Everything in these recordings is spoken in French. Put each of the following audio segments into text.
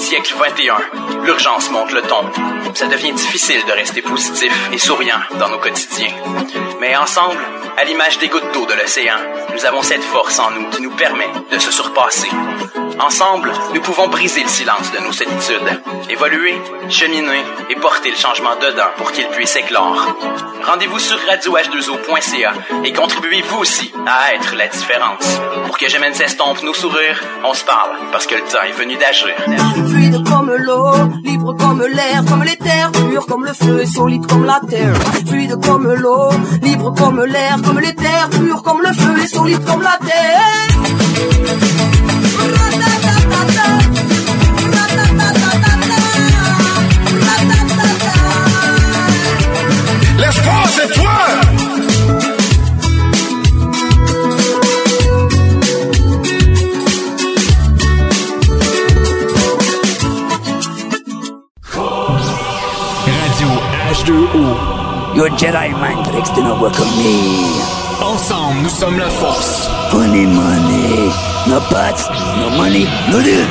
Siècle 21. L'urgence monte le ton. Ça devient difficile de rester positif et souriant dans nos quotidiens. Mais ensemble, à l'image des gouttes d'eau de l'océan, nous avons cette force en nous qui nous permet de se surpasser. Ensemble, nous pouvons briser le silence de nos solitudes, évoluer, cheminer et porter le changement dedans pour qu'il puisse éclore. Rendez-vous sur radioh2o.ca et contribuez vous aussi à être la différence. Pour que Gemène s'estompe nos sourires, on se parle parce que le temps est venu d'agir. Fluide comme l'eau, libre comme l'air, comme les terres, pur comme le feu, solide comme la terre. Fluide comme l'eau, libre comme l'air, comme les terres, pur comme le feu et solide comme la terre. Your Jedi mind tricks do not work on me. Ensemble, nous sommes la force. Honey money. No pots, no money, no deal.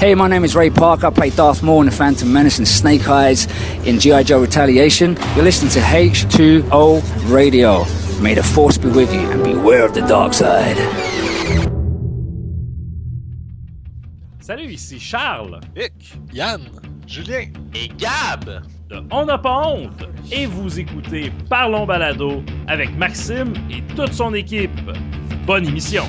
Hey, my name is Ray Parker. I play Darth Maul in The Phantom Menace and Snake Eyes in G.I. Joe Retaliation. You're listening to H2O Radio. May the Force be with you and beware of the dark side. Salut, ici Charles Vic, Yann, Julien. Et Gab! de On n'a pas honte et vous écoutez Parlons Balado avec Maxime et toute son équipe. Bonne émission.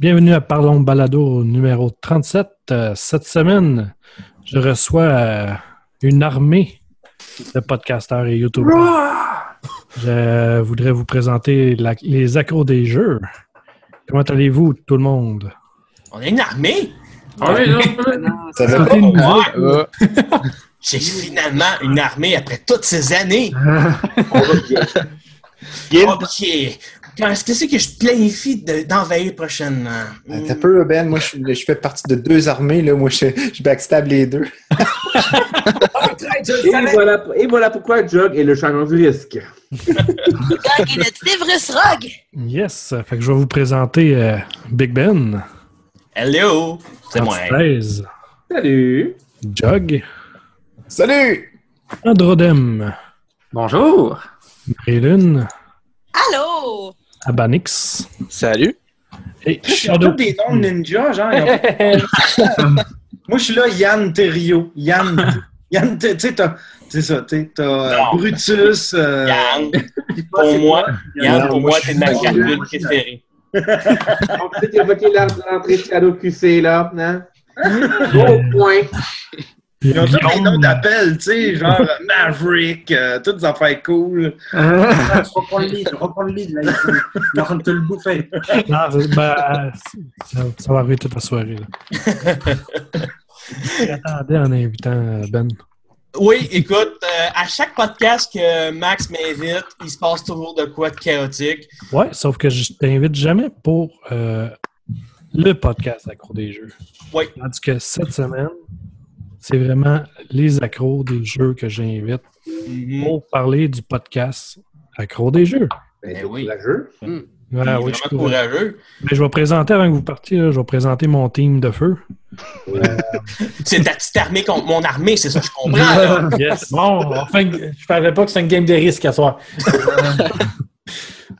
Bienvenue à Parlons Balado numéro 37. Euh, cette semaine, je reçois euh, une armée de podcasteurs et youtubeurs. Je voudrais vous présenter la- les accros des jeux. Comment allez-vous, tout le monde? On a une armée? Ça va pas moi. J'ai finalement une armée après toutes ces années. Ok. Qu'est-ce que c'est que je planifie de- d'envahir prochainement? Euh, T'as peu, Ben. Moi, je, je fais partie de deux armées. Là. Moi, je, je backstab les deux. Et voilà, et voilà pourquoi Jug est le champion du risque. Il est vrai Rogue. Yes, fait que je vais vous présenter euh, Big Ben, Hello! C'est moi. 13, Salut! Jug, Salut! Androdem, Bonjour! Marilyn, Allô? Abanix Salut. et Shadow. des noms de ninja, genre. ont- Moi, je suis là, Yann Terrio. Yann, Yann tu sais, t'as. C'est ça, tu sais, t'as euh. Brutus. euh, Yann, pour moi, Yann, pour moi, suis ma carbone préférée. On peut évoquer l'entrée de Shadow QC, là, hein? Au point! Ils ont tous des noms d'appel, tu sais, genre euh, Maverick, euh, toutes des affaires cool. reprends le lead, reprends le lead, là. Il est en train de te le bouffer. Non, c'est- ben, ça, ça va arriver toute la soirée. Là. J'attendais en invitant euh, Ben. Oui, écoute, euh, à chaque podcast que Max m'invite, il se passe toujours de quoi de chaotique. Ouais, sauf que je t'invite jamais pour euh, le podcast Accro des jeux. Oui. Tandis que cette semaine, c'est vraiment les accros des jeux que j'invite Mhm. pour parler du podcast Accro des jeux. Ben oui. Courageux. Ouais, Il est oui, je suis courageux. Mais je vais présenter, avant que vous partiez, là, je vais présenter mon team de feu. C'est ta petite armée contre mon armée, c'est ça que je comprends. là. Yes. Bon, enfin, je ne parlais pas que c'est une game de risque à soir.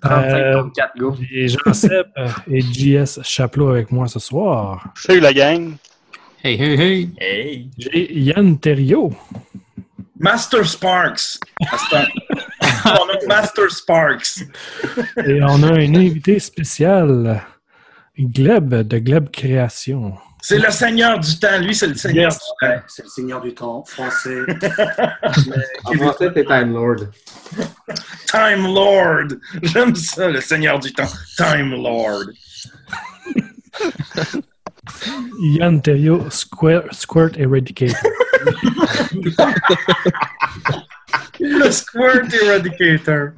35-34, go. J'ai Jean-Seb et JS Chaplot avec moi ce soir. Salut la gang. Hey, hey, hey. Hey! J'ai Yann Thériault. Master Sparks. Son nom, Master Sparks. Et on a un invité spécial, Gleb de Gleb Création. C'est le seigneur du temps. Lui, c'est le seigneur du temps. C'est le seigneur du temps français. En français, c'est Time Lord. Time Lord. J'aime ça, le seigneur du temps. Time Lord. Yann Terrio, Squirt, Squirt Eradicator. Le Squirt Eradicator.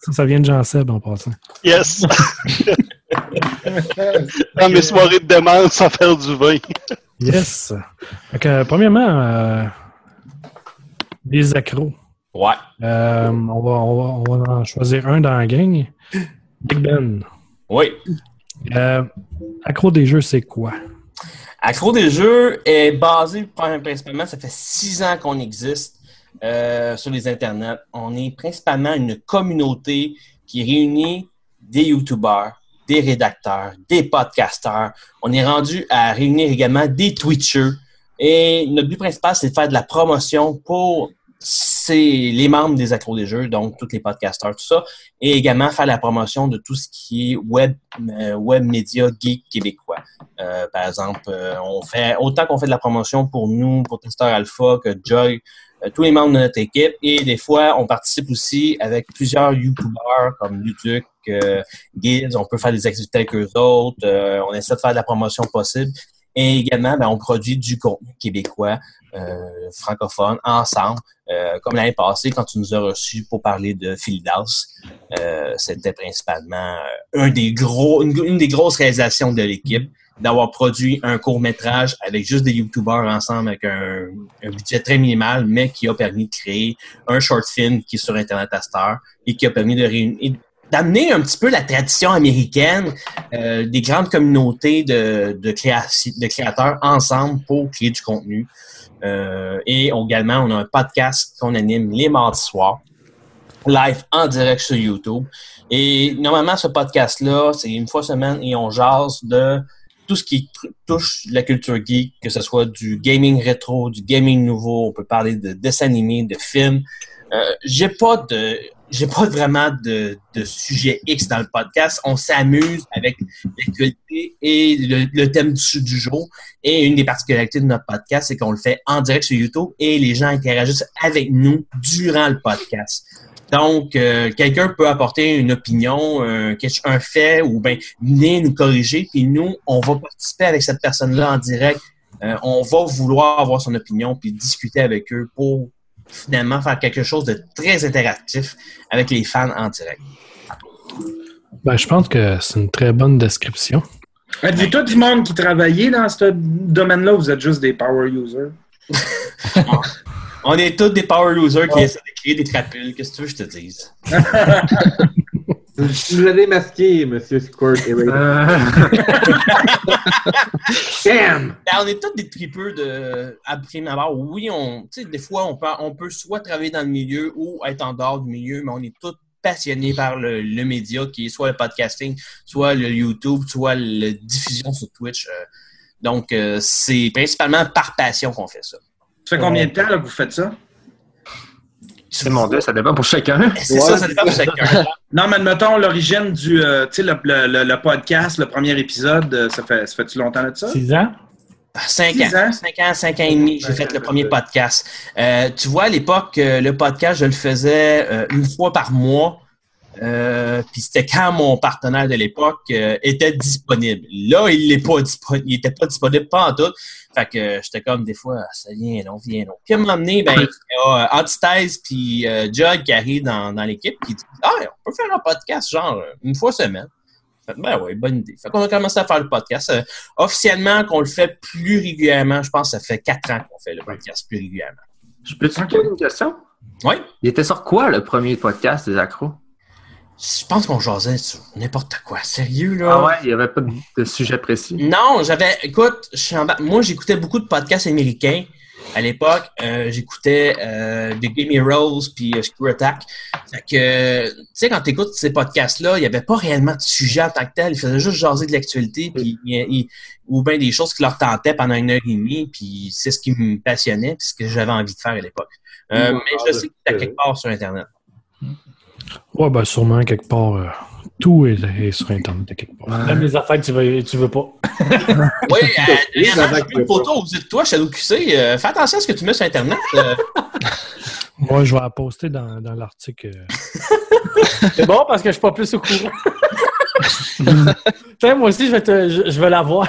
Ça, ça vient de Jean Seb en passant. Yes! Dans mes soirées de demande sans faire du vin. Yes. Que, euh, premièrement, euh, les accros. Ouais. Euh, on, va, on, va, on va en choisir un dans la gang. Big Ben. Oui. Euh, accro des jeux, c'est quoi? Accro des jeux est basé principalement, ça fait six ans qu'on existe euh, sur les internets. On est principalement une communauté qui réunit des YouTubers, des rédacteurs, des podcasteurs. On est rendu à réunir également des Twitchers. Et notre but principal, c'est de faire de la promotion pour c'est les membres des accros des jeux, donc tous les podcasteurs, tout ça, et également faire la promotion de tout ce qui est web, euh, web média geek québécois. Euh, par exemple, euh, on fait autant qu'on fait de la promotion pour nous, pour Tester Alpha, que Joy, tous les membres de notre équipe, et des fois, on participe aussi avec plusieurs YouTubers comme Luduc, Giz, on peut faire des activités avec eux autres, on essaie de faire de la promotion possible. Et également, ben, on produit du contenu québécois, euh, francophone, ensemble. Euh, comme l'année passée, quand tu nous as reçus pour parler de Philidas, euh, c'était principalement euh, un des gros, une, des grosses réalisations de l'équipe d'avoir produit un court métrage avec juste des YouTubers ensemble avec un, un budget très minimal, mais qui a permis de créer un short film qui est sur Internet à heure et qui a permis de réunir d'amener un petit peu la tradition américaine euh, des grandes communautés de, de, de créateurs ensemble pour créer du contenu. Euh, et également, on a un podcast qu'on anime les mardis soirs, live en direct sur YouTube. Et normalement, ce podcast-là, c'est une fois semaine et on jase de tout ce qui touche la culture geek, que ce soit du gaming rétro, du gaming nouveau, on peut parler de dessins animés, de films. Euh, j'ai pas de j'ai pas vraiment de, sujet X dans le podcast. On s'amuse avec l'actualité et le, thème du, du jour. Et une des particularités de notre podcast, c'est qu'on le fait en direct sur YouTube et les gens interagissent avec nous durant le podcast. Donc, euh, quelqu'un peut apporter une opinion, euh, un fait, ou bien venir nous corriger, puis nous, on va participer avec cette personne-là en direct. Euh, on va vouloir avoir son opinion, puis discuter avec eux pour finalement faire quelque chose de très interactif avec les fans en direct. Ben, je pense que c'est une très bonne description. Êtes-vous tout du monde qui travaillait dans ce domaine-là ou vous êtes juste des power users? On est tous des power users qui essaient de créer des trapules. Qu'est-ce que tu veux que je te dise? Vous avez masqué, Monsieur Squirt. Damn! Ben, on est tous des tripeux de à prime abord. Oui, on, des fois, on peut, on peut soit travailler dans le milieu ou être en dehors du milieu, mais on est tous passionnés par le, le média, qui est soit le podcasting, soit le YouTube, soit la diffusion sur Twitch. donc, euh, c'est principalement par passion qu'on fait ça. Ça fait combien de temps là, que vous faites ça? C'est mon Dieu, ça dépend pour chacun. C'est ouais, ça, ça dépend pour chacun. non, mais admettons l'origine du euh, tu sais, le, le, le, podcast, le premier épisode, euh, ça fait, ça fait-tu longtemps de ça? Six ans? Cinq ans. Cinq ans, cinq ans et demi, j'ai fait le premier podcast. Euh, tu vois, à l'époque, le podcast, je le faisais euh, une fois par mois. Euh, puis c'était quand mon partenaire de l'époque euh, était disponible. Là, il n'est pas disponible. Il était pas disponible pas en tout. Fait que j'étais comme des fois, ça vient non, vient non. Puis à un moment donné, ben, il y a Antithèse puis euh, Jug qui arrive dans, dans l'équipe qui dit Ah, on peut faire un podcast genre une fois semaine. Fait, ben oui, bonne idée. Fait qu'on a commencé à faire le podcast. Euh, officiellement, qu'on le fait plus régulièrement, je pense que ça fait quatre ans qu'on fait le podcast plus régulièrement. Je peux te poser une question? Oui. Il était sur quoi le premier podcast des accros? Je pense qu'on jasait sur n'importe quoi. Sérieux, là? Ah ouais, il n'y avait pas de sujet précis. Non, j'avais. Écoute, moi, j'écoutais beaucoup de podcasts américains. À l'époque, euh, j'écoutais euh, The Game Heroes puis euh, Screw Attack. Fait que, tu sais, quand tu écoutes ces podcasts-là, il n'y avait pas réellement de sujet en tant que tel. Ils faisaient juste jaser de l'actualité puis ou bien des choses qui leur tentaient pendant une heure et demie. Puis c'est ce qui me passionnait puis ce que j'avais envie de faire à l'époque. Mais je sais que c'était quelque part sur Internet. Ouais, ben sûrement quelque part. Euh, tout est, est sur Internet à quelque part. Même les affaires que tu veux, tu veux pas. Oui, euh, une photo yeux de toi, Shadow QC. Euh, fais attention à ce que tu mets sur Internet. euh. Moi, je vais la poster dans, dans l'article. euh. C'est bon parce que je suis pas plus au courant. Tiens, moi aussi, je vais, te, je, je vais la voir.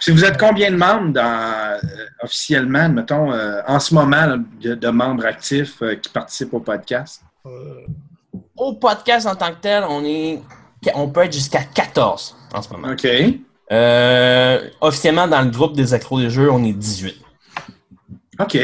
Si vous êtes combien de membres dans, euh, officiellement, mettons, euh, en ce moment, là, de, de membres actifs euh, qui participent au podcast? Au podcast en tant que tel, on est, on peut être jusqu'à 14 en ce moment. OK. Officiellement, dans le groupe des accros des jeux, on est 18. OK.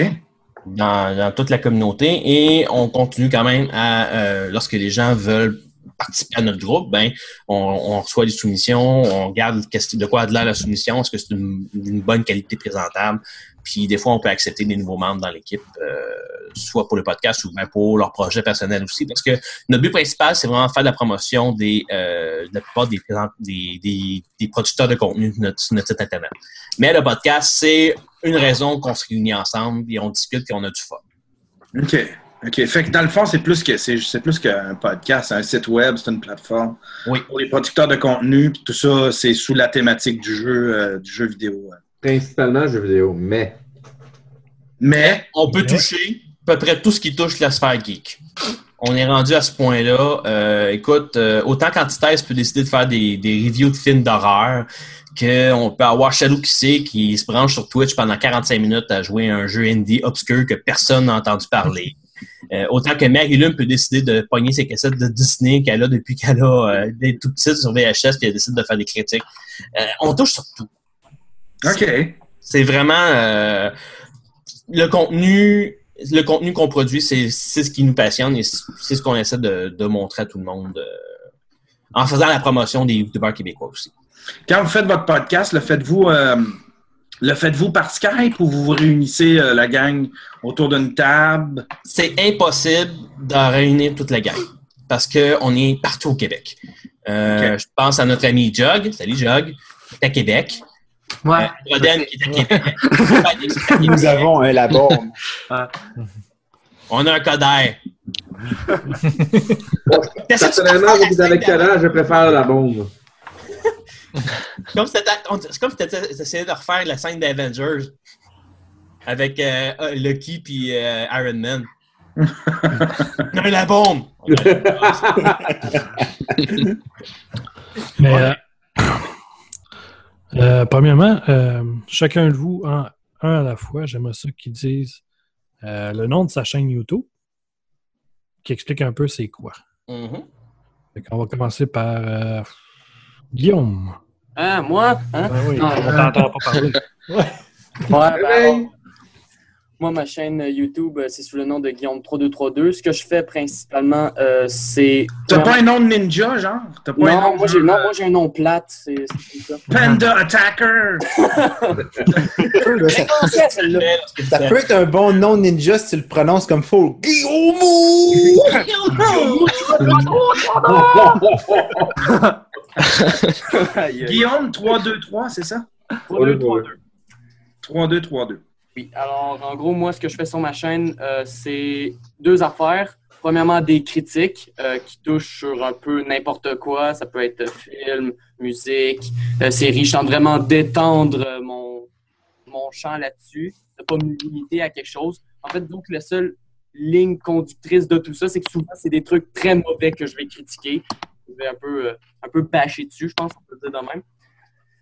Dans, dans toute la communauté et on continue quand même à, lorsque les gens veulent participer à notre groupe, ben, on, reçoit des soumissions, on regarde de quoi a de l'air la soumission, est-ce que c'est une, bonne qualité présentable, puis des fois on peut accepter des nouveaux membres dans l'équipe, euh, soit pour le podcast ou bien pour leur projet personnel aussi, parce que notre but principal, c'est vraiment faire de la promotion des, euh, de la plupart des, des, des, producteurs de contenu de notre site Internet. Mais le podcast, c'est une raison qu'on se réunit ensemble et on discute et on a du fun. OK. OK. Fait que dans le fond, c'est plus que c'est c'est plus qu'un podcast, c'est un site web, c'est une plateforme. Oui. Pour les producteurs de contenu, puis tout ça, c'est sous la thématique du jeu, euh, du jeu vidéo. Principalement jeux vidéo, mais. Mais. On peut toucher à peu près tout ce qui touche la sphère geek. On est rendu à ce point-là. Euh, écoute, euh, autant qu'Antithèse peut décider de faire des, des reviews de films d'horreur, qu'on peut avoir Shadow qui sait qui se branche sur Twitch pendant 45 minutes à jouer à un jeu indie obscur que personne n'a entendu parler. Euh, autant que Mary Lune peut décider de pogner ses cassettes de Disney qu'elle a depuis qu'elle a euh, des tout petites sur VHS puis elle décide de faire des critiques. Euh, on touche sur tout. OK. C'est vraiment euh, le contenu. Le contenu qu'on produit, c'est c'est ce qui nous passionne et c'est ce qu'on essaie de, de montrer à tout le monde en faisant la promotion des youtubeurs québécois aussi. Quand vous faites votre podcast, le faites-vous le faites-vous par Skype ou vous vous réunissez euh, la gang autour d'une table? C'est impossible de réunir toute la gang parce qu'on est partout au Québec. Euh, Je pense à notre ami Jug. Salut Jug. Qui est à Québec. Ouais. Euh, Roden qui est à Québec. Fanny, qui est à Québec. Nous avons un labo. On a un codaire. Personnellement, vous avez quel âge, je préfère la bombe. comme si t'étais- on- C'est comme si tu essayais de refaire la scène d'Avengers avec euh, euh, Lucky puis euh, Iron Man. On a la bombe! Mais, euh, euh, premièrement, euh, chacun de vous, en, un à la fois, j'aimerais ça qu'ils disent euh, le nom de sa chaîne YouTube, qui explique un peu c'est quoi. Mhm. On va commencer par euh, Guillaume. Hein, moi? Hein? Ben oui, Non, on t'entend pas parler. Ouais. Ouais, ben, moi, ma chaîne YouTube, euh, c'est sous le nom de Guillaume3232. Ce que je fais principalement, euh, c'est. T'as pas un nom de ninja, genre? T'as pas un Non, nom moi, de- j'ai, non, moi, j'ai un nom plate. C'est, c'est comme ça. Panda Attacker! ça, peut être un bon nom ninja si tu le prononces comme faut. Guillaume! Guillaume 323, c'est ça? 3232. 3232. Alors en gros, moi, ce que je fais sur ma chaîne, euh, c'est deux affaires. Premièrement, des critiques euh, qui touchent sur un peu n'importe quoi. Ça peut être film, musique, euh, série. Je tente vraiment d'étendre mon, mon champ là-dessus, de pas me limiter à quelque chose. En fait, donc, la seule ligne conductrice de tout ça, c'est que souvent, c'est des trucs très mauvais que je vais critiquer. Je vais un peu, un peu bâcher dessus, je pense qu'on peut dire de même.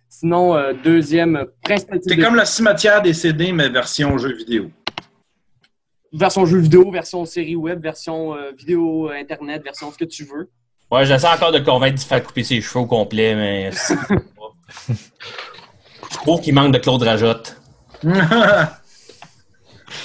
Sinon, euh, deuxième principal type C'est de- comme le cimetière des CD, mais version jeu vidéo. version jeu vidéo, version série web, version euh, vidéo euh, internet, version ce que tu veux. Ouais, j'essaie encore de convaincre de faire couper ses cheveux au complet, mais. Je trouve qu'il manque de Claude Rajotte.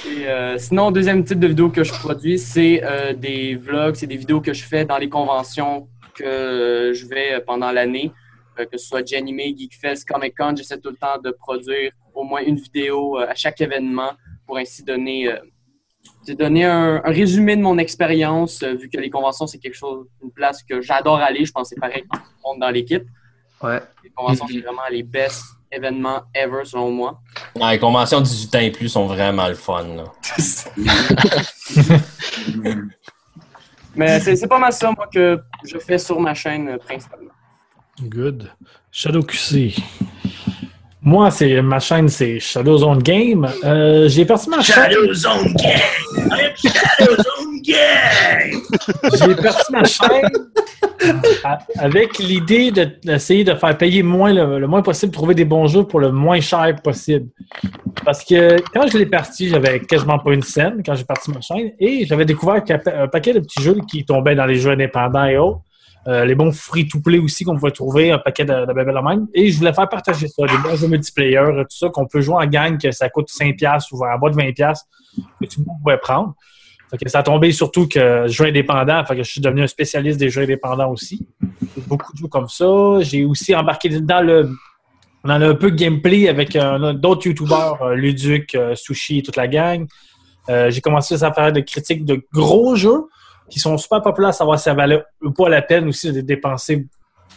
Et, euh, sinon, deuxième type de vidéo que je produis, c'est euh, des vlogs, c'est des vidéos que je fais dans les conventions que je vais euh, pendant l'année, euh, que ce soit Janime, Geekfest, Comic Con, j'essaie tout le temps de produire au moins une vidéo euh, à chaque événement pour ainsi donner, euh, donner un, un résumé de mon expérience, euh, vu que les conventions, c'est quelque chose, une place que j'adore aller, je pense que c'est pareil pour tout le monde dans l'équipe. Ouais. Les conventions, c'est vraiment les best événements ever, selon moi. Ouais, les conventions 18 ans et plus sont vraiment le fun. là. Mais c'est pas mal ça, moi, que je fais sur ma chaîne euh, principalement. Good. Shadow QC. Moi, c'est ma chaîne, c'est Shadow Zone Game. Euh, j'ai parti ma chaîne. Shadow Zone Gang! Shadow Zone Gang! J'ai parti ma chaîne avec l'idée de- d'essayer de faire payer moins le, le moins possible, trouver des bons jeux pour le moins cher possible. Parce que quand je l'ai parti, j'avais quasiment pas une scène quand j'ai parti ma chaîne et j'avais découvert qu'il y avait un paquet de petits jeux qui tombaient dans les jeux indépendants et autres. Euh, les bons free-to-play aussi qu'on pouvait trouver, un paquet de, de bébés. Et je voulais faire partager ça, des bons jeux multiplayer, tout ça, qu'on peut jouer en gang, que ça coûte 5$ ou en bas de 20$, que tout le monde pouvait prendre. Ça a tombé surtout que jeux indépendants, fait que je suis devenu un spécialiste des jeux indépendants aussi. Beaucoup de jeux comme ça. J'ai aussi embarqué dans le dans le peu de gameplay avec euh, d'autres youtubeurs, euh, Luduc, euh, Sushi toute la gang. Euh, j'ai commencé à faire des critiques de gros jeux qui sont super populaires, à savoir si ça valait ou pas la peine aussi de dépenser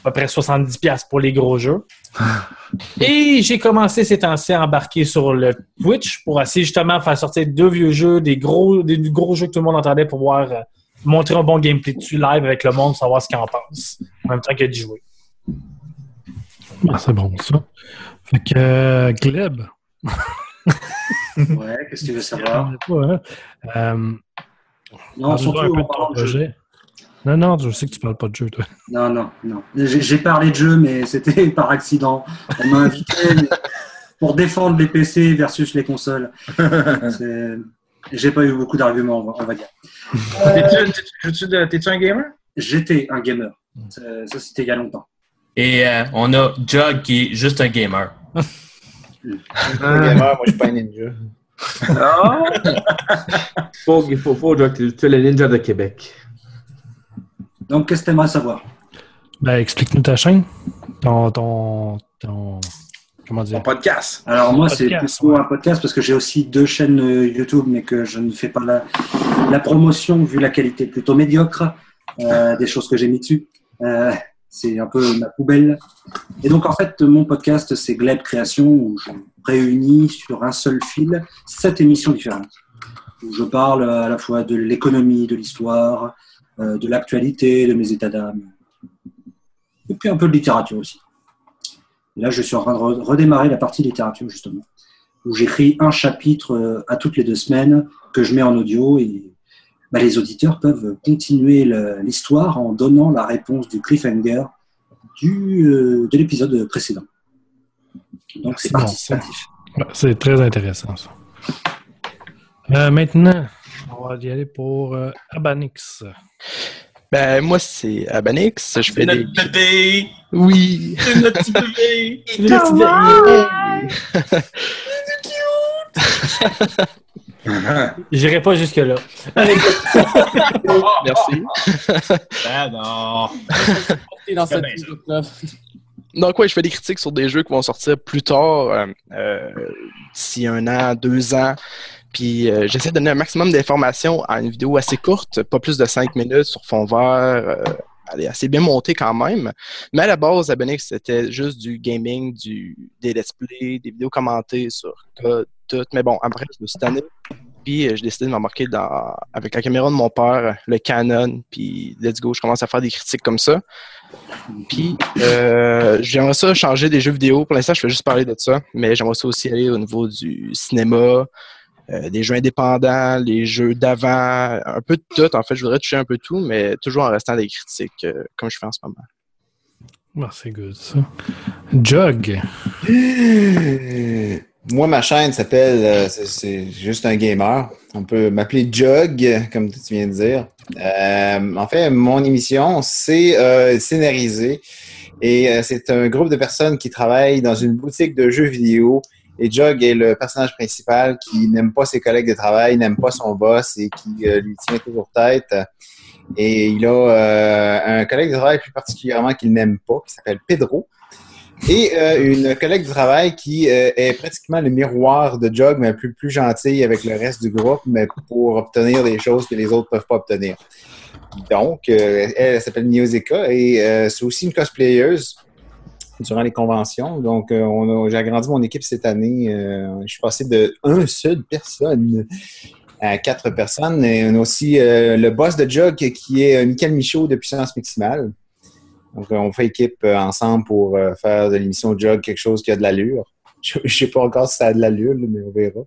à peu près 70$ pour les gros jeux. Et j'ai commencé ces temps-ci à embarquer sur le Twitch pour essayer justement de faire sortir deux vieux jeux, des gros, des gros jeux que tout le monde entendait pour pouvoir euh, montrer un bon gameplay dessus live avec le monde, savoir ce qu'il en pense, en même temps que d'y jouer. Ah, c'est bon, ça. Fait que, euh, Gleb. Ouais, qu'est-ce que tu veux savoir? Euh, Non, surtout en parlant de jeu. Non, non, je sais que tu parles pas de jeu, toi. Non, non, non. J'ai parlé de jeu, mais c'était par accident. On m'a invité pour défendre les PC versus les consoles. J'ai pas eu beaucoup d'arguments, on va- dire. T'es-tu- t'es-tu un gamer? J'étais un gamer. Ça, ça, c'était il y a longtemps. Et euh, on a Jug qui est juste un gamer. Un gamer, moi, je suis pas un ninja. Ah! faut, il faut, faut, tu es le ninja de Québec. Donc, qu'est-ce que tu aimerais savoir? Ben, explique-nous ta chaîne. Ton, ton, ton, comment dire? Ton podcast. Alors moi, c'est plutôt un podcast parce que j'ai aussi deux chaînes euh, YouTube, mais que je ne fais pas la, la promotion vu la qualité plutôt médiocre euh, des choses que j'ai mis dessus. Euh, c'est un peu ma poubelle. Et donc en fait, mon podcast, c'est Gleb Création où je réunis sur un seul fil sept émissions différentes. Où je parle à la fois de l'économie, de l'histoire, euh, de l'actualité, de mes états d'âme, et puis un peu de littérature aussi. Là, je suis en train de re- redémarrer la partie littérature, justement, où j'écris un chapitre euh, à toutes les deux semaines que je mets en audio et bah, les auditeurs peuvent continuer l'histoire en donnant la réponse du cliffhanger du, euh, de l'épisode précédent. Donc, c'est bon, participatif. Ouais, C'est très intéressant, ça. Euh, maintenant, on va y aller pour euh, Abanix. Ben, moi, c'est Abanix. Je fais notre des. bébé! Oui! C'est notre petit bébé! C'est le petit J'irai pas jusque-là. Merci. Ah non! Dans cette ben, Donc, ouais, je fais des critiques sur des jeux qui vont sortir plus tard, euh, euh, d'ici un an, deux ans. Puis, euh, j'essaie de donner un maximum d'informations à une vidéo assez courte, pas plus de cinq minutes sur fond vert. euh, elle est assez bien montée quand même. Mais à la base, Abonix, c'était juste du gaming, du, des let's play, des vidéos commentées sur tout. Mais bon, après, je me suis. Puis, euh, j'ai décidé de m'embarquer dans, avec la caméra de mon père, le Canon. Puis, let's go, je commence à faire des critiques comme ça. Puis, euh, j'aimerais ça changer des jeux vidéo. Pour l'instant, je fais juste parler de ça. Mais j'aimerais ça aussi aller au niveau du cinéma, euh, des jeux indépendants, les jeux d'avant, un peu de tout. En fait, je voudrais toucher un peu tout, mais toujours en restant des critiques, euh, comme je fais en ce moment. Ah, c'est good, ça. Jug. Moi, ma chaîne s'appelle euh, c'est- C'est juste un gamer. On peut m'appeler Jug, comme tu viens de dire. Euh, en fait, mon émission, c'est euh, scénarisé. Et euh, c'est un groupe de personnes qui travaillent dans une boutique de jeux vidéo. Et Jug est le personnage principal qui n'aime pas ses collègues de travail, n'aime pas son boss et qui euh, lui tient toujours tête. Et il a un collègue de travail plus particulièrement qu'il n'aime pas, qui s'appelle Pedro. Et euh, une collègue de travail qui euh, est pratiquement le miroir de Jug, mais plus, plus gentille avec le reste du groupe, mais pour obtenir des choses que les autres ne peuvent pas obtenir. Donc, euh, elle, elle s'appelle Niozeka et c'est aussi une cosplayeuse durant les conventions. Donc, j'ai agrandi mon équipe cette année. Je suis passé de un seule personne à quatre personnes. Et on a aussi le boss de Jog qui est Michael Michaud de Puissance Maximale. Donc, on fait équipe euh, ensemble pour euh, faire de l'émission Jog quelque chose qui a de l'allure. Je ne sais pas encore si ça a de l'allure, mais on verra.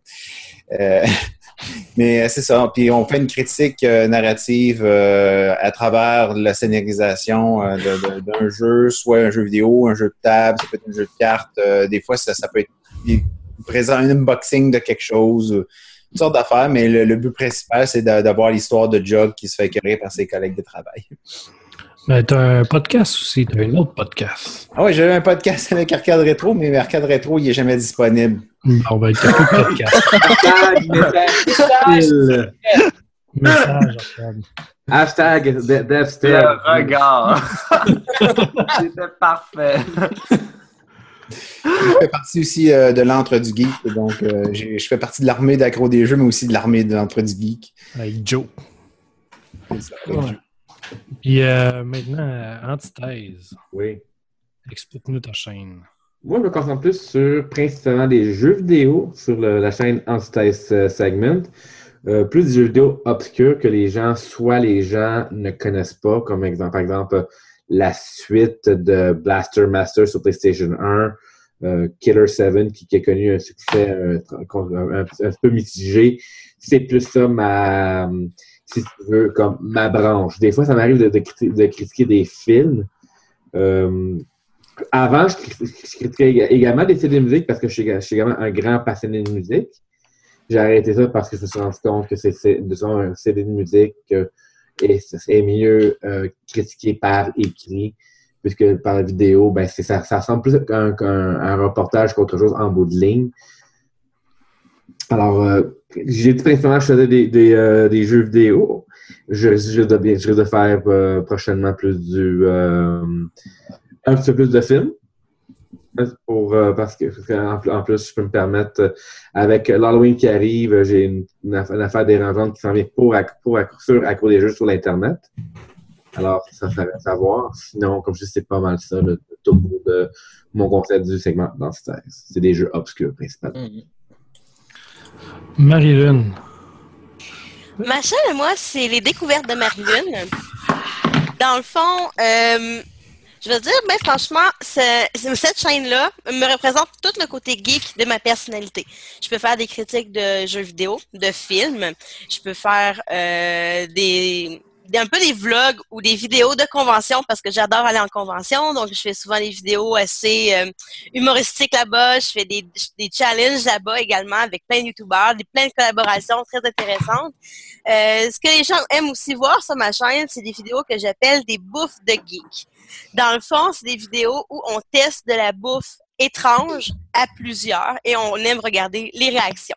Euh, mais c'est ça. Puis on fait une critique narrative à travers la scénarisation d'un jeu, soit un jeu vidéo, un jeu de table, ça peut être un jeu de cartes. Des fois, ça, peut être présent un unboxing de quelque chose, toutes sortes d'affaires, mais le, but principal, c'est d'avoir l'histoire de Jog qui se fait écœurer par ses collègues de travail. Ben, t'as un podcast aussi, t'as un autre podcast. Ah oui, j'ai un podcast avec Arcade Rétro, mais Arcade Rétro, il est jamais disponible. Bon, ben, t'as plus de podcast. Hashtag Message, Arcade. Hashtag de- Devster. Le regard. C'était parfait. Je fais partie aussi euh, de l'antre du geek, donc euh, je fais partie de l'armée d'accro des jeux, mais aussi de l'armée de l'antre du geek. Avec Joe. C'est ça, avec Ouais. Joe. Puis euh, maintenant, euh, Antithèse. Oui. Explique-nous ta chaîne. Moi, je me concentre plus sur principalement des jeux vidéo sur le- la chaîne Antithèse euh, Segment. Euh, plus des jeux vidéo obscurs que les gens, soit les gens ne connaissent pas, comme exemple, par exemple, la suite de Blaster Master sur PlayStation 1, euh, Killer 7, qui, qui a connu un succès euh, un, un- un peu mitigé. C'est plus ça ma, si tu veux, comme ma branche. Des fois, ça m'arrive de, de criti- de critiquer des films. Euh, avant, je, cri- je critiquais ég- également des CD de musique parce que je suis, également un grand passionné de musique. J'ai arrêté ça parce que je me suis rendu compte que c'est un CD de musique et c'est mieux euh, critiqué par écrit, puisque par la vidéo, ben, ça, ressemble plus à un, qu'un- un reportage qu'autre chose en bout de ligne. Alors, euh, j'ai principalement que je faisais euh, des jeux vidéo. Je, je, je risque de faire euh, prochainement plus du. un petit peu plus de films. Pour, parce que en plus, je peux me permettre, avec l'Halloween qui arrive, j'ai une, une affaire, dérangeante qui s'en vient pour, acc- pour à cause des jeux sur l'Internet. Alors, ça ferait savoir. Sinon, comme je dis, c'est pas mal ça, le, topo de mon concept du segment dans C'est des jeux obscurs, principalement. Marie-Lune. Ma chaîne, moi, c'est les découvertes de Marie-Lune. Dans le fond, euh, je veux dire, ben franchement, cette chaîne-là me représente tout le côté geek de ma personnalité. Je peux faire des critiques de jeux vidéo, de films. Je peux faire euh, des- un peu des vlogs ou des vidéos de convention parce que j'adore aller en convention. Donc, je fais souvent des vidéos assez euh, humoristiques là-bas. Je fais des, des challenges là-bas également avec plein de YouTubeurs, des, plein de collaborations très intéressantes. Euh, ce que les gens aiment aussi voir sur ma chaîne, c'est des vidéos que j'appelle des bouffes de geek. Dans le fond, c'est des vidéos où on teste de la bouffe étrange à plusieurs et on aime regarder les réactions.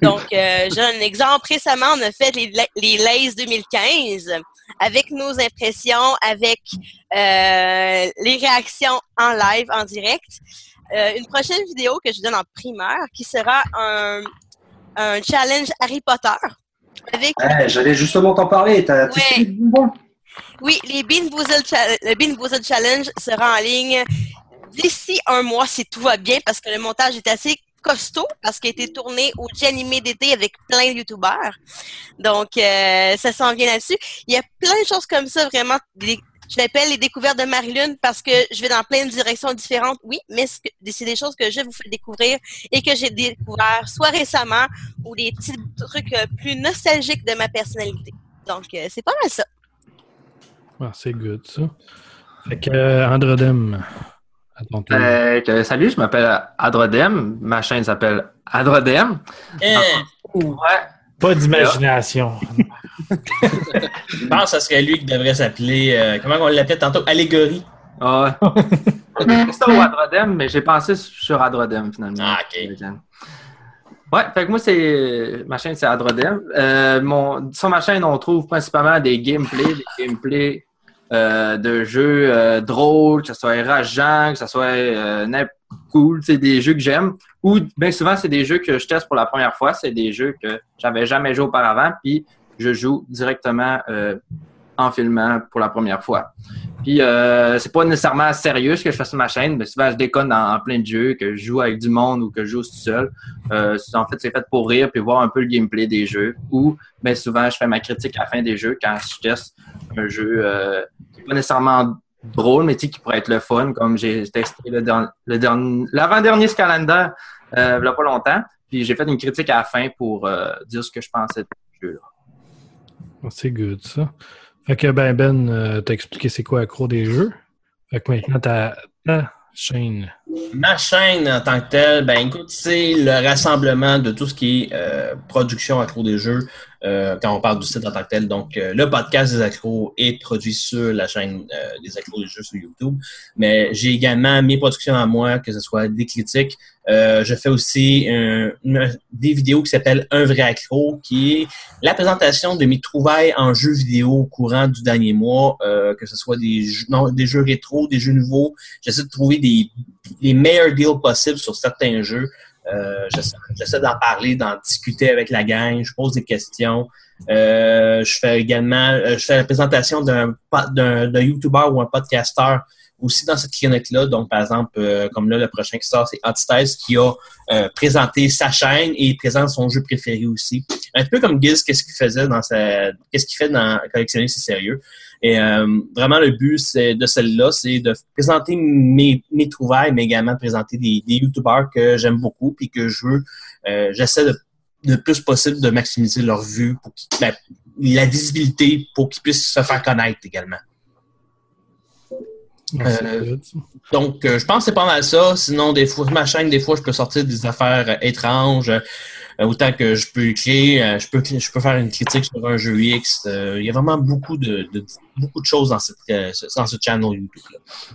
Donc, euh, j'ai un exemple. Récemment, on a fait les, les Lays 2015 avec nos impressions, avec euh, les réactions en live, en direct. Euh, une prochaine vidéo que je donne en primeur qui sera un, un challenge Harry Potter avec Ouais, J'allais justement t'en parler. T'as Ouais. Oui, les Bean Boozled le Bean Boozled Challenge sera en ligne d'ici un mois si tout va bien parce que le montage est assez costaud parce qu'il a été tourné au animé d'été avec plein de youtubeurs. Donc, euh, ça s'en vient là-dessus. Il y a plein de choses comme ça, vraiment. je l'appelle les découvertes de Marie-Lune parce que je vais dans plein de directions différentes, oui, mais c'est des choses que je vous fais découvrir et que j'ai découvert soit récemment ou des petits trucs euh, plus nostalgiques de ma personnalité. Donc, euh, c'est pas mal ça. Ah, c'est good, ça. Fait que, euh. Euh, que- salut, je m'appelle Adrodem. Ma chaîne s'appelle Adrodem. Ouais. Pas d'imagination. Je pense que ce serait lui qui devrait s'appeler. euh, comment on l'appelait tantôt? Allégorie. Ah ouais. C'est ça ou Adrodem, mais j'ai pensé sur Adrodem finalement. Ah, ok. Ouais, fait que moi, c'est. Ma chaîne, c'est Adrodem. Euh, mon... Sur ma chaîne, on trouve principalement des gameplays, des gameplays euh, de jeux euh, drôles, que ce soit rageant, que ce soit euh, cool, c'est des jeux que j'aime. Ou bien souvent, c'est des jeux que je teste pour la première fois. C'est des jeux que j'avais jamais joué auparavant, puis je joue directement euh, en filmant pour la première fois. Puis euh, c'est pas nécessairement sérieux ce que je fais sur ma chaîne, mais souvent je déconne en, plein de jeux, que je joue avec du monde ou que je joue tout seul. Euh, en fait, c'est fait pour rire puis voir un peu le gameplay des jeux. Ou ben, souvent je fais ma critique à la fin des jeux quand je teste un jeu euh, qui n'est pas nécessairement drôle, mais qui pourrait être le fun, comme j'ai testé le, dernier- le l'avant-dernier Scalander euh, il y a pas longtemps. Puis j'ai fait une critique à la fin pour dire ce que je pensais de ce jeu-là. Ah, C'est good, ça. Fait ben, Ben, euh, expliqué c'est quoi accro des jeux. Fait que maintenant, ta, ta chaîne. Ma chaîne en tant que telle, ben écoute, c'est le rassemblement de tout ce qui est euh, production accro des jeux euh, quand on parle du site en tant que tel. Donc, euh, le podcast des accros est produit sur la chaîne des accros des jeux sur YouTube. Mais j'ai également mes productions à moi, que ce soit des critiques. Euh, je fais aussi un- une- des vidéos qui s'appellent Un vrai accro, qui est la présentation de mes trouvailles en jeux vidéo au courant du dernier mois, euh, que ce soit des jeux, non, des jeux rétro, des jeux nouveaux. J'essaie de trouver des, les meilleurs deals possibles sur certains jeux. Euh, j'essaie d'en parler, d'en discuter avec la gang. Je pose des questions. Euh, je fais également, euh, je fais la présentation d'un d'un YouTuber ou un podcasteur aussi dans cette clinique-là. Donc, par exemple, euh, comme là, le prochain qui sort, c'est Hotstyle qui a euh, présenté sa chaîne et présente son jeu préféré aussi. Un peu comme Giz, qu'est-ce qu'il faisait dans sa, qu'est-ce qu'il fait dans Collectionner, c'est sérieux. Et euh, vraiment, le but de celle-là, c'est de présenter mes, mes trouvailles, mais également de présenter des, des YouTubers que j'aime beaucoup puis que je veux, euh, j'essaie de le plus possible de maximiser leur vue pour la, la visibilité pour qu'ils puissent se faire connaître également. Euh, donc, euh, je pense que c'est pas mal ça. Sinon, des fois, ma chaîne, des fois, je peux sortir des affaires euh, étranges. Autant que je peux écrire, je peux, je peux faire une critique sur un jeu X. Il y a vraiment beaucoup de, de- beaucoup de choses dans, cette, dans ce channel YouTube. -là.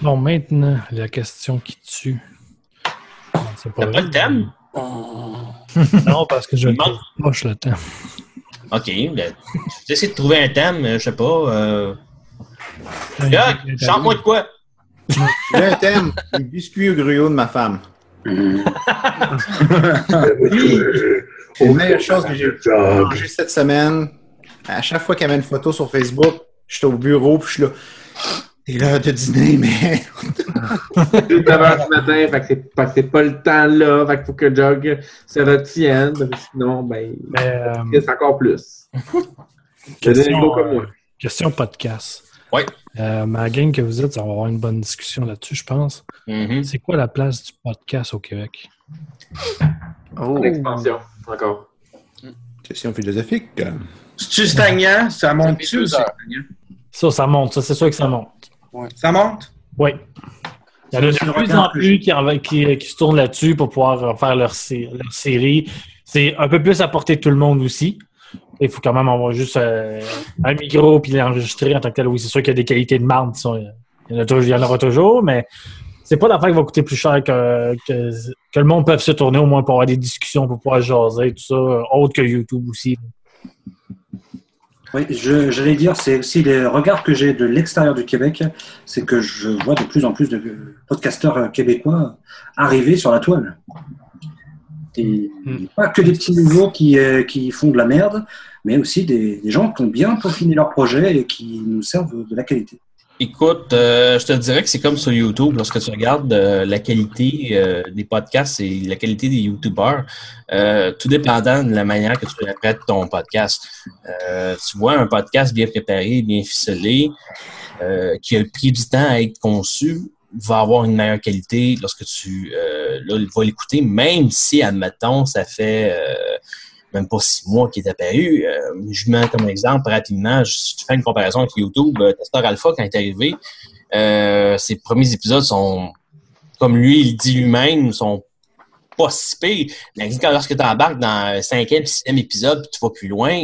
Bon, maintenant, la question qui tue. T'as pas le thème? Non, parce que je manque- le temps. OK. ben, J'essaie de trouver un thème, je sais pas. Euh... Doc, chante-moi de quoi? J'ai un thème, les biscuits au gruau de ma femme. oui, c'est la meilleure chose que j'ai mangé cette semaine. À chaque fois qu'il y avait une photo sur Facebook, j'étais au bureau puis je suis là. C'est l'heure de dîner, mais. C'est 9 heures du matin, fait que c'est pas, c'est pas le temps là, fait qu'il faut que Jog se retienne, sinon, ben, c'est encore plus. Question, comme moi. euh, question podcast. Oui. ma gang que vous êtes, ça va avoir une bonne discussion là-dessus, je pense. Mm-hmm. C'est quoi la place du podcast au Québec? En expansion, encore. Question philosophique. C'est-tu stagnant? Ça monte-tu stagnant? Ça, ça monte. Ça, c'est sûr que ça monte. Ça monte? Oui. Il y en a de plus en plus qui, en- qui- qui se tournent là-dessus pour pouvoir euh, faire leur, leur série. C'est un peu plus à portée de tout le monde aussi. Il faut quand même avoir juste euh, un micro puis l'enregistrer en tant que tel. Oui, c'est sûr qu'il y a des qualités de marde. Il y en, aura toujours, mais c'est pas l'affaire qui va coûter plus cher que, que, le monde peut se tourner au moins pour avoir des discussions, pour pouvoir jaser, tout ça, autre que YouTube aussi. Oui, j'allais dire, c'est aussi les regards que j'ai de l'extérieur du Québec, c'est que je vois de plus en plus de podcasteurs euh, québécois arriver sur la toile. Et pas que des petits nouveaux qui, euh, qui font de la merde, mais aussi des, des gens qui ont bien peaufiné leur projet et qui nous servent de la qualité. Écoute, euh, je te dirais que c'est comme sur YouTube, lorsque tu regardes euh, la qualité euh, des podcasts et la qualité des YouTubers, tout dépendant de la manière que tu prêtes ton podcast. Tu vois un podcast bien préparé, bien ficelé, qui a pris du temps à être conçu, va avoir une meilleure qualité lorsque tu euh, vas l'écouter, même si, admettons, ça fait euh, même pas six mois qu'il est apparu. Euh, je mets comme exemple rapidement, je je fais une comparaison avec YouTube. Euh, Tester Alpha, quand il est arrivé, ses premiers épisodes sont, comme lui, il dit lui-même, sont pas si pires. Mais lorsque tu embarques dans le cinquième, sixième épisode, puis tu vas plus loin,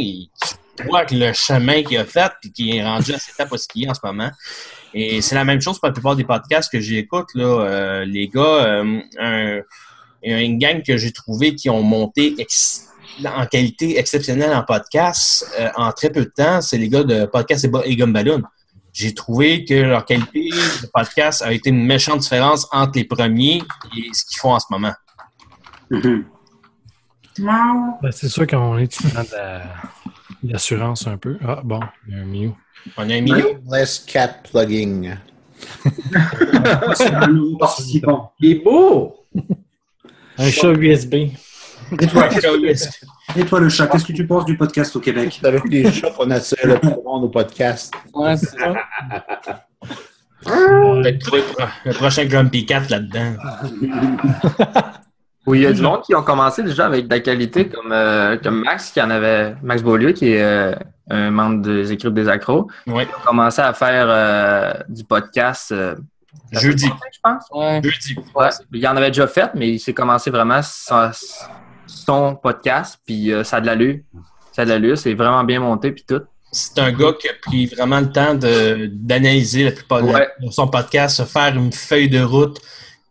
tu vois que le chemin qu'il a fait, puis qu'il est rendu à cette étape où il est en ce moment. Et c'est la même chose pour la plupart des podcasts que j'écoute. Là, Euh, les gars, euh, un- il y a une gang que j'ai trouvé qui ont monté en qualité exceptionnelle en podcast euh, en très peu de temps. C'est les gars de Podcast et, Ba- et Gumballoon. J'ai trouvé que leur qualité de podcast a été une méchante différence entre les premiers et ce qu'ils font en ce moment. Ben, c'est sûr qu'on est dans la, L'assurance un peu. Ah, bon, il y a un Mew. On a un Mew. Less cat plugging. C'est un nouveau participant. Il est beau! Un chat USB. Et toi, Et toi, le chat, qu'est-ce que tu penses du podcast au Québec? Avec les chats qu'on attire le plus monde au podcast. Ouais, c'est ça. Peut-être trouver le pro- le prochain Grumpy Cat là-dedans. Oui, il y a du monde qui ont commencé déjà avec de la qualité, comme, euh, comme Max, qui en avait, Max Beaulieu, qui est euh, un membre des équipes des accros. Oui. Il a commencé à faire euh, du podcast. euh, Jeudi. je pense. Ouais. Jeudi. Ouais. Il en avait déjà fait, mais il s'est commencé vraiment son, son podcast, puis euh, ça a de l'allure. Ça a de l'allure, c'est vraiment bien monté, puis tout. C'est un gars qui a pris vraiment le temps de- d'analyser la plupart de Ouais. de son podcast, se faire une feuille de route,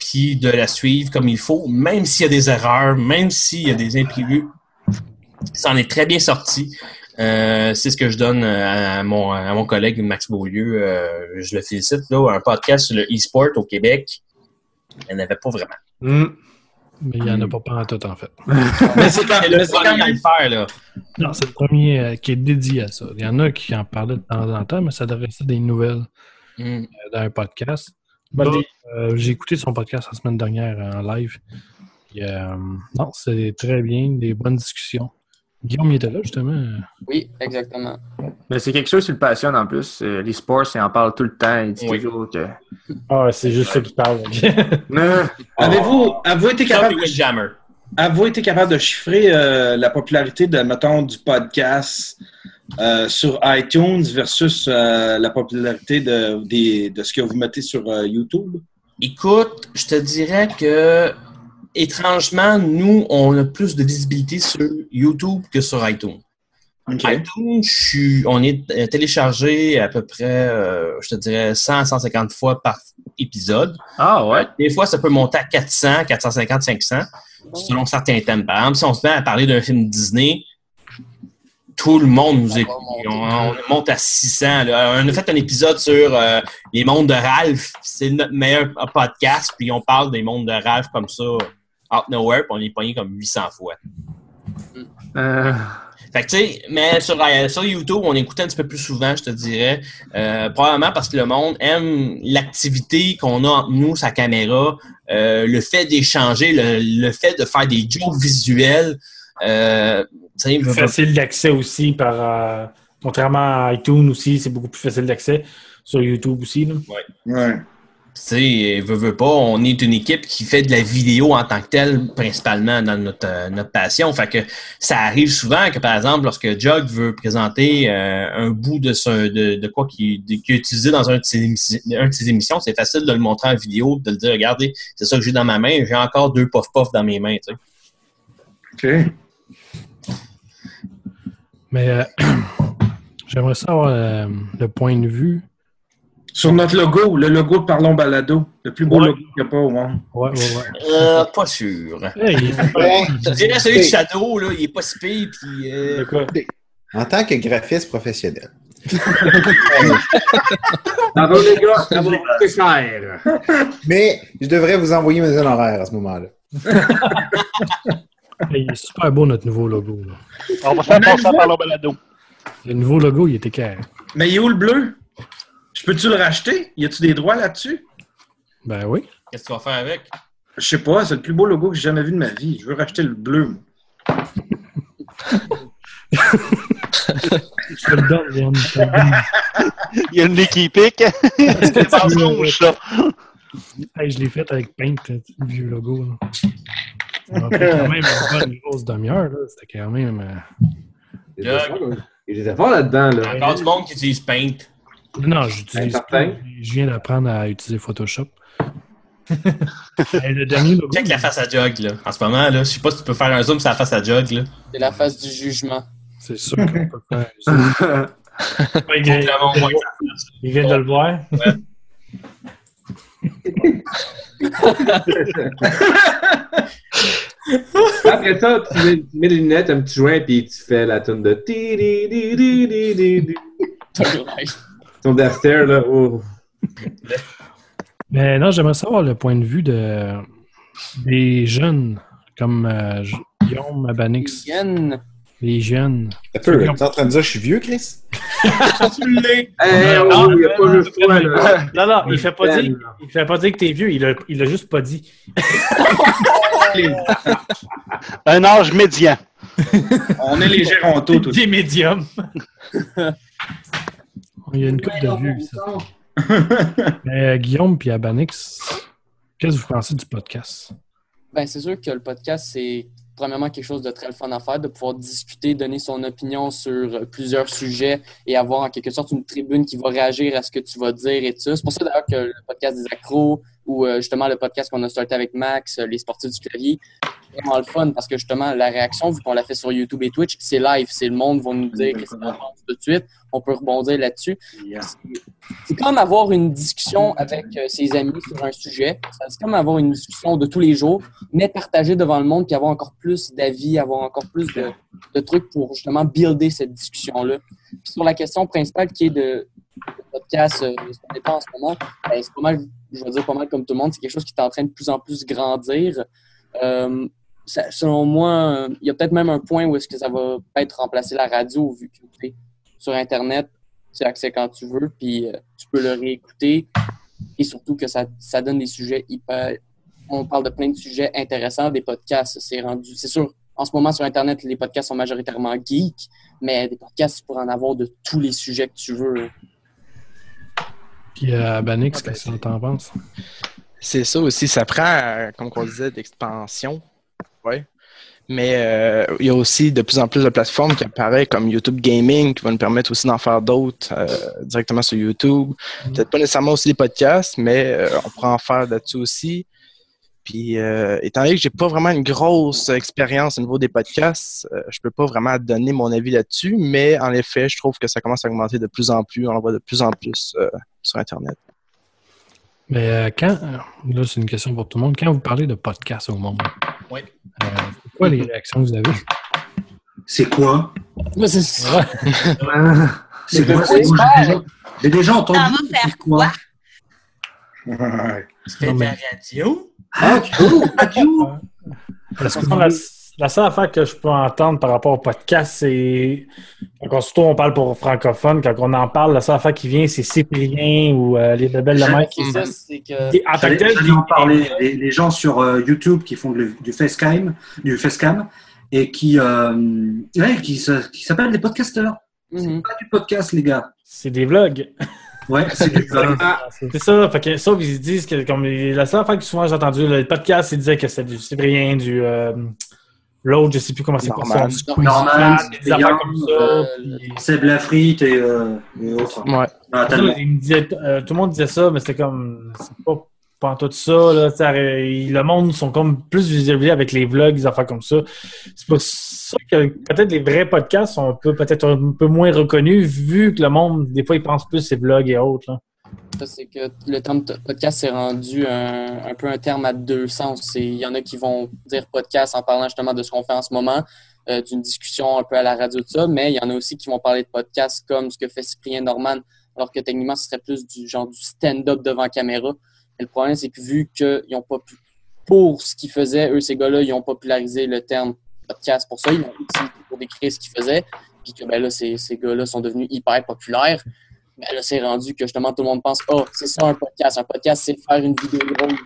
puis de la suivre comme il faut, même s'il y a des erreurs, même s'il y a des imprévus. Ça en est très bien sorti. Euh, c'est ce que je donne euh, à mon, à mon collègue Max Beaulieu. Euh, je le félicite. Là, un podcast sur le e-sport au Québec, il n'y en avait pas vraiment. Mais il n'y en a pas pas en tout, en fait. Mais c'est quand, mais c'est quand même à le faire, là. Non, c'est le premier euh, qui est dédié à ça. Il y en a qui en parlaient de temps en temps, mais ça devrait être des nouvelles Mm. euh, dans un podcast. Idée. euh, J'ai écouté son podcast la semaine dernière en live. Euh, non, c'est très bien, des bonnes discussions. Guillaume, il était là, justement. Oui, exactement. Mais c'est quelque chose qui le passionne en plus. Euh, les sports, il en parle tout le temps. Il dit Oui. toujours que. Ah, c'est juste ça qui parle. Avez-vous avez été capable, Jumpy Windjammer. avez été capable de chiffrer euh, la popularité de, mettons, du podcast euh, sur iTunes versus euh, la popularité de, ce que vous mettez sur euh, YouTube? Écoute, je te dirais que étrangement, nous, on a plus de visibilité sur YouTube que sur iTunes. iTunes, je suis- on est téléchargé à peu près, euh, je te dirais, 100 150 fois par épisode. Ah ouais? Des fois, ça peut monter à 400, 450, 500, selon certains thèmes. Par exemple, si on se met à parler d'un film Disney, tout le monde nous écoute. On, on monte à 600. là. On a fait un épisode sur euh, les mondes de Ralph. C'est notre meilleur podcast. Puis on parle des mondes de Ralph comme ça, out nowhere. Puis on est pogné comme 800 fois. Euh, Fait que, tu sais, mais sur, euh, sur YouTube, on écoutait un petit peu plus souvent, je te dirais. Euh, probablement parce que le monde aime l'activité qu'on a entre nous, sa caméra, euh, le fait d'échanger, le, le fait de faire des jokes visuels. Euh, facile d'accès aussi par. euh, contrairement à iTunes aussi, c'est beaucoup plus facile d'accès. Sur YouTube aussi. Là. Ouais. Tu sais, veut, veut pas, on est une équipe qui fait de la vidéo en tant que telle, principalement dans notre, euh, notre passion. Fait que ça arrive souvent que, par exemple, lorsque Jug veut présenter euh, un bout de, ce, de, de quoi qu'il qu'il a utilisé dans un de ses, émissi- un de ses émissions, c'est facile de le montrer en vidéo, de le dire, regardez, c'est ça que j'ai dans ma main, j'ai encore deux puff-puff dans mes mains, tu sais. OK. Mais euh, j'aimerais savoir euh, le point de vue. Sur notre logo, le logo de Parlons Balado, le plus beau Ouais. logo qu'il n'y a pas au monde. Ouais, ouais, ouais. Euh, pas sûr. Je dirais celui de Shadow, là, il est pas si pire, puis... euh? En tant que graphiste professionnel. Bravo les gars, ça va coûter cher. Mais je devrais vous envoyer mes honoraires à ce moment-là. il est super beau, notre nouveau logo. là. On va faire passer par le balado. Le nouveau logo, il était carré. Mais il est où le bleu? Je peux-tu le racheter? Y a-tu des droits là-dessus? Ben oui. Qu'est-ce que tu vas faire avec? Je sais pas, c'est le plus beau logo que j'ai jamais vu de ma vie. Je veux racheter le bleu. moi. Je te le donne. Il y a une nez qui pique. C'est pas rouge, ça. Hey, je l'ai fait avec Paint, le vieux logo. là. Pris quand même une bonne grosse demi-heure. là. C'était quand même. euh, Il était fort, là. Il était fort là-dedans. Là. Encore du monde qui utilise Paint. Non, j'utilise pas. Je viens d'apprendre à utiliser Photoshop. Hey, le dernier logo. Check la face à Jug, là. En ce moment, là, je sais pas si tu peux faire un zoom sur la face à Jug, là. C'est la phase du jugement. C'est sûr qu'on peut faire ça. Vient, il vient de le voir. Après ça, tu mets, tu mets les lunettes, un petit joint, puis tu fais la tune de. Ton Daster, là. Oh. Mais non, j'aimerais savoir le point de vue de, des jeunes comme euh, Guillaume Abanix. Yann. Les jeunes. Un peu, t'es en train de dire que je suis vieux, Chris? tu l'es. Eh, non, oh, non, il a pas non, juste toi, là. Non, non, il fait pas Ben, dire, il fait pas dire que t'es vieux, il a, il a juste pas dit. Un âge médian. On est les gérontos, tous. Des médiums. Il y a une coupe de vues. ça. Mais, euh, Guillaume puis Abanix, qu'est-ce que vous pensez du podcast? Ben, c'est sûr que le podcast, c'est premièrement quelque chose de très fun à faire, de pouvoir discuter, donner son opinion sur euh, plusieurs sujets et avoir en quelque sorte une tribune qui va réagir à ce que tu vas dire et tout. C'est pour ça d'ailleurs que le podcast des accros ou euh, justement le podcast qu'on a starté avec Max, euh, les sportifs du clavier, c'est vraiment le fun parce que justement la réaction, vu qu'on l'a fait sur YouTube et Twitch, c'est live, c'est le monde va nous dire qu'est-ce qu'on pense tout de suite. On peut rebondir là-dessus. C'est comme avoir une discussion avec euh, ses amis sur un sujet. C'est comme avoir une discussion de tous les jours, mais partagée devant le monde, puis avoir encore plus d'avis, avoir encore plus de, de trucs pour justement builder cette discussion-là. Sur la question principale qui est de, podcast, euh, ce est en ce moment, ben, c'est pas mal, je veux dire pas mal comme tout le monde, c'est quelque chose qui est en train de plus en plus grandir. Euh, selon moi, il y a peut-être même un point où est-ce que ça va peut-être remplacer la radio, vu que sur Internet, tu as accès quand tu veux, puis euh, tu peux le réécouter. Et surtout que ça, ça donne des sujets hyper. On parle de plein de sujets intéressants, des podcasts. C'est rendu. C'est sûr, en ce moment sur Internet, les podcasts sont majoritairement geeks, mais des podcasts, tu pourrais en avoir de tous les sujets que tu veux. Puis euh, Abanix, qu'est-ce que t'en penses? C'est ça aussi, ça prend, euh, comme on disait, d'expansion. Ouais. Mais euh, il y a aussi de plus en plus de plateformes qui apparaissent comme YouTube Gaming qui vont nous permettre aussi d'en faire d'autres euh, directement sur YouTube. Peut-être pas nécessairement aussi des podcasts, mais euh, on pourra en faire là-dessus aussi. Puis, euh, étant donné que j'ai pas vraiment une grosse expérience au niveau des podcasts, euh, je peux pas vraiment donner mon avis là-dessus, mais en effet, je trouve que ça commence à augmenter de plus en plus. On en voit de plus en plus euh, sur Internet. Mais euh, quand, là c'est une question pour tout le monde, quand vous parlez de podcast au monde, Oui. euh, c'est quoi les réactions que vous avez? C'est quoi? c'est C'est quoi? C'est Moi, quoi? J'ai déjà, j'ai déjà entendu. Ça va faire quoi? C'était de la radio? Radio! Radio! Parce que la, la seule affaire que je peux entendre par rapport au podcast, c'est. Quand surtout on parle pour francophone, quand on en parle, la seule affaire qui vient, c'est Cyprien ou euh, les belles de main. C'est ça, c'est que. Et en tant que en parler. Les, les gens sur euh, YouTube qui font le- du facecam, du facecam et qui, euh, ouais, qui, qui s'appellent des podcasteurs. C'est pas du podcast, les gars. C'est des vlogs. Ouais, c'est des vlogs. C'est ça. Fait que ça, ils disent que comme la seule affaire que souvent j'ai entendu, le podcast, ils disaient que c'était du Cyprien, du. euh, L'autre, je sais plus comment c'est pour ça. Clan, des affaires comme ça. euh, puis- Seb Lafrite et, euh, et autres. Ouais. Ah, euh, tout le monde disait ça, mais c'était comme. C'est pas, en tout ça. Là, le monde sont comme plus visualisés avec les vlogs, des affaires comme ça. C'est pour ça que peut-être les vrais podcasts sont peut-être un peu moins reconnus, vu que le monde, des fois, il pense plus ces vlogs et autres. là. C'est que le terme podcast s'est rendu un, un peu un terme à deux sens. Il y en a qui vont dire podcast en parlant justement de ce qu'on fait en ce moment, euh, d'une discussion un peu à la radio, de ça, mais il y en a aussi qui vont parler de podcast comme ce que fait Cyprien Norman, alors que techniquement, ce serait plus du genre du stand-up devant caméra. Le problème, c'est que vu qu'ils n'ont pas pu, pour ce qu'ils faisaient, eux, ces gars-là, ils ont popularisé le terme podcast pour ça, ils l'ont utilisé pour décrire ce qu'ils faisaient, puis que ben là, ces, ces gars-là sont devenus hyper populaires. Ben là, c'est rendu que justement tout le monde pense Oh, c'est ça un podcast. Un podcast, c'est faire une vidéo drôle.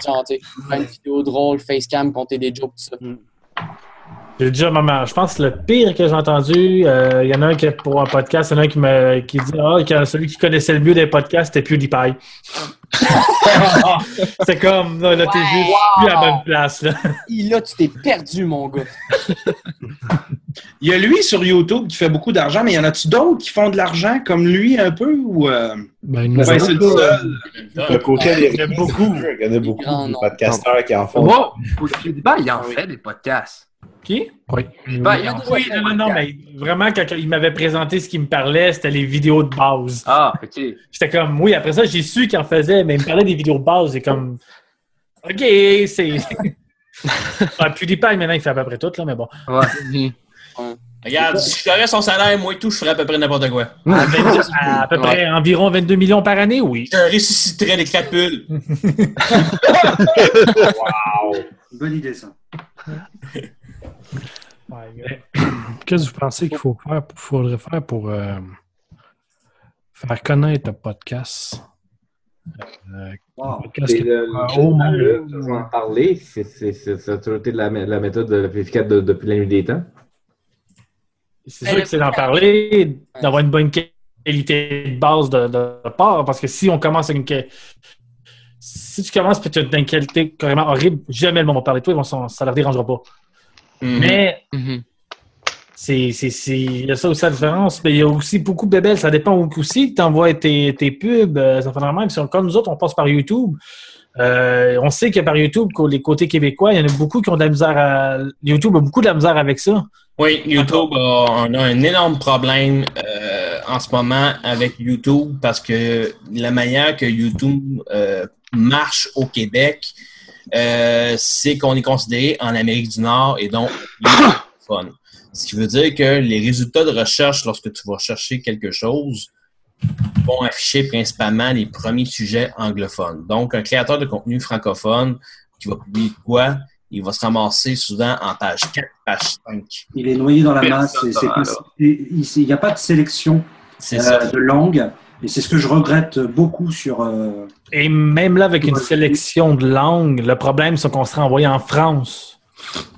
Faire une vidéo drôle, facecam, compter des jokes, tout ça. J'ai déjà, maman, je pense que le pire que j'ai entendu, euh, il y en a un qui, pour un podcast, il y en a un qui, me, qui dit Ah, que celui qui connaissait le mieux des podcasts, c'était PewDiePie. c'est comme, là, là t'es juste plus à la bonne place. Là. Là, tu t'es perdu, mon gars. Il y a lui sur YouTube qui fait beaucoup d'argent, mais y en a-tu d'autres qui font de l'argent comme lui un peu ou euh, Ben, ou ben, c'est le seul? Le côté des Il y en a beaucoup. Il y en a beaucoup de podcasteurs qui en font. Wow! PewDiePie, il en fait des podcasts. Qui? Oui. Ben, il en oui, non, non, mais vraiment, quand il m'avait présenté ce qu'il me parlait, c'était les vidéos de base. Ah, ok. J'étais comme, oui, après ça, j'ai su qu'il en faisait, mais il me parlait des vidéos de base. C'est comme, OK, c'est. ah, PewDiePie, maintenant, il fait à peu près tout, là, mais bon. Ouais. Regarde, si je ferais son salaire, moi et tout, je ferais à peu près n'importe quoi. À, 22 à peu près environ 22 millions par année, oui. Je ressusciterais les crapules. wow! Bonne idée, ça. Qu'est-ce que vous pensez qu'il faut faire, faudrait faire pour euh, faire connaître le podcast? Euh, podcast le- euh, le- au monde. le- je vais en parler. C'est- c'est- c'est- Ça a toujours été la, la méthode la plus efficace de- depuis la nuit des temps. C'est sûr que c'est d'en parler, d'avoir une bonne qualité de base de, de part, parce que si on commence avec une. Si tu commences et tu as une qualité carrément horrible, jamais le monde va parler de toi, ça leur dérangera pas. Mhm. Mais c'est, c'est, c'est- il y a ça aussi la différence. Mais il y a aussi beaucoup de bébelles. Ça dépend où aussi tu envoies tes, tes pubs. euh, Ça fait normal. Si on- comme nous autres, on passe par YouTube. euh, on sait que par YouTube, les côtés québécois, il y en a beaucoup qui ont de la misère à. YouTube a beaucoup de la misère avec ça. Oui, YouTube, a, on a un énorme problème euh, en ce moment avec YouTube parce que la manière que YouTube euh, marche au Québec, euh, c'est qu'on est considéré en Amérique du Nord et donc anglophone. Ce qui veut dire que les résultats de recherche, lorsque tu vas chercher quelque chose, vont afficher principalement les premiers sujets anglophones. Donc, un créateur de contenu francophone qui va publier quoi, il va se ramasser souvent en page 4, page 5. Il est noyé dans la masse. Il n'y a pas de sélection euh, de langue. Et c'est ce que je regrette beaucoup sur. euh, Et même là, avec une sélection de langues, le problème, c'est qu'on sera envoyé en France.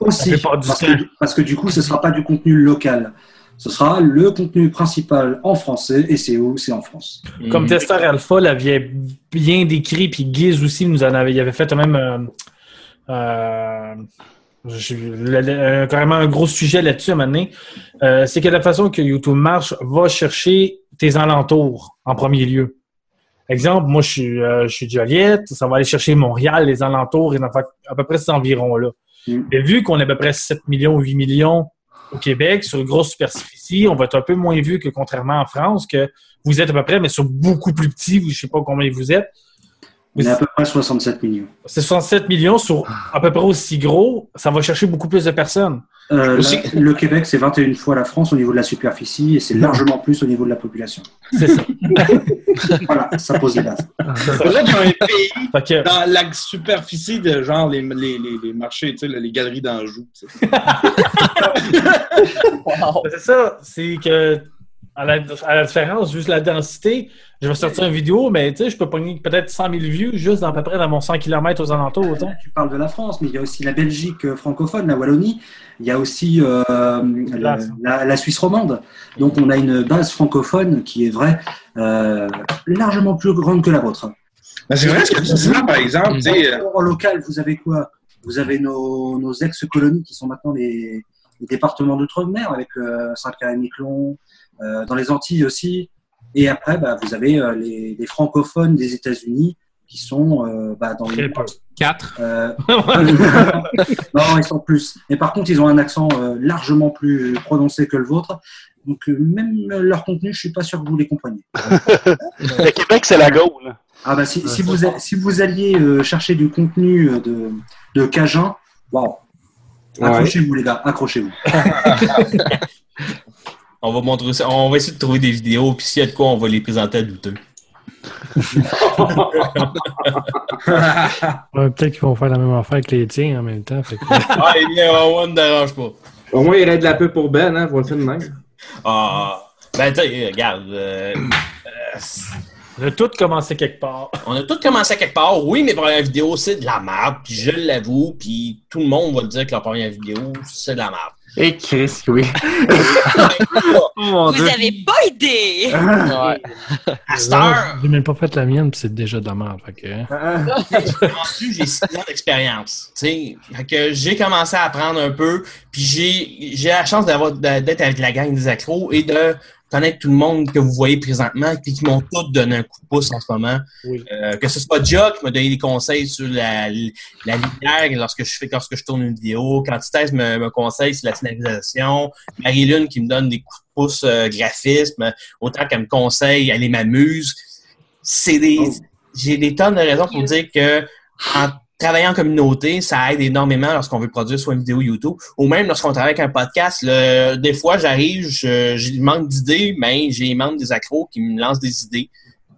Aussi, parce que, parce que du coup, ce ne sera pas du contenu local. Ce sera le contenu principal en français, et c'est où C'est en France. Comme Tester Alpha l'avait bien décrit, puis Giz aussi nous en avait, il avait fait même euh, euh, je- carrément un gros sujet là-dessus à un moment donné. Euh, c'est que la façon que YouTube marche va chercher tes alentours en premier lieu. Exemple, moi je suis, euh, je suis de Joliette, ça va aller chercher Montréal, les alentours, et à peu près ces environs-là. Mais vu qu'on est à peu près 7 millions, 8 millions au Québec, sur une grosse superficie, on va être un peu moins vu que contrairement en France, que vous êtes à peu près, mais sur beaucoup plus petit, je ne sais pas combien vous êtes. On est à peu près 67 millions. C'est 67 millions sur à peu près aussi gros, ça va chercher beaucoup plus de personnes. Euh, le Québec, c'est 21 fois la France au niveau de la superficie, et c'est largement plus au niveau de la population. C'est ça. voilà, ça pose les bases. C'est vrai qu'il y a un pays que- dans la superficie de genre les, les, les, les marchés, tu sais, les galeries d'Anjou. sais. C'est ça, c'est que à la, à la différence, juste la densité, je vais sortir une vidéo, mais tu sais, je peux pogner peut-être 100 000 views juste dans à peu près dans mon 100 km aux alentours. Tu parles de la France, mais il y a aussi la Belgique euh, francophone, la Wallonie. Il y a aussi euh, la, la- la Suisse romande. Donc, on a une base francophone qui est vraie, euh, largement plus grande que la vôtre. Ben, c'est vrai ce que tu dis là, par exemple. euh, En local, vous avez quoi? Vous avez nos, nos ex-colonies qui sont maintenant les, les départements d'outre-mer avec euh, Saint-Pierre-et-Miquelon, dans les Antilles aussi. Et après, bah, vous avez euh, les, les francophones des États-Unis qui sont euh, bah, dans les. Quatre. Euh, non, ils sont plus. Mais par contre, ils ont un accent euh, largement plus prononcé que le vôtre. Donc, euh, même leur contenu, je suis pas sûr que vous les compreniez. Le Québec, c'est la Gaule. Ah bah si, si vous, a- si vous alliez euh, chercher du contenu euh, de, de Cajun, waouh. Ouais. Accrochez-vous les gars, accrochez-vous. On va montrer ça. On va essayer de trouver des vidéos, puis s'il y a de quoi, on va les présenter à douteux. Ouais, Peut-être qu'ils vont faire la même affaire que les tiens en même temps. fait que- ah, bien, on ne dérange pas. Au moins, il y aurait de la pub pour Ben, hein, voir ça de même. Ah, ben, tu sais, regarde. euh, euh, On a tous commencé quelque part. on a tous commencé quelque part. Oui, mes premières vidéos, c'est de la merde, puis je l'avoue, puis tout le monde va le dire que leur première vidéo, c'est de la merde. Et Chris, oui. Vous avez pas idée! À cette heure, J'ai même pas fait la mienne, puis c'est déjà dommage. Fait que... hein. rendu, j'ai six ans d'expérience. tu sais. Fait que j'ai commencé à apprendre un peu, puis j'ai j'ai la chance d'être avec la gang des accros et de connaître tout le monde que vous voyez présentement, puis qui m'ont tous donné un coup de pouce en ce moment. Euh, que ce soit Joe qui m'a donné des conseils sur la, la lumière lorsque je fais lorsque je tourne une vidéo, quand Thèse me, me conseille sur la scénarisation, Marie-Lune qui me donne des coups de pouce euh, graphisme, autant qu'elle me conseille, elle m'amuse. C'est des. J'ai des tonnes de raisons pour dire que en travaillant en communauté, ça aide énormément lorsqu'on veut produire soit une vidéo YouTube ou même lorsqu'on travaille avec un podcast. des fois, j'arrive, je, j'ai manque d'idées, mais j'ai membres des accros qui me lancent des idées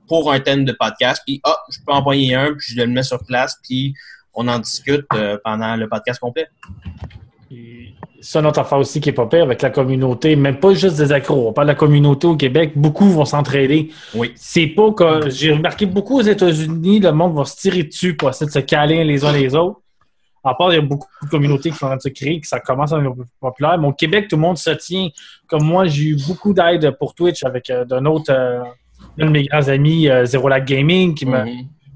pour un thème de podcast. Puis, ah, je peux envoyer un, puis je le mets sur place, puis on en discute euh, pendant le podcast complet. Une autre affaire aussi qui est pas pire avec la communauté, même pas juste des accros. On parle de la communauté au Québec, beaucoup vont s'entraider. Oui. C'est pas que j'ai remarqué beaucoup aux États-Unis, le monde va se tirer dessus pour essayer de se caler les uns les autres. À part, il y a beaucoup de communautés qui sont en train de se créer, que ça commence à devenir plus populaire. Mais au Québec, tout le monde se tient. Comme moi, j'ai eu beaucoup d'aide pour Twitch avec euh, d'un autre, euh, un de mes grands amis, euh, Zero Lag Gaming, qui me,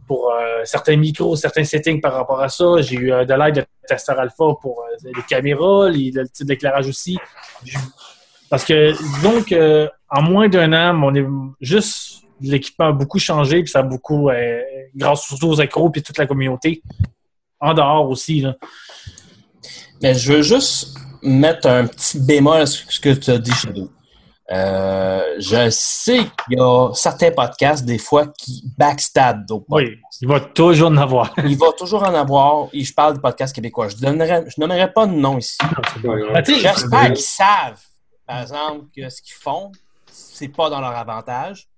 pour euh, certains micros, certains settings par rapport à ça. J'ai eu de l'aide de Tester Alpha pour euh, les caméras, les- le type d'éclairage aussi. Parce que, que, en moins d'un an, on est juste l'équipement a beaucoup changé, puis ça a beaucoup, euh, grâce surtout aux accros puis toute la communauté, en dehors aussi. Là. Mais je veux juste mettre un petit bémol sur ce que tu as dit, Shadow. Euh, je sais qu'il y a certains podcasts, des fois, qui backstab d'autres Oui, il va toujours en avoir. Il va toujours en avoir, et je parle des podcasts québécois. Je donnerai, je nommerai pas de nom ici. Ben, sais, J'espère qu'ils savent, par exemple, que ce qu'ils font, c'est pas dans leur avantage.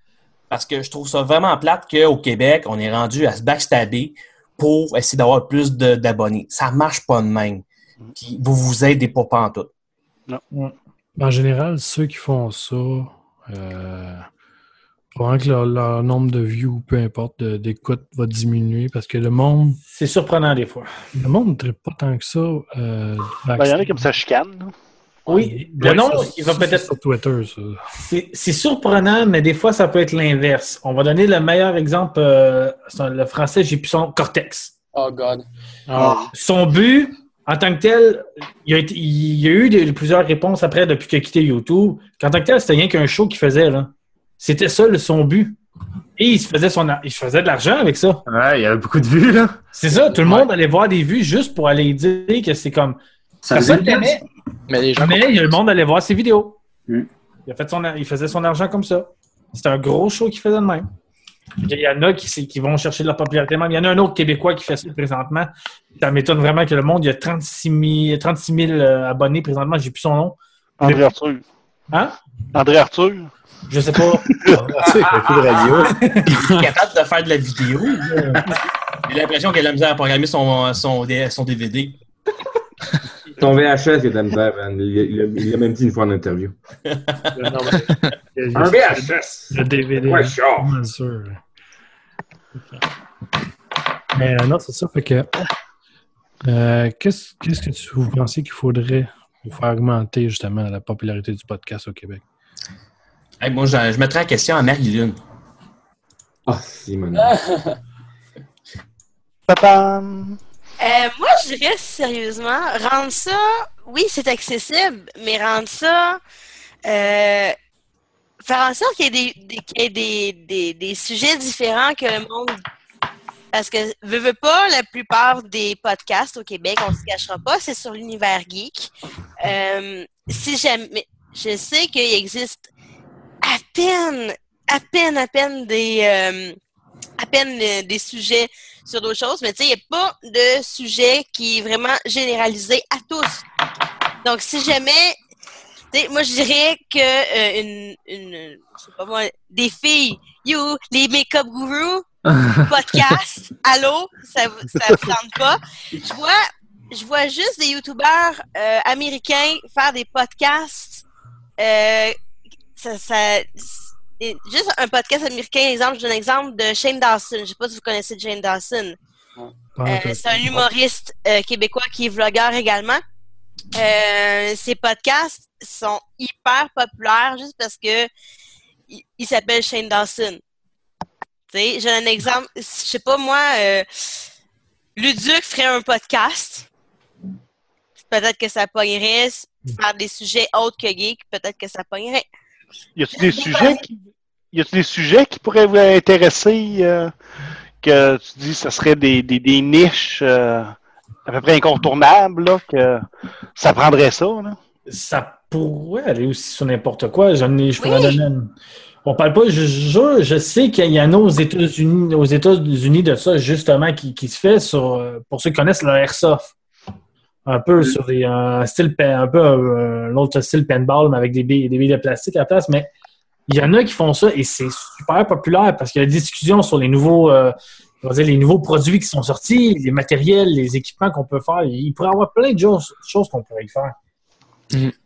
Parce que je trouve ça vraiment plate qu'au Québec, on est rendu à se backstabber pour essayer d'avoir plus d'abonnés. Ça marche pas de même. Puis vous vous aidez pas pantoute. En général, ceux qui font ça, euh, probablement que leur, leur nombre de views, peu importe, d'écoute, va diminuer parce que le monde. C'est surprenant des fois. Le monde ne traite pas tant que ça. euh, Ben, il y en a comme ça chicane. Oui, le nom, ça, il va peut-être. c'est sur Twitter, ça. C'est c'est surprenant, mais des fois, ça peut être l'inverse. On va donner le meilleur exemple. euh, le français, j'ai plus son Cortex. Oh God. Son but, en tant que tel, il y a, été- il y a eu plusieurs réponses après depuis qu'il a quitté YouTube. Qu'en tant que tel, c'était rien qu'un show qu'il faisait. là. C'était ça le- son but. Et il se faisait, son, il se faisait de l'argent avec ça. Ouais, il y avait beaucoup de vues, là. C'est ça, tout le monde allait voir des vues juste pour aller dire que c'est comme. Ça Personne l'aimait. Mais les gens. Mais il y a le monde allait voir ses vidéos. Il, a fait son, il faisait son argent comme ça. C'était un gros show qu'il faisait de même. Il y en a qui, c'est- qui vont chercher de la popularité même. Il y en a un autre Québécois qui fait ça présentement. Ça m'étonne vraiment que le monde, il y a 36 000, 36 000 euh, abonnés présentement. J'ai plus son nom. André Arthur. Hein? André Arthur. Je sais pas. Il est capable de faire de la vidéo. J'ai l'impression qu'il a de la misère à programmer son, son, son DVD. Ton VHS, il a de la misère, man. Il l'a même dit une fois en interview. Un VHS! Le DVD. Ouais, sure. mal sûr. Mais euh, non, c'est ça. Fait que. euh, Qu'est-ce qu'est-ce que tu, vous pensez qu'il faudrait pour faire augmenter justement la popularité du podcast au Québec? Hey, moi, je, je mettrais la question à Marie-Lune. Ah, si, man. Papam! Euh, moi, je dirais sérieusement, rendre ça, oui, c'est accessible, mais rendre ça, euh, faire en sorte qu'il y ait, des, des- qu'il y ait des, des- des sujets différents que le monde. Parce que, veux, veux pas, la plupart des podcasts au Québec, on se cachera pas, c'est sur l'univers geek. Euh, si jamais. Je sais qu'il existe peine, à peine, à peine des. euh, à peine euh, des sujets sur d'autres choses, mais tu sais, il n'y a pas de sujet qui est vraiment généralisé à tous. Donc, si jamais, tu sais, moi, je dirais que euh, une, une, je sais pas moi, des filles, you, les make-up gurus, podcast, allô, ça vous tente pas. Je vois, je vois juste des youtubeurs euh, américains faire des podcasts. Ça, ça, et juste un podcast américain, exemple, je donne l'exemple de Shane Dawson. Je sais pas si vous connaissez Shane Dawson. Euh, c'est un humoriste euh, québécois qui est vlogueur également. Euh, ses podcasts sont hyper populaires juste parce que il, il s'appelle Shane Dawson. Tu sais, j'ai un exemple. Je sais pas moi, Luduc ferait un podcast. Peut-être que ça pognerait. Faire des sujets autres que geek, peut-être que ça pognerait. Y a-t-il des sujets qui, y a-t-il des sujets qui pourraient vous intéresser euh, que tu dis que ce serait des, des, des niches euh, à peu près incontournables, là, que ça prendrait ça, là? Ça pourrait aller aussi sur n'importe quoi. J'en ai, je pourrais donner On parle pas, je, je, je sais qu'il y en a aux États-Unis, aux États-Unis de ça, justement, qui, qui se fait sur, euh, pour ceux qui connaissent le airsoft. Un peu sur des un style, un peu euh, l'autre style paintball, mais avec des billes, des billes de plastique à la place. Mais il y en a qui font ça et c'est super populaire parce qu'il y a des discussions sur les nouveaux, euh, on va dire, les nouveaux produits qui sont sortis, les matériels, les équipements qu'on peut faire. Il pourrait y avoir plein de choses, choses qu'on pourrait y faire.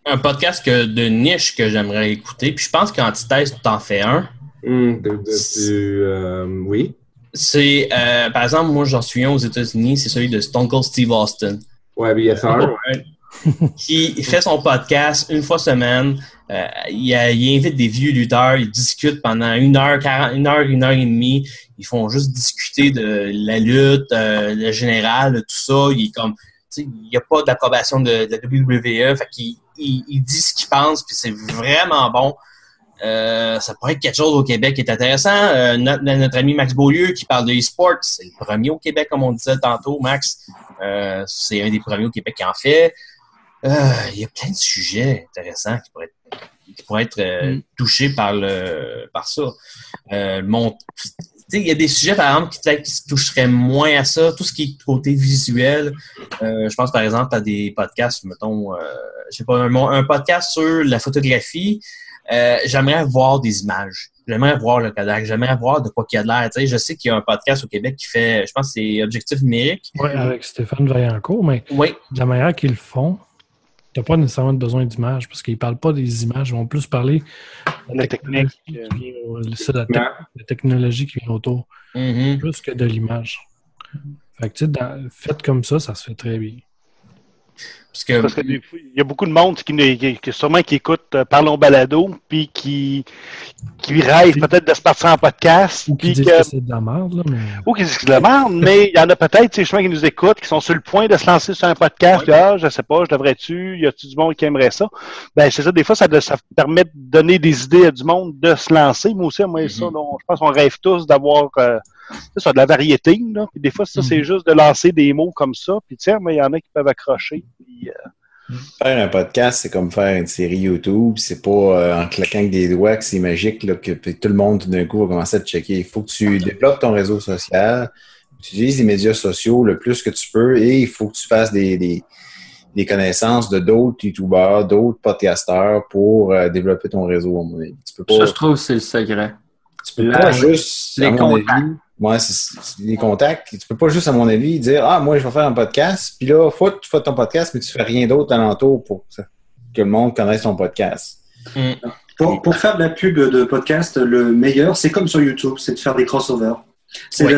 Un podcast que- de niche que j'aimerais écouter. Puis je pense qu'Antithèse, tu en fais un. De- de- du, euh, oui. C'est, euh, par exemple, moi, j'en suis un aux États-Unis, c'est celui de Stone Cold Steve Austin. BSR. Ouais. qui fait son podcast une fois semaine. Euh, il, il invite des vieux lutteurs, ils discutent pendant une heure, 40, une heure, une heure et demie. Ils font juste discuter de la lutte, euh, le général, tout ça. Il est comme, il n'y a pas d'approbation de, de la WWE. Fait qu'il il, il dit ce qu'il pense, puis c'est vraiment bon. Euh, ça pourrait être quelque chose au Québec qui est intéressant. Euh, notre, notre ami Max Beaulieu qui parle de e-sport, c'est le premier au Québec, comme on disait tantôt, Max. Euh, c'est un des premiers au Québec qui en fait. Il y a plein de sujets intéressants qui pourraient être, qui pourraient être euh, touchés par, le, par ça. Mon, il y a des sujets, par exemple, qui, peut-être, qui se toucheraient moins à ça. Tout ce qui est côté visuel. Euh, je pense, par exemple, à des podcasts, mettons, euh, je sais pas, un, un podcast sur la photographie. Euh, j'aimerais voir des images. J'aimerais voir le Kodak. J'aimerais voir de quoi qu'il y a de l'air. Tu sais, je sais qu'il y a un podcast au Québec qui fait, je pense que c'est Objectif numérique. Oui, avec Stéphane Vaillancourt, mais Oui. de la manière qu'ils le font, tu n'as pas nécessairement besoin d'images parce qu'ils ne parlent pas des images, ils vont plus parler de la technologie qui vient, au- c'est la, tec- la technologie qui vient autour, Mm-hmm. plus que de l'image. Fait que, tu sais, dans- fait comme ça, ça se fait très bien. Parce que, Parce que des fois, il y a beaucoup de monde qui, qui- qui- sûrement qui écoute euh, Parlons Balado, puis qui, qui rêve peut-être de se partir en podcast. Ou qui disent que- que c'est de la merde, là, mais... ou qui disent que c'est de la merde, mais il y en a peut-être, ces chemins qui nous écoutent, qui sont sur le point de se lancer sur un podcast. puis, Ah, je sais pas, je devrais-tu, y a-tu du monde qui aimerait ça? Ben, c'est ça, des fois, ça, ça permet de donner des idées à du monde de se lancer. Moi aussi, moi, ça, là, on- je pense qu'on rêve tous d'avoir, euh, ça, de la variété, là. Puis des fois, ça, c'est juste de lancer des mots comme ça. Puis tiens, mais il y en a qui peuvent accrocher. Puis, euh, Faire un podcast, c'est comme faire une série YouTube. C'est pas euh, en claquant avec des doigts que c'est magique là, que puis tout le monde, d'un coup, va commencer à te checker. Il faut que tu développes ton réseau social, tu utilises les médias sociaux le plus que tu peux et il faut que tu fasses des, des, des connaissances de d'autres YouTubeurs, d'autres podcasteurs pour euh, développer ton réseau, à mon avis. Tu peux pas, Ça, je trouve que c'est le secret. tu peux pas juste, les contacts. avis, ouais, c'est- les contacts. Tu peux pas juste, à mon avis, dire Ah, moi, je vais faire un podcast, puis là, faut que tu fasses ton podcast, mais tu fais rien d'autre alentour pour que, le monde connaisse ton podcast. Pour, pour faire de la pub de podcast, le meilleur, c'est comme sur YouTube, c'est de faire des crossovers. C'est Oui.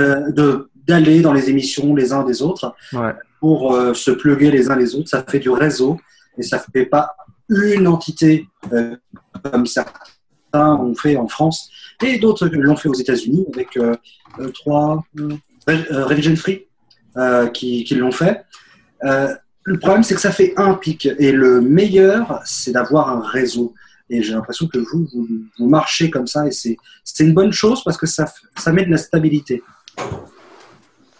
d'aller dans les émissions les uns des autres Ouais. pour euh, se plugger les uns les autres. Ça fait du réseau et ça fait pas une entité euh, comme certains ont fait en France et d'autres l'ont fait aux États-Unis avec euh, euh, trois euh, Re- Religion Free euh, qui, qui l'ont fait. Le problème, c'est que ça fait un pic. Et le meilleur, c'est d'avoir un réseau. Et j'ai l'impression que vous, vous, vous marchez comme ça. Et c'est une bonne chose parce que ça, ça met de la stabilité.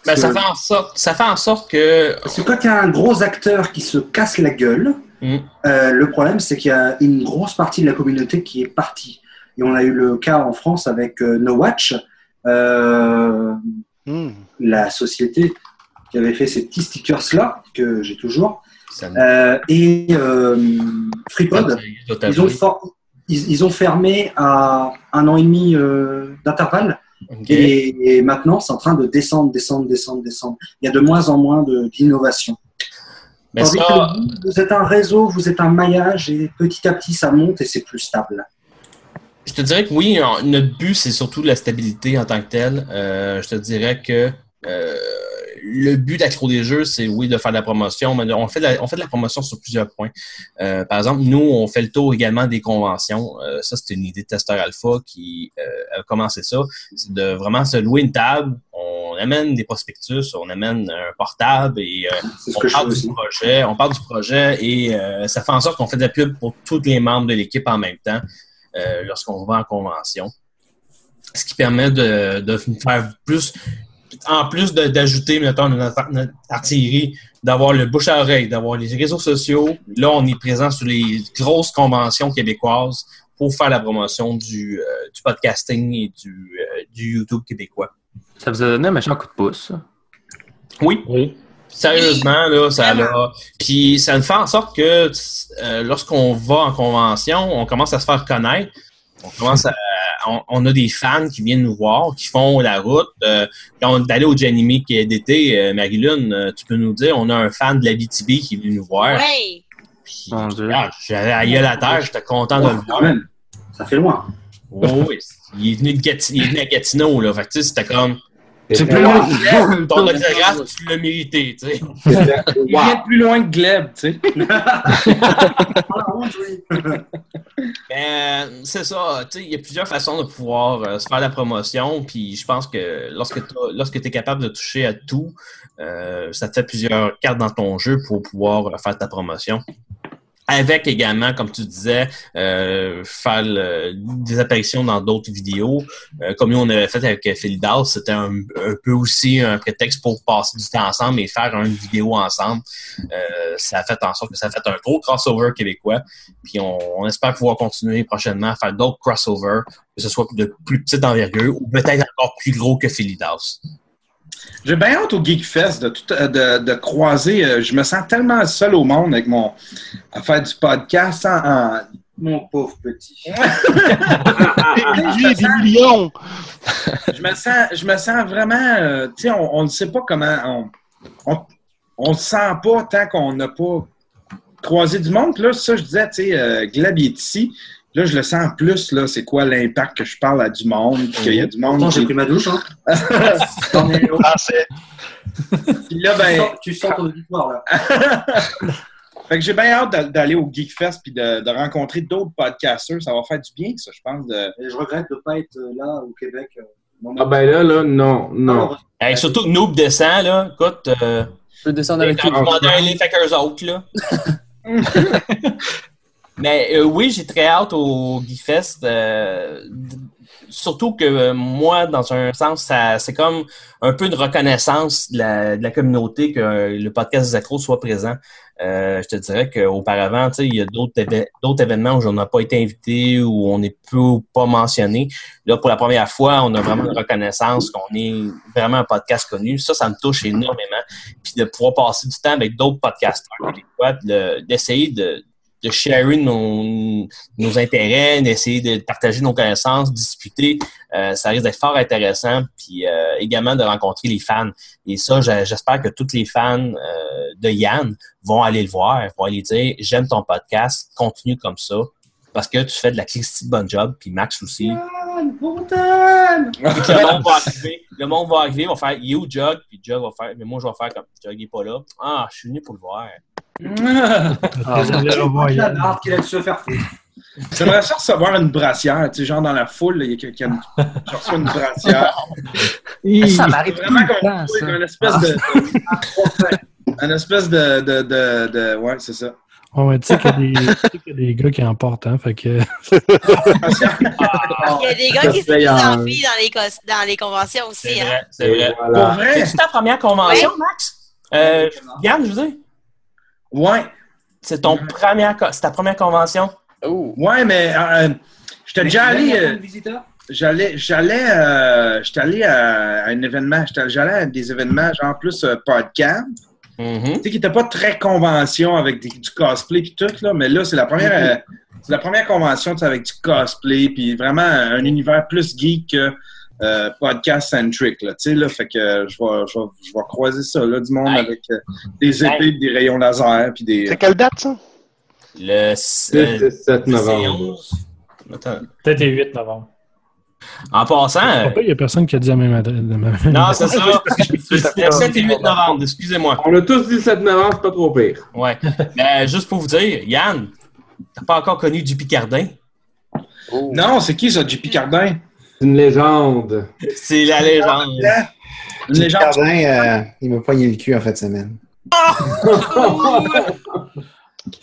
Ben, ça, fait en sorte, ça fait en sorte que. Parce que quand il y a un gros acteur qui se casse la gueule, Mm. euh, le problème, c'est qu'il y a une grosse partie de la communauté qui est partie. Et on a eu le cas en France avec euh, No Watch, euh, la société qui avait fait ces petits stickers-là, que j'ai toujours, euh, et FreePod. Ils ont, for- ils, ils ont fermé à un an et demi d'intervalle. Et, et maintenant, c'est en train de descendre, descendre, descendre, descendre. Il y a de moins en moins d'innovation. Ça- vous êtes un réseau, vous êtes un maillage, et petit à petit, ça monte et c'est plus stable. Je te dirais que oui, en- notre but, c'est surtout la stabilité en tant que telle. Euh, je te dirais que euh, le but d'Accro des Jeux, c'est oui, de faire de la promotion, mais on fait de la, on fait de la promotion sur plusieurs points. Euh, par exemple, nous, on fait le tour également des conventions. Euh, ça, c'était une idée de Testeur Alpha qui euh, a commencé ça. C'est de vraiment se louer une table. On amène des prospectus, on amène un portable et euh, on parle du projet. On parle du projet et euh, ça fait en sorte qu'on fait de la pub pour tous les membres de l'équipe en même temps euh, lorsqu'on va en convention. Ce qui permet de, de faire plus, en plus d'ajouter, mettons, notre, notre artillerie, d'avoir le bouche à oreille, d'avoir les réseaux sociaux. Là, on est présent sur les grosses conventions québécoises pour faire la promotion du, euh, du podcasting et du, euh, du YouTube québécois. Ça vous a donné un méchant coup de pouce, ça? Oui. Sérieusement, là, ça l'a. Puis ça fait en sorte que euh, lorsqu'on va en convention, on commence à se faire connaître. On commence à, on, on a des fans qui viennent nous voir, qui font la route. Euh, quand on est allé au Janime d'été, euh, Marilyn, euh, tu peux nous dire, on a un fan de la BTB qui est venu nous voir. Mon Dieu. J'avais la gueule à terre, j'étais content de le voir. Ça fait loin. Oh, oui, il est venu, de Gati- il est venu à Gatineau, là. Fait que, tu sais, c'était comme. C'est plus plus loin. Ton autographe, tu l'as mérité, tu sais. Il vient plus loin que Gleb, tu sais. Ben, c'est ça, tu sais, il y a plusieurs façons de pouvoir euh, se faire la promotion, puis je pense que lorsque tu es capable de toucher à tout, euh, ça te fait plusieurs cartes dans ton jeu pour pouvoir euh, faire ta promotion. Avec également, comme tu disais, euh, faire le- des apparitions dans d'autres vidéos. Euh, comme nous, on avait fait avec Philidas, c'était un, peu aussi un prétexte pour passer du temps ensemble et faire une vidéo ensemble. Euh, ça a fait en sorte que ça a fait un gros crossover québécois. Puis on, on espère pouvoir continuer prochainement à faire d'autres crossovers, que ce soit de plus petite envergure ou peut-être encore plus gros que Philidas. J'ai bien hâte au Geekfest de, tout- de, de croiser. euh, je me sens tellement seul au monde avec mon à faire du podcast en, en- Mon pauvre petit. Des millions. je me sens, je me sens vraiment. euh, tu sais, on ne sait pas comment. On, on, on le sent pas tant qu'on n'a pas croisé du monde. Puis Là, ça, je disais, tu sais, euh, Gleb il est ici. Là, je le sens plus, là, c'est quoi l'impact que je parle à du monde, puis qu'il y a du monde. Pourtant, j'ai qui- pris ma douche, hein. Puis là, ben, Tu sens- ton auditoire, là. Fait que j'ai bien hâte d'a- d'aller au Geekfest puis de, de rencontrer d'autres podcasters. Ça va faire du bien, ça, je pense. De... Je regrette de ne pas être euh, là au Québec. euh, non, Ah ben là, là, non, non. Hey, surtout que Noob descend, là. Écoute, euh, Je peux descendre avec t'as lui. demandé un livre avec eux autres, là. Mais euh, oui, j'ai très hâte au Geekfest. euh, surtout que euh, moi, dans un sens, c'est comme un peu une reconnaissance de la, communauté que le podcast des soit présent. Je te dirais qu'auparavant, il y a d'autres événements où on n'a pas été invité, où on n'est plus ou pas mentionné. Là, pour la première fois, on a vraiment une reconnaissance qu'on est vraiment un podcast connu. Ça, ça me touche énormément. Puis de pouvoir passer du temps avec d'autres podcasteurs, d'essayer de, de sharer nos, nos intérêts, d'essayer de partager nos connaissances, discuter. Euh, ça risque d'être fort intéressant. Puis euh, également de rencontrer les fans. Et ça, j'espère que tous les fans euh, de Yann vont aller le voir, vont aller dire J'aime ton podcast, continue comme ça. Parce que tu fais de la de bonne job, puis Max aussi. Que le monde va arriver, le monde va arriver, va faire You Jug, puis Jug va faire, mais moi je vais faire comme Jug est pas là. Ah, je suis venu pour le voir. Ah, hâte qu'il aille se faire foutre. J'aimerais ça recevoir une brassière, tu sais, genre dans la foule, il y a quelqu'un qui reçoit une brassière. Ça m'arrive vraiment qu'on trouve une espèce de, de- une espèce de, de, de, de- ouais, c'est ça. Ouais, ouais, tu sais qu'il y, a des- y a gars qui en portent, hein, fait que... Il y a des gars qui se Ça déguisent en filles dans les, dans les conventions aussi. hein. C'est vrai. Pour vrai? C'est ta première convention, Max? Euh, Yann, je veux dire? Ouais. C'est ton première, c'est ta première convention? Ouais, mais euh, j'étais déjà allé. euh? J'allais, j'allais, euh, j'étais allé à, à un événement, j'étais- j'allais à des événements genre plus euh, podcast. Mm-hmm. Tu sais, qui n'était pas très convention avec des- du cosplay puis tout, là, mais là, c'est la première, Mm-hmm. euh, c'est la première convention tu sais, avec du cosplay puis vraiment un univers plus geek que euh, podcast-centric, là, tu sais, là, fait que je vais, je vais, je vais croiser ça, là, du monde avec euh, des épées, des rayons laser puis des... C'est quelle date, ça? Le Le 7 novembre. Attends. Peut-être le 8 novembre. En passant. euh, Il n'y a personne qui a dit la même adresse. la même- Non, c'est ça. Le 7 et 8 novembre, excusez-moi. On a tous dit le 7 novembre, c'est pas trop pire. Ouais. Mais juste pour vous dire, Yann, t'as pas encore connu du Picardin? Non, c'est qui ça, JP Cardin? C'est une légende. C'est la légende. Une légende. Cardin, euh, il m'a poigné le cul en fin de semaine.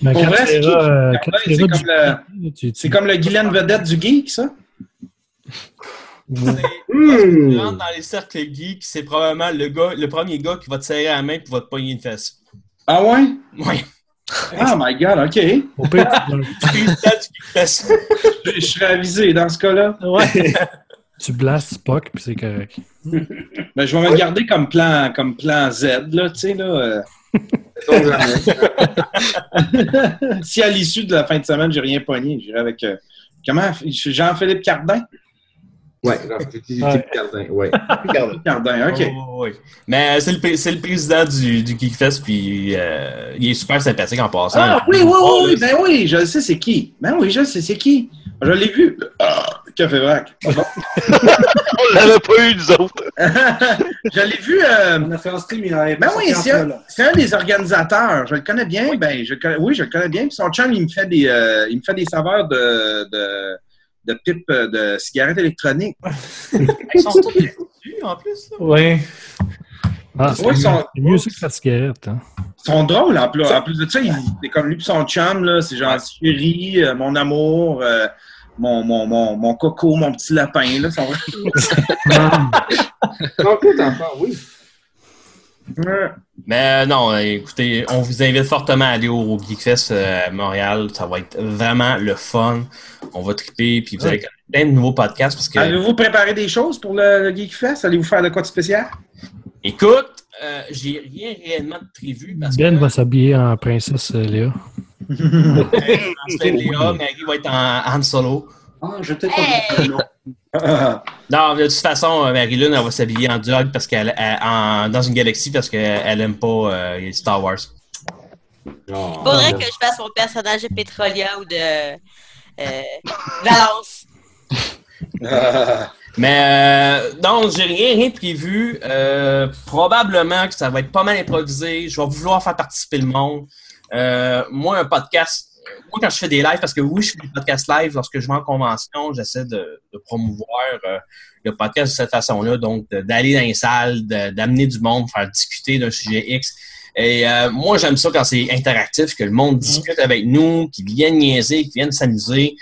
Pour vrai, tu c'est euh, comme du- le- comme le Guylaine vedette du geek, ça? Tu rentres dans les cercles geeks, c'est probablement le gars, le premier gars qui va te serrer la main et va te pogner une fesse. Ah ouais? Ouais. Oh my god, ok. Au pire, Je je serais avisé dans ce cas-là. Ouais. Tu blastes Spock, puis c'est correct. Ben, je vais me garder comme plan, comme plan Z, là, tu sais, là. euh. si à l'issue de la fin de semaine, j'ai rien pogné, j'irai avec. euh, comment? Jean-Philippe Cardin? Ouais. Cardin, ouais. Cardin, ok. Oh, oui. Mais euh, c'est le, le président du, du Geekfest, puis euh, il est super sympathique en passant. Ah oui, oui, Oh, oui, oui, ben oui, je sais c'est qui. Ben oui, je sais c'est qui. Je l'ai vu. Ah, Café Vrac. Bon. On l'avait pas eu, nous autres. je l'ai vu. euh, On a fait un stream, il a Ben oui, c'est un, des organisateurs. Je le connais bien. Ben, je le connais- oui, je le connais bien. Puis son chum, il me fait des, euh, il me fait des saveurs de, de, de pipes euh, de cigarettes électroniques. Ils sont tous dessus, en plus. là. Oui. Ah, c'est Ouais, ils sont- C'est mieux que la cigarette. Hein? Ils sont drôles en plus. En plus de ça, il, c'est comme lui et son chum, là, c'est genre chérie, euh, mon amour, euh, mon, mon, mon, mon coco, mon petit lapin. Là, sont... Non, écoute, enfant, oui. Mais euh, non, écoutez, on vous invite fortement à aller au Geekfest euh, à Montréal. Ça va être vraiment le fun. On va triper, puis vous allez connaître plein de nouveaux podcasts parce que. Allez-vous préparer des choses pour le, le Geek Fest? Allez-vous faire de quoi de spécial? Écoute, euh, j'ai rien réellement de prévu parce Ben que va s'habiller en princesse Léa. Ensuite, Léa, Maggie va être en Han Solo. Ah, je t'ai Hey! Non, de toute façon, euh, Marilyn, elle va s'habiller en dog parce qu'elle en- dans une galaxie parce qu'elle aime pas euh, les Star Wars. Il faudrait que je fasse mon personnage de Petrolia ou de euh, Valence. Mais euh, non, j'ai rien, rien prévu. Euh, probablement que ça va être pas mal improvisé. Je vais vouloir faire participer le monde. Euh, moi, un podcast, moi quand je fais des lives, parce que oui, je fais des podcasts live lorsque je vais en convention, j'essaie de, de promouvoir euh, le podcast de cette façon-là, donc d'aller dans les salles, d'amener du monde, faire discuter d'un sujet X. Et euh, moi, j'aime ça quand c'est interactif, que le monde discute avec nous, qu'ils viennent niaiser, qu'ils viennent s'amuser.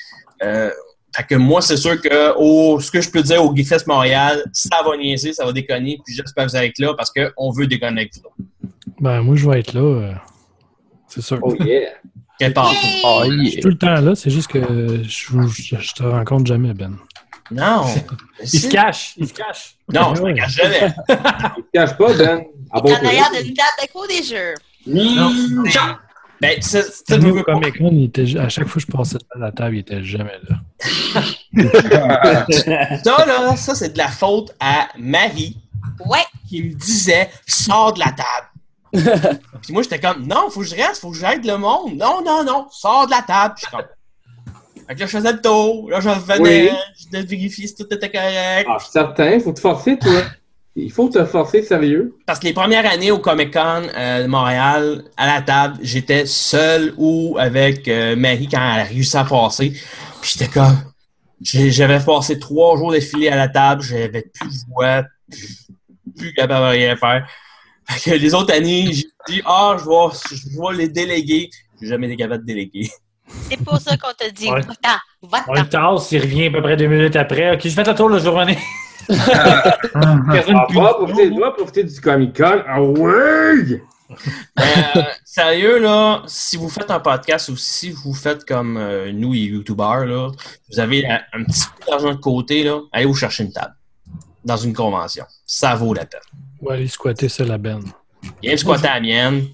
Euh, fait que moi, c'est sûr que au, ce que je peux dire au Geekfest Montréal, ça va niaiser, ça va déconner, puis j'espère que vous allez être là parce qu'on veut déconner avec vous. Ben, moi, je vais être là. euh, c'est sûr. Oh yeah! Oh, Je suis tout le temps là, c'est juste que je, je, je te rencontre jamais, Ben. Non! Il se cache, il se cache. Non, je me cache jamais. Il te cache pas, Ben. Ah bon, En arrière d'une table de cours des jeux. Ben, c'est C'est nous, Comic Con, il était, à chaque fois que je passais à la table, il était jamais là. Ça, là, ça, c'est de la faute à Marie. Ouais. Qui me disait, sors de la table. Puis moi, j'étais comme, non, faut que je reste, faut que j'aide le monde. Non, non, non, sors de la table. Je suis comme, Fait que là, je faisais le tour. Là, je revenais, Oui. je vérifier si tout était correct. Ah, je suis certain, faut te forcer, toi. Il faut te forcer, sérieux. Parce que les premières années au Comic Con euh, de Montréal, à la table, j'étais seul ou avec euh, Marie quand elle a réussi à passer. Puis j'étais comme. J'avais passé trois jours d'affilée à la table, j'avais plus de voix, plus capable de rien faire. Fait que les autres années, j'ai dit Ah, je vais, je vais les déléguer. J'ai jamais été capable de déléguer. C'est pour ça qu'on te dit Ouais. va-t'en, On va-t'en. le tasse, il revient à peu près deux minutes après. Ok, je fais le tour, là, je vais revenir. Ah, va profiter, va profiter du Comic Con. Ah ouais! Euh, sérieux, là, si vous faites un podcast ou si vous faites comme euh, nous, les YouTubers, là, vous avez un, un petit peu d'argent de côté, là, allez vous chercher une table dans une convention. Ça vaut la peine. Ouais, aller squatter ça, la Ben. Viens squatter à la mienne,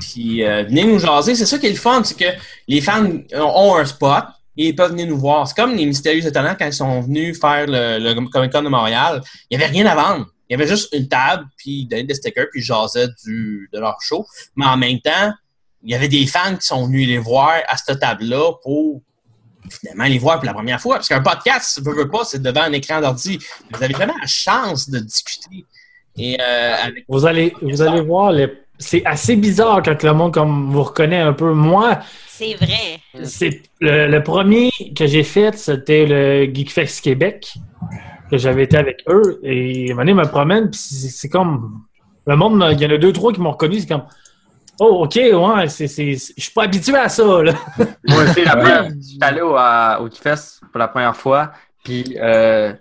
puis euh, venez nous jaser. C'est ça qui est le fun, c'est que les fans ont un spot et ils peuvent venir nous voir. C'est comme les Mystérieux Étonnants quand ils sont venus faire le, le Comic Con de Montréal. Il n'y avait rien à vendre. Il y avait juste une table, puis ils donnaient des stickers, puis ils jasaient du, de leur show. Mais en même temps, il y avait des fans qui sont venus les voir à cette table-là pour finalement les voir pour la première fois. Parce qu'un podcast, veux, veux pas, c'est devant un écran d'ordi. Vous avez vraiment la chance de discuter. Et euh, avec Vous allez, vous allez voir, c'est assez bizarre quand le monde comme vous reconnaît un peu. Moi, C'est vrai. c'est le, le premier que j'ai fait, c'était le Geekfest Québec, que j'avais été avec eux. Et à un moment donné, je me promène, puis c'est comme. Le monde, il y en a deux, trois qui m'ont reconnu, c'est comme. Oh, ok, ouais, c'est, c'est, c'est- je suis pas habitué à ça, là. Moi aussi, la première, j'étais allé au, au Keyfest pour la première fois, puis euh,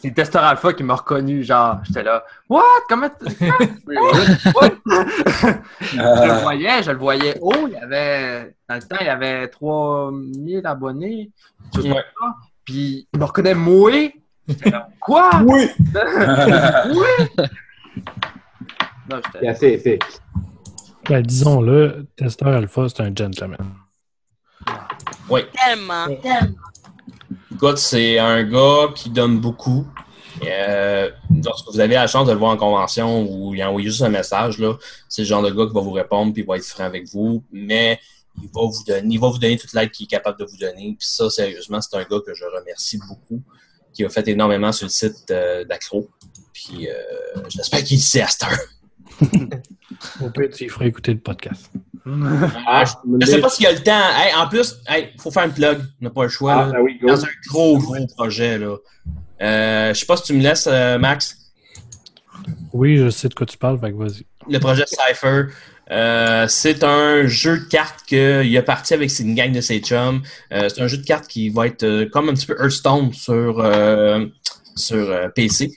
c'est Tester Alpha qui m'a reconnu, genre, j'étais là, What? Comment? t- What? je le voyais, je le voyais haut, il y avait, dans le temps, il y avait 3000 abonnés, sais pas, puis il me reconnaît moi. J'étais là, Quoi? Oui! oui! Non, j'étais- C'est assez épique. Ben, disons-le, Tester Alpha, c'est un gentleman. Oui. Tellement, tellement. Écoute, c'est un gars qui donne beaucoup. Euh, lorsque vous avez la chance de le voir en convention ou il envoie juste un message, là, c'est le genre de gars qui va vous répondre puis il va être franc avec vous, mais il va vous donner, il va vous donner toute l'aide qu'il est capable de vous donner. Puis ça, sérieusement, c'est un gars que je remercie beaucoup, qui a fait énormément sur le site euh, d'Acro. Puis euh, j'espère qu'il sait à cette heure. Au pire, tu feras écouter le podcast. Ah, je ne sais pas s'il y a le temps. Hey, en plus, il faut faire un plug. On n'a pas le choix. Ah, là. ben oui. Dans un gros, gros projet. Là. Euh, je sais pas si tu me laisses, euh, Max. Oui, je sais de quoi tu parles, vas-y. Le projet Cypher. Euh, c'est un jeu de cartes qu'il a parti avec une gang de ses chums. Euh, c'est un jeu de cartes qui va être comme un petit peu Hearthstone sur, sur PC.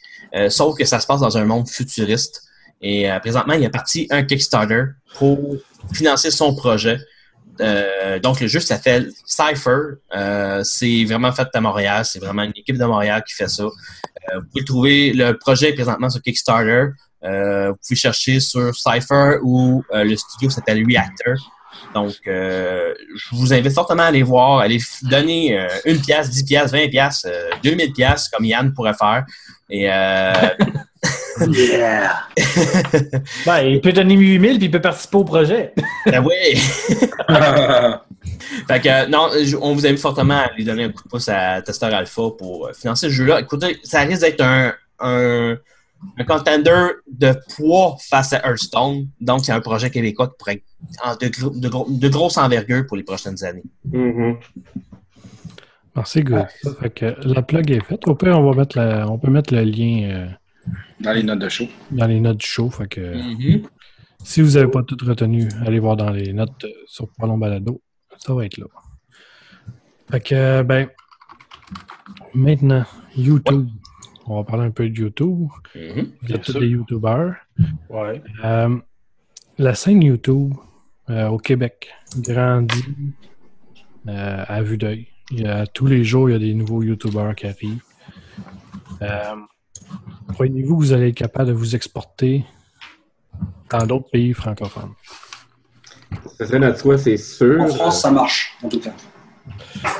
Sauf que ça se passe dans un monde futuriste. Et euh, présentement, il a parti un Kickstarter pour financer son projet. Euh, donc, le jeu s'appelle Cypher. Euh, c'est vraiment fait à Montréal. C'est vraiment une équipe de Montréal qui fait ça. Vous pouvez trouver le projet présentement sur Kickstarter. Vous pouvez chercher sur Cypher ou le studio s'appelle Reactor. Donc, je vous invite fortement à aller voir, aller f- donner une pièce, 10 pièces, 20 pièces, euh, 2000 pièces comme Yann pourrait faire. Et Yeah! Ben, il peut donner 8000 puis il peut participer au projet. ben oui. fait que euh, non, on vous invite fortement à lui donner un coup de pouce à Tester Alpha pour euh, financer ce jeu-là. Écoutez, ça risque d'être un, un, un contender de poids face à Hearthstone. Donc, c'est un projet québécois qui pourrait être de, gros- de, gros- de grosse envergure pour les prochaines années. Mhm. Merci, good. Fait que la plug est faite. Au pire, on, va mettre la- on peut mettre le lien euh, Dans les notes de show. dans les notes du show. Fait que Mhm. si vous n'avez pas tout retenu, allez voir dans les notes euh, sur Parlons Balado. Ça va être là. Fait que, euh, ben, maintenant, YouTube. On va parler un peu de YouTube. Mhm. Vous êtes tous des YouTubers. Ouais. Euh, la scène YouTube euh, au Québec grandit euh, à vue d'œil. Tous les jours, il y a des nouveaux YouTubers qui arrivent. Croyez-vous que vous allez être capable de vous exporter dans d'autres pays francophones? C'est ça notre souhait, c'est sûr. En France, ça marche, en tout cas.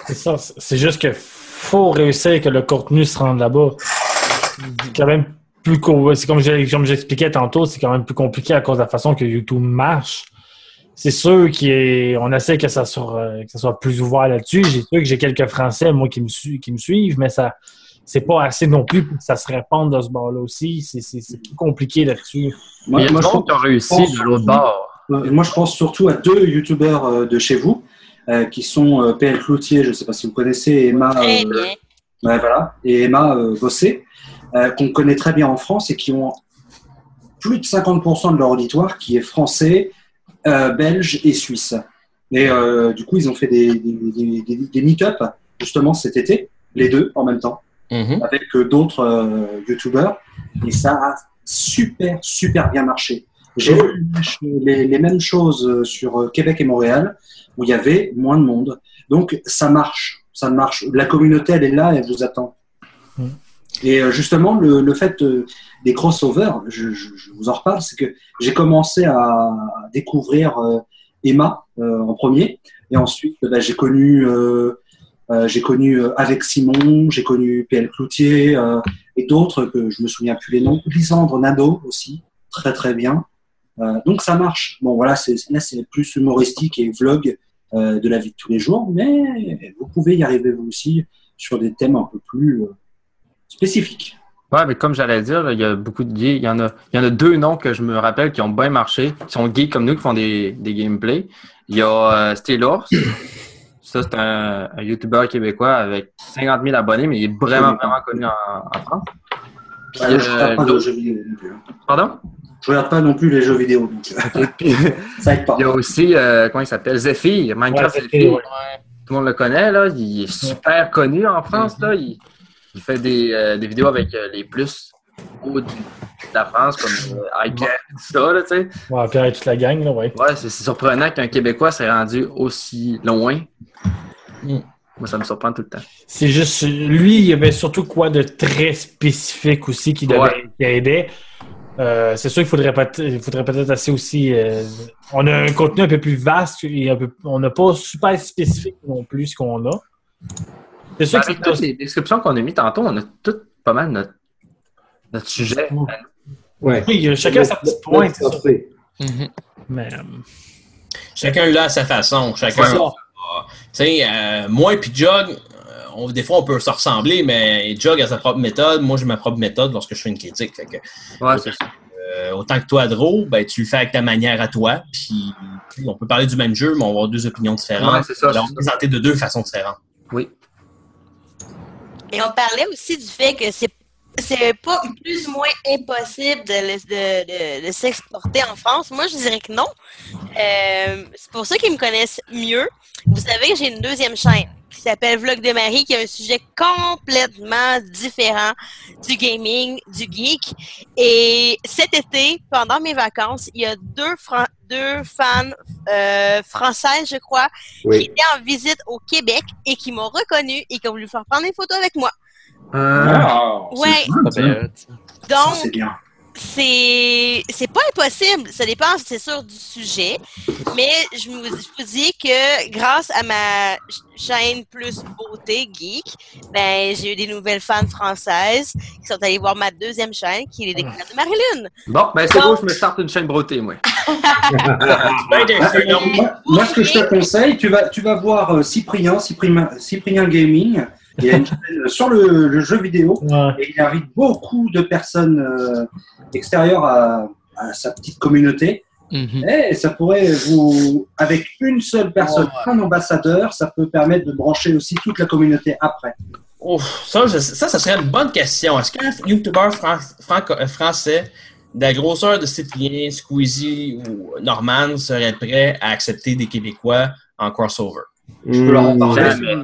C'est ça. c'est- juste que faut réussir que le contenu se rende là-bas. C'est quand même plus C'est comme j'expliquais tantôt, c'est quand même plus compliqué à cause de la façon que YouTube marche. C'est sûr qu'on essaie que ça, soit, que ça soit plus ouvert là-dessus. J'ai sûr que j'ai quelques Français, moi, qui me, qui me suivent, mais ça c'est pas assez non plus pour que ça se répande de ce bord-là aussi. C'est- plus compliqué là-dessus. Il y a du monde qui ont réussi pense de l'autre bord. Moi, je pense surtout à deux youtubeurs euh, de chez vous, euh, qui sont euh, PL Cloutier, je ne sais pas si vous connaissez, et Emma, euh, ouais, voilà, et Emma euh, Bossé, euh, qu'on connaît très bien en France et qui ont plus de 50% de leur auditoire qui est français, euh, belge et suisse. Et euh, du coup, ils ont fait des, des, des, des- des meet-up justement cet été, les deux en même temps, avec euh, d'autres euh, youtubeurs, et ça a super, super bien marché. J'ai vu les, les mêmes choses euh, sur Québec et Montréal, où il y avait moins de monde. Donc, ça marche. Ça marche. La communauté, elle est là, elle vous attend. Mm. Et justement, le, le fait des crossovers, je, je- je vous en reparle, c'est que j'ai commencé à découvrir Emma euh, en premier, et ensuite bah, j'ai connu, euh, euh, j'ai connu euh, avec Simon, j'ai connu PL Cloutier euh, et d'autres que je me souviens plus les noms. Lisandre Nado aussi, très très bien. Donc ça marche. Bon voilà, là c'est plus humoristique et vlog de la vie de tous les jours, mais vous pouvez y arriver vous aussi sur des thèmes un peu plus spécifiques. Ouais, mais comme j'allais dire, il y a beaucoup de gays. Il y en a, il y en a deux noms que je me rappelle qui ont bien marché, qui sont gays comme nous, qui font des, des gameplays. Il y a Stelors. Ça, c'est un, un YouTuber québécois avec 50 000 abonnés, mais il est vraiment, vraiment connu en, en France. Puis, Ouais, je euh, regarde pas de l'autre- jeux vidéo non plus. hein. Pardon? Je regarde pas non plus les jeux vidéo, donc euh, ça aide pas. Il y a aussi, euh, comment il s'appelle? Zephyr, Minecraft Ouais, Zephyr. Ouais. Tout le monde le connaît, là. Il est super connu en France, là. Il, il fait des, euh, des vidéos avec euh, les plus hauts de la France, comme euh, iCat, tout ça, là, tu sais. Ouais, puis avec toute la gang, là, ouais. Ouais, c'est c'est surprenant qu'un Québécois s'est rendu aussi loin. Moi, ça me surprend tout le temps. C'est juste, lui, il y avait surtout quoi de très spécifique aussi qui, devait, Ouais. qui aidait. Euh, c'est sûr qu'il faudrait peut-être, il faudrait peut-être assez aussi. euh, on a un contenu un peu plus vaste et un peu, on n'a pas super spécifique non plus ce qu'on a. C'est sûr que Avec c'est toutes les descriptions qu'on a mis tantôt, on a toutes pas mal notre Notre sujet. Ouais. Oui, chacun a sa petite pointe. Mais, euh, Chacun l'a à sa façon. Chacun. Sais, euh, moi et puis Jog, euh, on- des fois on peut se ressembler, mais Jog a sa propre méthode. Moi, j'ai ma propre méthode lorsque je fais une critique. Fait que, Ouais, c'est ça. euh, autant que toi, Dro, ben, tu le fais avec ta manière à toi. Puis, puis on peut parler du même jeu, mais on va avoir deux opinions différentes. Ouais, c'est ça, On présenter de deux façons différentes. Oui. Et on parlait aussi du fait que c'est c'est pas plus ou moins impossible de, le- de, de- de s'exporter en France. Moi, je dirais que non. Euh, c'est pour ceux qui me connaissent mieux. Vous savez que j'ai une deuxième chaîne qui s'appelle Vlog de Marie, qui a un sujet complètement différent du gaming, du geek. Et cet été, pendant mes vacances, il y a deux, Fran- deux fans euh, françaises, je crois, Oui. qui étaient en visite au Québec et qui m'ont reconnu et qui ont voulu faire prendre des photos avec moi. Ah, Ouais. fun. Donc, c'est bien. C'est c'est pas impossible. Ça dépend, c'est sûr, du sujet. Mais je vous, je vous dis que grâce à ma ch- chaîne Plus Beauté Geek, ben, j'ai eu des nouvelles fans françaises qui sont allées voir ma deuxième chaîne, qui est les découvertes de Marie-Lune. Bon, ben c'est Donc- beau, je me starte une chaîne moi. moi, moi, ce que je te conseille, tu vas, tu vas voir euh, Cyprien, Cyprien, Cyprien Gaming. Il a une chaîne sur le, le jeu vidéo et il invite beaucoup de personnes euh, extérieures à, à sa petite communauté. Et ça pourrait vous, avec une seule personne, un ambassadeur, ça peut permettre de brancher aussi toute la communauté après. Oh, ça, je- ça, ça serait une bonne question. Est-ce qu'un YouTuber fran- franco- euh, français de la grosseur de Cyprien, Squeezie ou Norman serait prêt à accepter des Québécois en crossover? Je peux leur en parler. Jamais.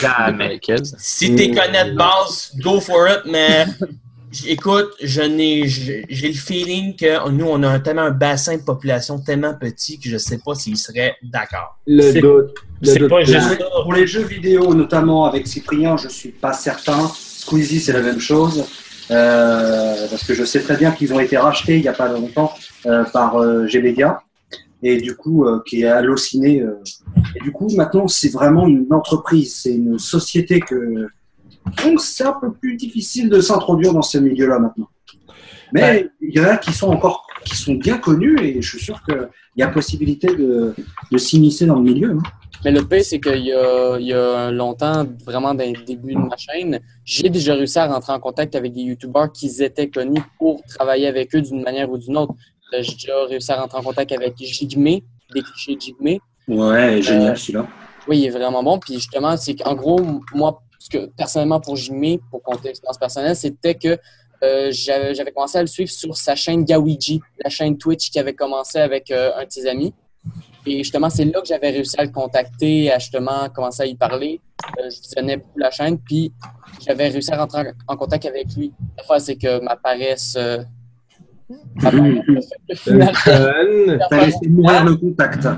Jamais. Si t'es connais de base, go for it, mais écoute, je n'ai, j'ai le feeling que nous, on a un- tellement un bassin de population tellement petit que je sais pas s'ils seraient d'accord. Le C'est- doute. C'est pas juste Pour les jeux vidéo, notamment avec Cyprien, je suis pas certain. Squeezie, c'est la même chose. Euh, parce que je sais très bien qu'ils ont été rachetés il n'y a pas longtemps euh, par euh, Gmedia et du coup euh, qui est halluciné. Et du coup maintenant c'est vraiment une entreprise, c'est une société que donc c'est un peu plus difficile de s'introduire dans ce milieu-là maintenant. Mais il y en a qui sont encore qui sont bien connus et je suis sûr qu'il y a possibilité de, de s'immiscer dans le milieu. hein. Mais le pire, c'est qu'il y a, il y a longtemps, vraiment dans les débuts de ma chaîne, j'ai déjà réussi à rentrer en contact avec des YouTubers qui étaient connus pour travailler avec eux d'une manière ou d'une autre. J'ai déjà réussi à rentrer en contact avec Jigme, des clichés Jigme. Ouais, génial Euh, celui-là. Oui, il est vraiment bon. Puis justement, c'est qu'en gros, moi, ce que personnellement pour Jimmy, pour compter expérience personnelle, c'était que euh, j'avais commencé à le suivre sur sa chaîne Gawiji, la chaîne Twitch qui avait commencé avec euh, un de ses amis. Et justement, c'est là que j'avais réussi à le contacter, à justement commencer à y parler. Euh, je visionnais beaucoup la chaîne, puis j'avais réussi à rentrer en, en contact avec lui. La fois, c'est que ma paresse. euh, ma paresse que finalement- T'as laissé mourir le contact.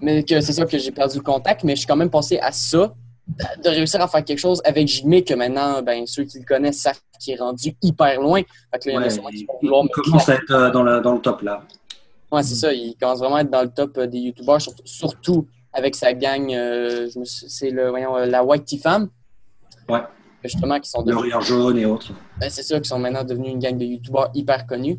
Mais que c'est ça que j'ai perdu le contact, mais je suis quand même passé à ça, de réussir à faire quelque chose avec Jimmy, que maintenant, ben, ceux qui le connaissent savent qu'il est rendu hyper loin. Fait que là, il Ouais, commence à être euh, dans, la- dans le top là. Ouais, c'est ça, il commence vraiment à être dans le top euh, des YouTubers, surtout, surtout avec sa gang, euh, c'est le, voyons, la White Tea Fam. Ouais. Justement, qui sont Le rire jaune et autres. ben, c'est ça, qui sont maintenant devenus une gang de youtubeurs hyper connus.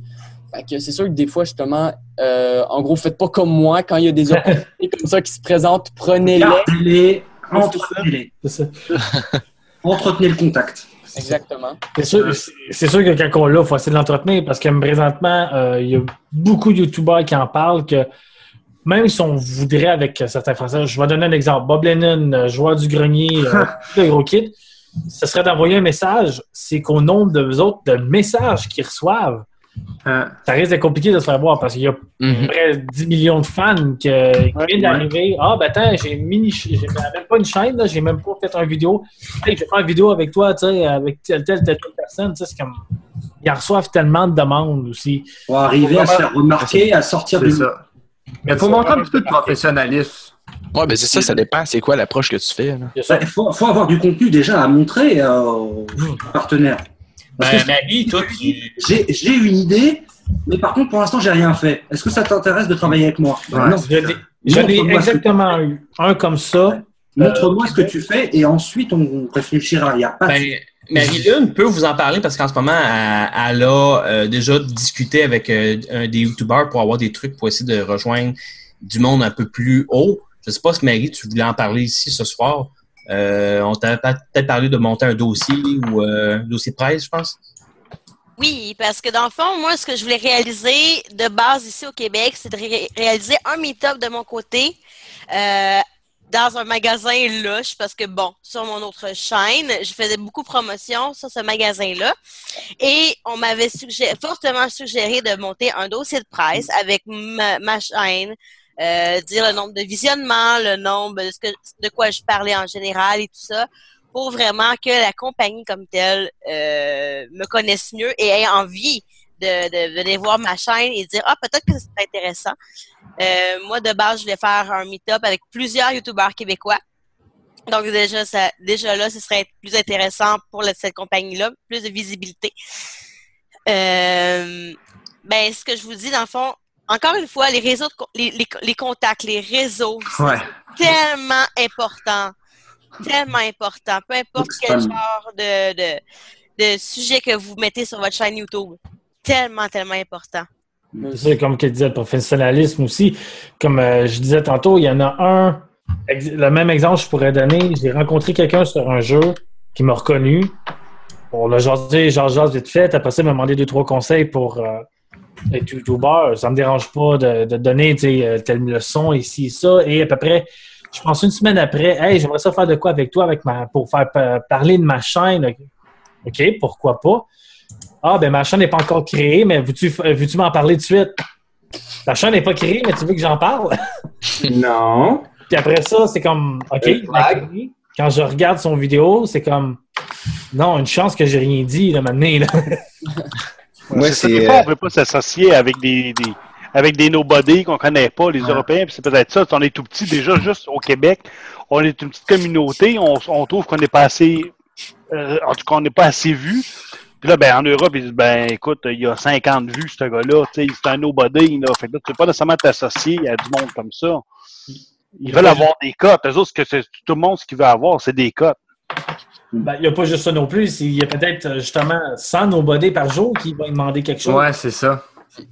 Fait que c'est sûr que des fois, justement, euh, en gros, faites pas comme moi, quand il y a des opportunités comme ça qui se présentent, prenez-les. Gardez-les, entretenez-les. Entretenez le contact. Exactement. C'est sûr, que quand on l'a, il faut essayer de l'entretenir parce que présentement, euh, il y a beaucoup de YouTubers qui en parlent que même si on voudrait avec certains Français, je vais donner un exemple. Bob Lennon, euh, joueur du grenier, le gros kit, ce serait d'envoyer un message. C'est qu'au nombre de vous autres, de messages qu'ils reçoivent, ça risque d'être compliqué de se faire voir parce qu'il y a près 10 millions de fans qui, qui viennent d'arriver. Ah, ben attends, j'ai mini, j'ai même pas une chaîne, là, j'ai même pas fait une vidéo. Hey, je vais faire une vidéo avec toi, tu sais, avec telle, telle, telle, telle personne. Tu sais, c'est comme. Ils en reçoivent tellement de demandes aussi. Pour arriver à se faire remarquer, à sortir du. ça. Mais il faut montrer un petit peu de professionnalisme. Ouais, ben c'est ça, ça dépend. C'est quoi l'approche que tu fais? Il faut, faut avoir du contenu déjà à montrer euh, aux partenaires. Ben, Marie, toi, tu... j'ai une idée, mais par contre, pour l'instant, j'ai rien fait. Est-ce que ça t'intéresse de travailler avec moi? Non. J'en ai- que- exactement eu un comme ça. Montre-moi ce que tu fais et ensuite on réfléchira. Il n'y a pas de- Ben, Marie-Lune peut vous en parler parce qu'en ce moment, elle, elle a euh, déjà discuté avec euh, un des YouTubers pour avoir des trucs pour essayer de rejoindre du monde un peu plus haut. Je sais pas si Marie, tu voulais en parler ici ce soir. Euh, on t'a peut-être parlé de monter un dossier ou un dossier de presse, je pense. Oui, parce que dans le fond, moi, ce que je voulais réaliser de base ici au Québec, c'est de ré- réaliser un meet-up de mon côté euh, dans un magasin louche, parce que bon, sur mon autre chaîne, je faisais beaucoup de promotion sur ce magasin-là. Et on m'avait fortement suggéré de monter un dossier de presse avec ma chaîne, euh, dire le nombre de visionnements, le nombre de, ce que, de quoi je parlais en général et tout ça, pour vraiment que la compagnie comme telle euh, me connaisse mieux et ait envie de, de venir voir ma chaîne et dire ah peut-être que c'est intéressant. Euh, moi de base je vais faire un meet-up avec plusieurs youtubeurs québécois. Donc déjà ça déjà là ce serait plus intéressant pour cette compagnie là, plus de visibilité. Euh, ben ce que je vous dis dans le fond, encore une fois les réseaux de les, les, les contacts, les réseaux, c'est Ouais. tellement important tellement important. Peu importe quel genre de, de, de sujet que vous mettez sur votre chaîne YouTube. Tellement, tellement important. C'est comme que disait le professionnalisme aussi. Comme euh, je disais tantôt, il y en a un. Le même exemple, je pourrais donner. J'ai rencontré quelqu'un sur un jeu qui m'a reconnu. On l'a jasé, genre, genre vite fait. Après ça, il m'a demandé deux, trois conseils pour euh, être YouTuber. Ça me dérange pas de, de donner euh, telle leçon ici, ça. Et à peu près, je pense une semaine après, hey, j'aimerais ça faire de quoi avec toi avec ma, pour faire pa- parler de ma chaîne. OK, pourquoi pas? Ah, ben ma chaîne n'est pas encore créée, mais veux-tu veux m'en parler de suite? Ta chaîne n'est pas créée, mais tu veux que j'en parle? non. Puis après ça, c'est comme, OK, Euh, quand je regarde son vidéo, c'est comme, non, une chance que j'ai rien dit, là, maintenant. Là. C'est fois, on ne peut pas s'associer avec des, des- avec des nobody qu'on connaît pas, les Européens, puis c'est peut-être ça. On est tout petit, déjà, juste au Québec, on est une petite communauté, on, on trouve qu'on n'est pas assez, euh, en tout cas, on n'est pas assez vu. Puis là, ben, en Europe, ils disent, ben, écoute, il y a 50 vues, ce gars-là, tu sais, c'est un nobody, là. Fait que là, tu peux pas nécessairement t'associer à du monde comme ça. Ils veulent avoir des cotes. Eux autres, que c'est, tout le monde, ce qu'ils veut avoir, c'est des cotes. Ben, il n'y a pas juste ça non plus. Il y a peut-être euh, justement 100 nobody par jour qui vont demander quelque chose. Ouais, c'est ça.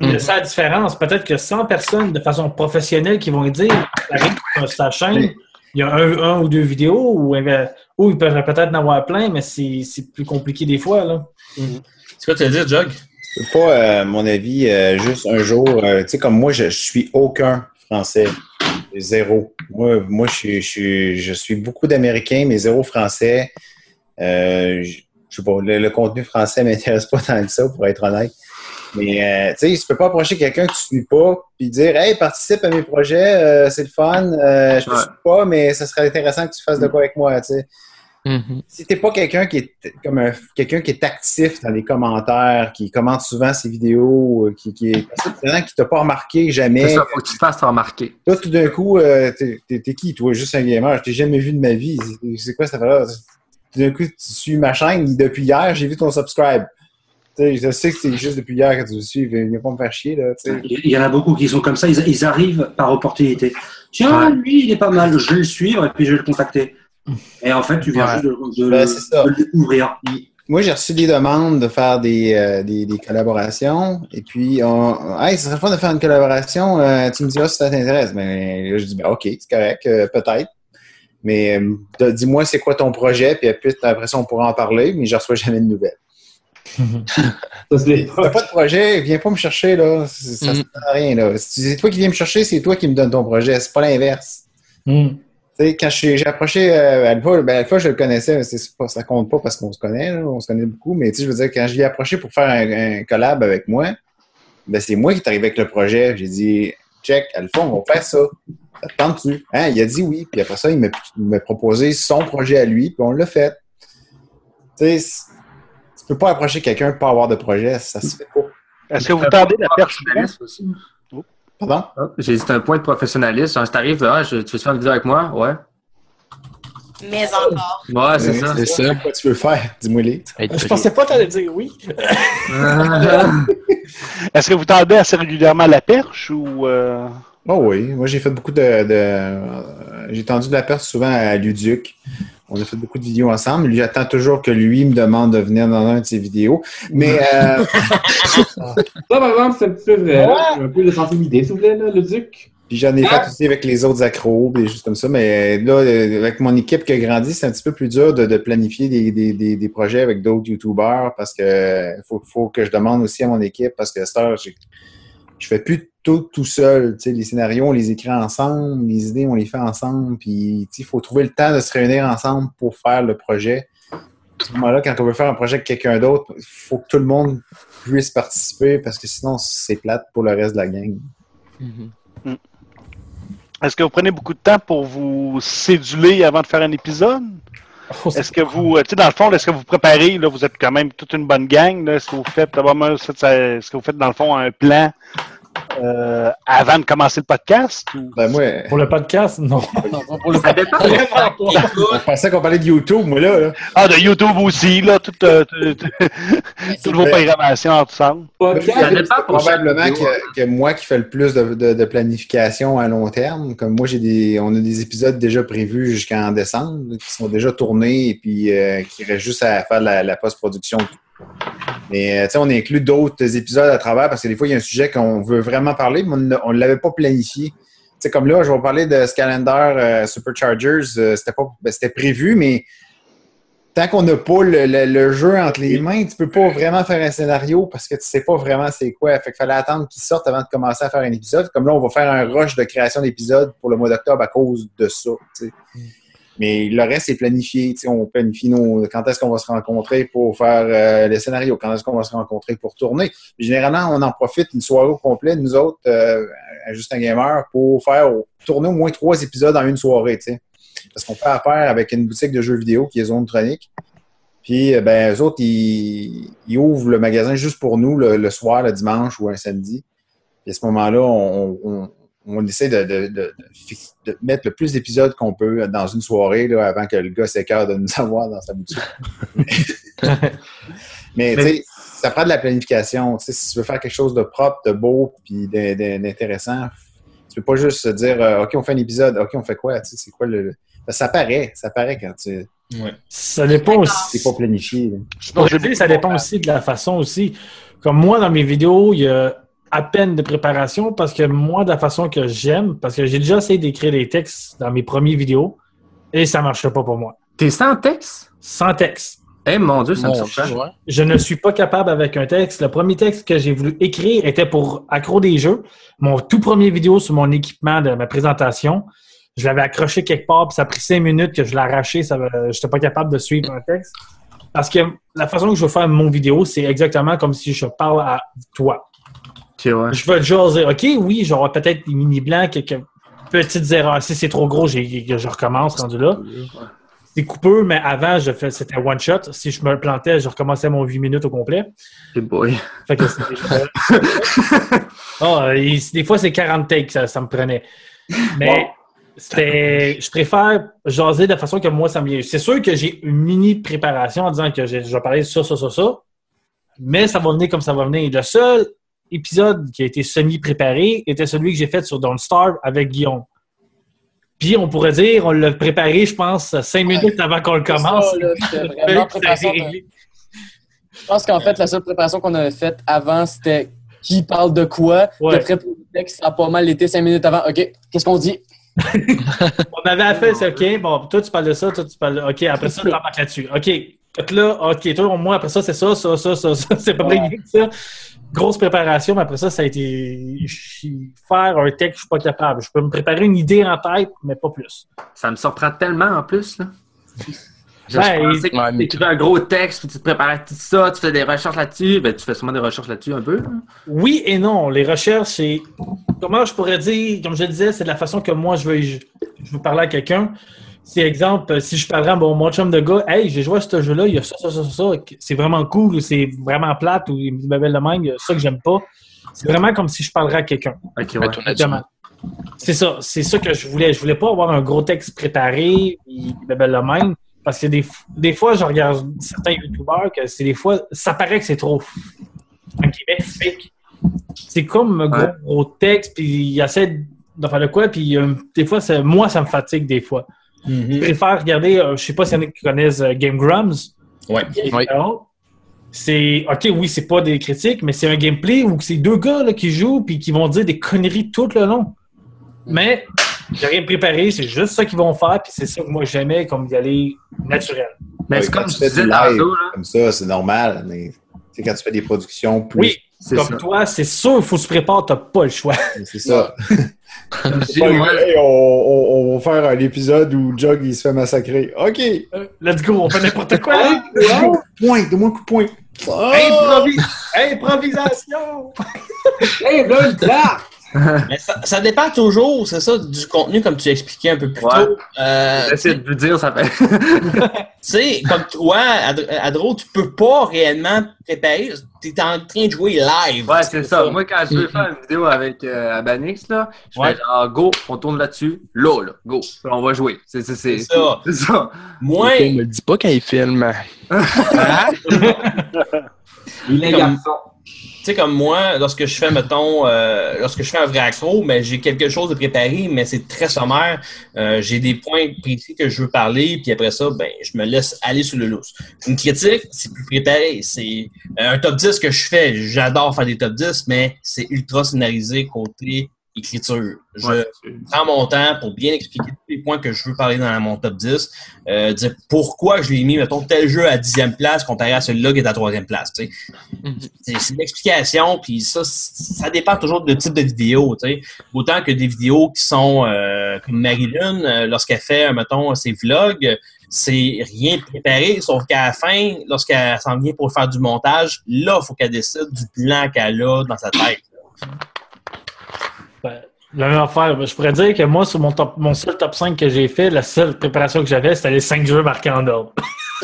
C'est ça la différence. Peut-être que 100 personnes de façon professionnelle qui vont dire, arrive sur sa chaîne, il y a un, un ou deux vidéos, ou, euh, ou ils peuvent peut-être en avoir plein, mais c'est c'est plus compliqué des fois. Là. C'est quoi tu veux dire, Jug? C'est pas, euh, à mon avis, euh, juste un jour, euh, tu sais, comme moi, je, je suis aucun français. Zéro. Moi, moi je, suis, je, suis, je suis beaucoup d'Américains, mais zéro français. Euh, je, je sais pas, le, le contenu français m'intéresse pas tant que ça, pour être honnête. Mais, euh, tu sais, tu peux pas approcher quelqu'un que tu suis pas, puis dire, hey, participe à mes projets, euh, c'est le fun, euh, je te suis pas, mais ça serait intéressant que tu fasses de quoi avec moi, tu sais si t'es pas quelqu'un qui est comme un quelqu'un qui est actif dans les commentaires, qui commente souvent ses vidéos, euh, qui, qui est assez qui t'a pas remarqué jamais. C'est ça, faut que tu te fasses remarquer. Là, tout d'un coup, euh, t'es qui, toi? Juste un gamer. Je t'ai jamais vu de ma vie. C'est- quoi ça fait là? Tout d'un coup, tu suis ma chaîne. Depuis hier, j'ai vu ton subscribe. Je sais que c'est juste depuis hier que tu le suis. Viens pas me faire chier, là. Il y en a beaucoup qui sont comme ça, ils, ils arrivent par opportunité. Tiens, lui, il est pas mal, je vais le suivre et puis je vais le contacter. Et en fait, tu viens Ouais. juste de, de- Ben, de le découvrir. Moi, j'ai reçu des demandes de faire des, euh, des, des collaborations. Et puis, on, hey, ça serait fun de faire une collaboration. euh, tu me diras si ça t'intéresse. Mais là, je dis, ben, OK, c'est correct, euh, peut-être. Mais euh, dis-moi, c'est quoi ton projet? Puis après, après ça, on pourra en parler. Mais je reçois jamais de nouvelles. Si t'as pas de projet, viens pas me chercher, là. Ça ne sert à rien, là. Si c'est toi qui viens me chercher, c'est toi qui me donnes ton projet. C'est pas l'inverse. Hmm. Sais, quand j'ai approché euh, Alpha, ben Alpha, je le connaissais, pas, ça compte pas parce qu'on se connaît, là, on se connaît beaucoup, mais je veux dire, quand je l'ai approché pour faire un, un collab avec moi, ben c'est moi qui est arrivé avec le projet. J'ai dit, check, Alpha, on va faire ça. Ça te tente-tu? Hein? Il a dit oui, puis après ça, il m'a proposé son projet à lui, puis on l'a fait. Tu sais, tu peux pas approcher quelqu'un pour pas avoir de projet, ça se fait pas. Est-ce que vous tendez la perche aussi? Pardon? Ah, J'ai dit c'est un point de professionnalisme. Si t'arrives, ah, je- tu veux faire une vidéo avec moi? Ouais. Mais encore. Ouais, c'est ça. C'est ça. Quoi tu veux faire? Dis-moi les. Je pensais pas que t'allais dire oui. Est-ce que vous tendez assez régulièrement la perche ou. euh, Oh oui, moi j'ai fait beaucoup de. de- j'ai tendu de la perche souvent à Luduc. On a fait beaucoup de vidéos ensemble. Lui, j'attends toujours que lui me demande de venir dans un de ses vidéos. Mais euh, Ça, par exemple, c'est un petit peu vrai. là. Un peu de sensibilité, s'il vous plaît, là, le duc. Puis j'en ai Ah! fait aussi avec les autres accros, des choses comme ça. Mais là, euh, avec mon équipe qui a grandi, c'est un petit peu plus dur de, de planifier des, des, des, des projets avec d'autres YouTubers parce que euh, faut, faut que je demande aussi à mon équipe parce que ça, j'ai- je fais plus tout tout seul. Tu sais, les scénarios, on les écrit ensemble, les idées, on les fait ensemble. Puis il faut trouver le temps de se réunir ensemble pour faire le projet. À ce moment-là, quand on veut faire un projet avec quelqu'un d'autre, il faut que tout le monde puisse participer parce que sinon, c'est plate pour le reste de la gang. Est-ce que vous prenez beaucoup de temps pour vous céduler avant de faire un épisode? Est-ce que vous, euh, tu sais, dans le fond, est-ce que vous préparez, là, vous êtes quand même toute une bonne gang, là, est-ce que vous faites, est-ce que vous faites, dans le fond, un plan euh, avant de commencer le podcast? Ou... Ben, moi, Pour le podcast, non. Ça dépend. Je pensais qu'on parlait de YouTube, moi, là. là. Ah, de YouTube aussi, là, toute, euh, toute, toutes vos programmations ensemble. probablement que, que moi qui fais le plus de, de- de planification à long terme. Comme moi, j'ai des, on a des épisodes déjà prévus jusqu'en décembre qui sont déjà tournés et puis euh, qui reste juste à faire la, la post-production. Mais euh, on inclut d'autres épisodes à travers parce que des fois, il y a un sujet qu'on veut vraiment parler, mais on ne l'avait pas planifié. Comme là, je vais parler de Scalander euh, Superchargers. euh, c'était pas, ben, c'était prévu, mais tant qu'on n'a pas le, jeu entre les mains, tu peux pas vraiment faire un scénario parce que tu sais pas vraiment c'est quoi. Fait fallait attendre qu'il sorte avant de commencer à faire un épisode. Comme là, on va faire un rush de création d'épisodes pour le mois d'octobre à cause de ça. sais. Mais le reste est planifié. On planifie nos, quand est-ce qu'on va se rencontrer pour faire euh, les scénarios, quand est-ce qu'on va se rencontrer pour tourner. Généralement, on en profite une soirée au complet, nous autres, euh, à Justin Gamer, pour faire tourner au moins trois épisodes en une soirée. Parce qu'on fait affaire avec une boutique de jeux vidéo qui est Zone Tronic. Puis, euh, ben, eux autres, ils, ouvrent le magasin juste pour nous le, soir, le dimanche ou un samedi. Puis à ce moment-là, on, on essaie de, de- de- de fi- de mettre le plus d'épisodes qu'on peut dans une soirée là, avant que le gars s'écarte de nous avoir dans sa boutique. Mais tu sais, ça prend de la planification. Tu sais, si tu veux faire quelque chose de propre, de beau, puis d'intéressant, tu peux pas juste se dire euh, OK, on fait un épisode, OK, on fait quoi? Tu sais, c'est quoi le. Ça paraît, ça paraît quand tu. Ça dépend aussi. C'est pas planifié. Je pourrais dire, ça dépend aussi de la façon aussi. Comme moi, dans mes vidéos, il y a à peine de préparation parce que moi, de la façon que j'aime, parce que j'ai déjà essayé d'écrire des textes dans mes premières vidéos et ça ne marchait pas pour moi. T'es sans texte? Sans texte. Eh mon Dieu, ça me Mon surprend. Je ne suis pas capable avec un texte. Le premier texte que j'ai voulu écrire était pour Accro des jeux. Mon tout premier vidéo sur mon équipement de ma présentation. Je l'avais accroché quelque part, puis ça a pris cinq minutes que je l'ai arraché. Je n'étais pas capable de suivre un texte. Parce que la façon que je veux faire mon vidéo, c'est exactement comme si je parle à toi. Je veux juste dire, OK, oui, j'aurai peut-être des mini blancs, quelques petites erreurs. Si c'est trop gros, je recommence rendu là. C'est coupeux, mais avant, je fais, c'était one shot. Si je me plantais, je recommençais mon 8 minutes au complet. Hey boy. Fait que et des fois, c'est 40 takes, ça, ça me prenait. Mais c'était, je préfère jaser de la façon que moi, ça me vient. C'est sûr que j'ai une mini préparation en disant que je vais parler de ça, ça, ça, ça. Mais ça va venir comme ça va venir. Le seul épisode qui a été semi-préparé était celui que j'ai fait sur Don't Starve avec Guillaume. Puis on pourrait dire, on l'a préparé, je pense, cinq minutes avant qu'on le commence. ça, là, préparation de-. Je pense qu'en fait, la seule préparation qu'on avait faite avant, c'était qui parle de quoi. Ouais. Puis après, pour le texte, ça a pas mal été cinq minutes avant. OK, qu'est-ce qu'on dit? On avait fait, c'est OK, bon, toi tu parles de ça, toi tu parles de... OK, après ça, tu embarques là-dessus. OK, fait là, OK, toi, moi, après ça, c'est ça, ça, ça, ça, ça. C'est pas rien que ça. Grosse préparation, mais après ça, ça a été je- faire un texte, je suis pas capable. Je peux me préparer une idée en tête, mais pas plus. Ça me surprend tellement en plus. Là. Je, Ben, pensais que tu écrivais un gros texte, puis tu te préparais tout ça, tu fais des recherches là-dessus. Ben, tu fais sûrement des recherches là-dessus un peu. là. Oui et non. Les recherches, c'est. Comment je pourrais dire, comme je le disais, c'est de la façon que moi je veux, je, je veux parler à quelqu'un. C'est exemple, si je parlerais à mon, mon chum de gars, hey, j'ai joué à ce jeu-là, il y a ça, ça, ça, ça, c'est vraiment cool, ou c'est vraiment plate, ou il me dit babelle de même, il y a ça que j'aime pas. C'est vraiment comme si je parlerais à quelqu'un. Ok, ouais. Exactement. C'est ça, c'est ça que je voulais. Je voulais pas avoir un gros texte préparé, puis babelle de même, parce que des, des fois, je regarde certains youtubeurs que c'est des fois, ça paraît que c'est trop en Québec, fake. C'est comme un gros, gros texte, puis il essaie de faire de quoi, puis euh, des fois, ça- moi, ça me fatigue des fois. Je préfère regarder, euh, je sais pas s'il y en a qui connaissent euh, Game Grumps. Ouais. C'est, ok, oui, c'est pas des critiques, mais c'est un gameplay où c'est deux gars là, qui jouent puis qui vont dire des conneries tout le long. Mais j'ai rien préparé, c'est juste ça qu'ils vont faire, puis c'est ça que moi j'aimais, comme y aller naturel. Ouais, quand tu fais du live comme ça, c'est normal. Mais c'est quand tu fais des productions plus. Oui, comme toi, c'est sûr, il faut se préparer, t'as pas le choix. C'est ça. C'est pas, hey, on, on- on va faire un épisode où Jug il se fait massacrer. OK. Let's go, on fait n'importe quoi. Coup de poing, donne-moi un coup de poing. Improvi- Improvisation! hey, là, le Mais ça, ça dépend toujours, c'est ça, du contenu, comme tu expliquais un peu plus tôt. Euh, J'essaie de vous dire, ça fait. tu sais, comme toi, Ad- Adro, tu peux pas réellement préparer. Tu es en train de jouer live. Ouais, c'est ça. Moi, quand je veux faire une vidéo avec euh, Abanix, là, je Ouais. fais genre, go, on tourne là-dessus, là, là, go, Puis on va jouer. C'est ça. c'est ça. Moi, Il me dit pas quand il filme. Il est garçon. Tu sais, comme moi, lorsque je fais, mettons, euh, lorsque je fais un vrai accro, mais j'ai quelque chose de préparé, mais c'est très sommaire. Euh, j'ai des points précis que je veux parler, puis après ça, ben, je me laisse aller sur le lousse. Une critique, c'est plus préparé. C'est euh, un top 10 que je fais. J'adore faire des top 10, mais c'est ultra scénarisé côté écriture. Je prends mon temps pour bien expliquer tous les points que je veux parler dans mon top 10, euh, dire pourquoi je l'ai mis, mettons, tel jeu à dixième place comparé à celui-là qui est à troisième place. tu sais. C'est une explication, puis ça, ça dépend toujours du type de vidéo. tu sais. Autant que des vidéos qui sont euh, comme Marilyn, euh, lorsqu'elle fait, euh, mettons, ses vlogs, c'est rien de préparé, sauf qu'à la fin, lorsqu'elle s'en vient pour faire du montage, là, il faut qu'elle décide du plan qu'elle a dans sa tête. Ben, La même affaire. Je pourrais dire que moi, sur mon, top, mon seul top 5 que j'ai fait, la seule préparation que j'avais, c'était les 5 jeux marqués en ordre.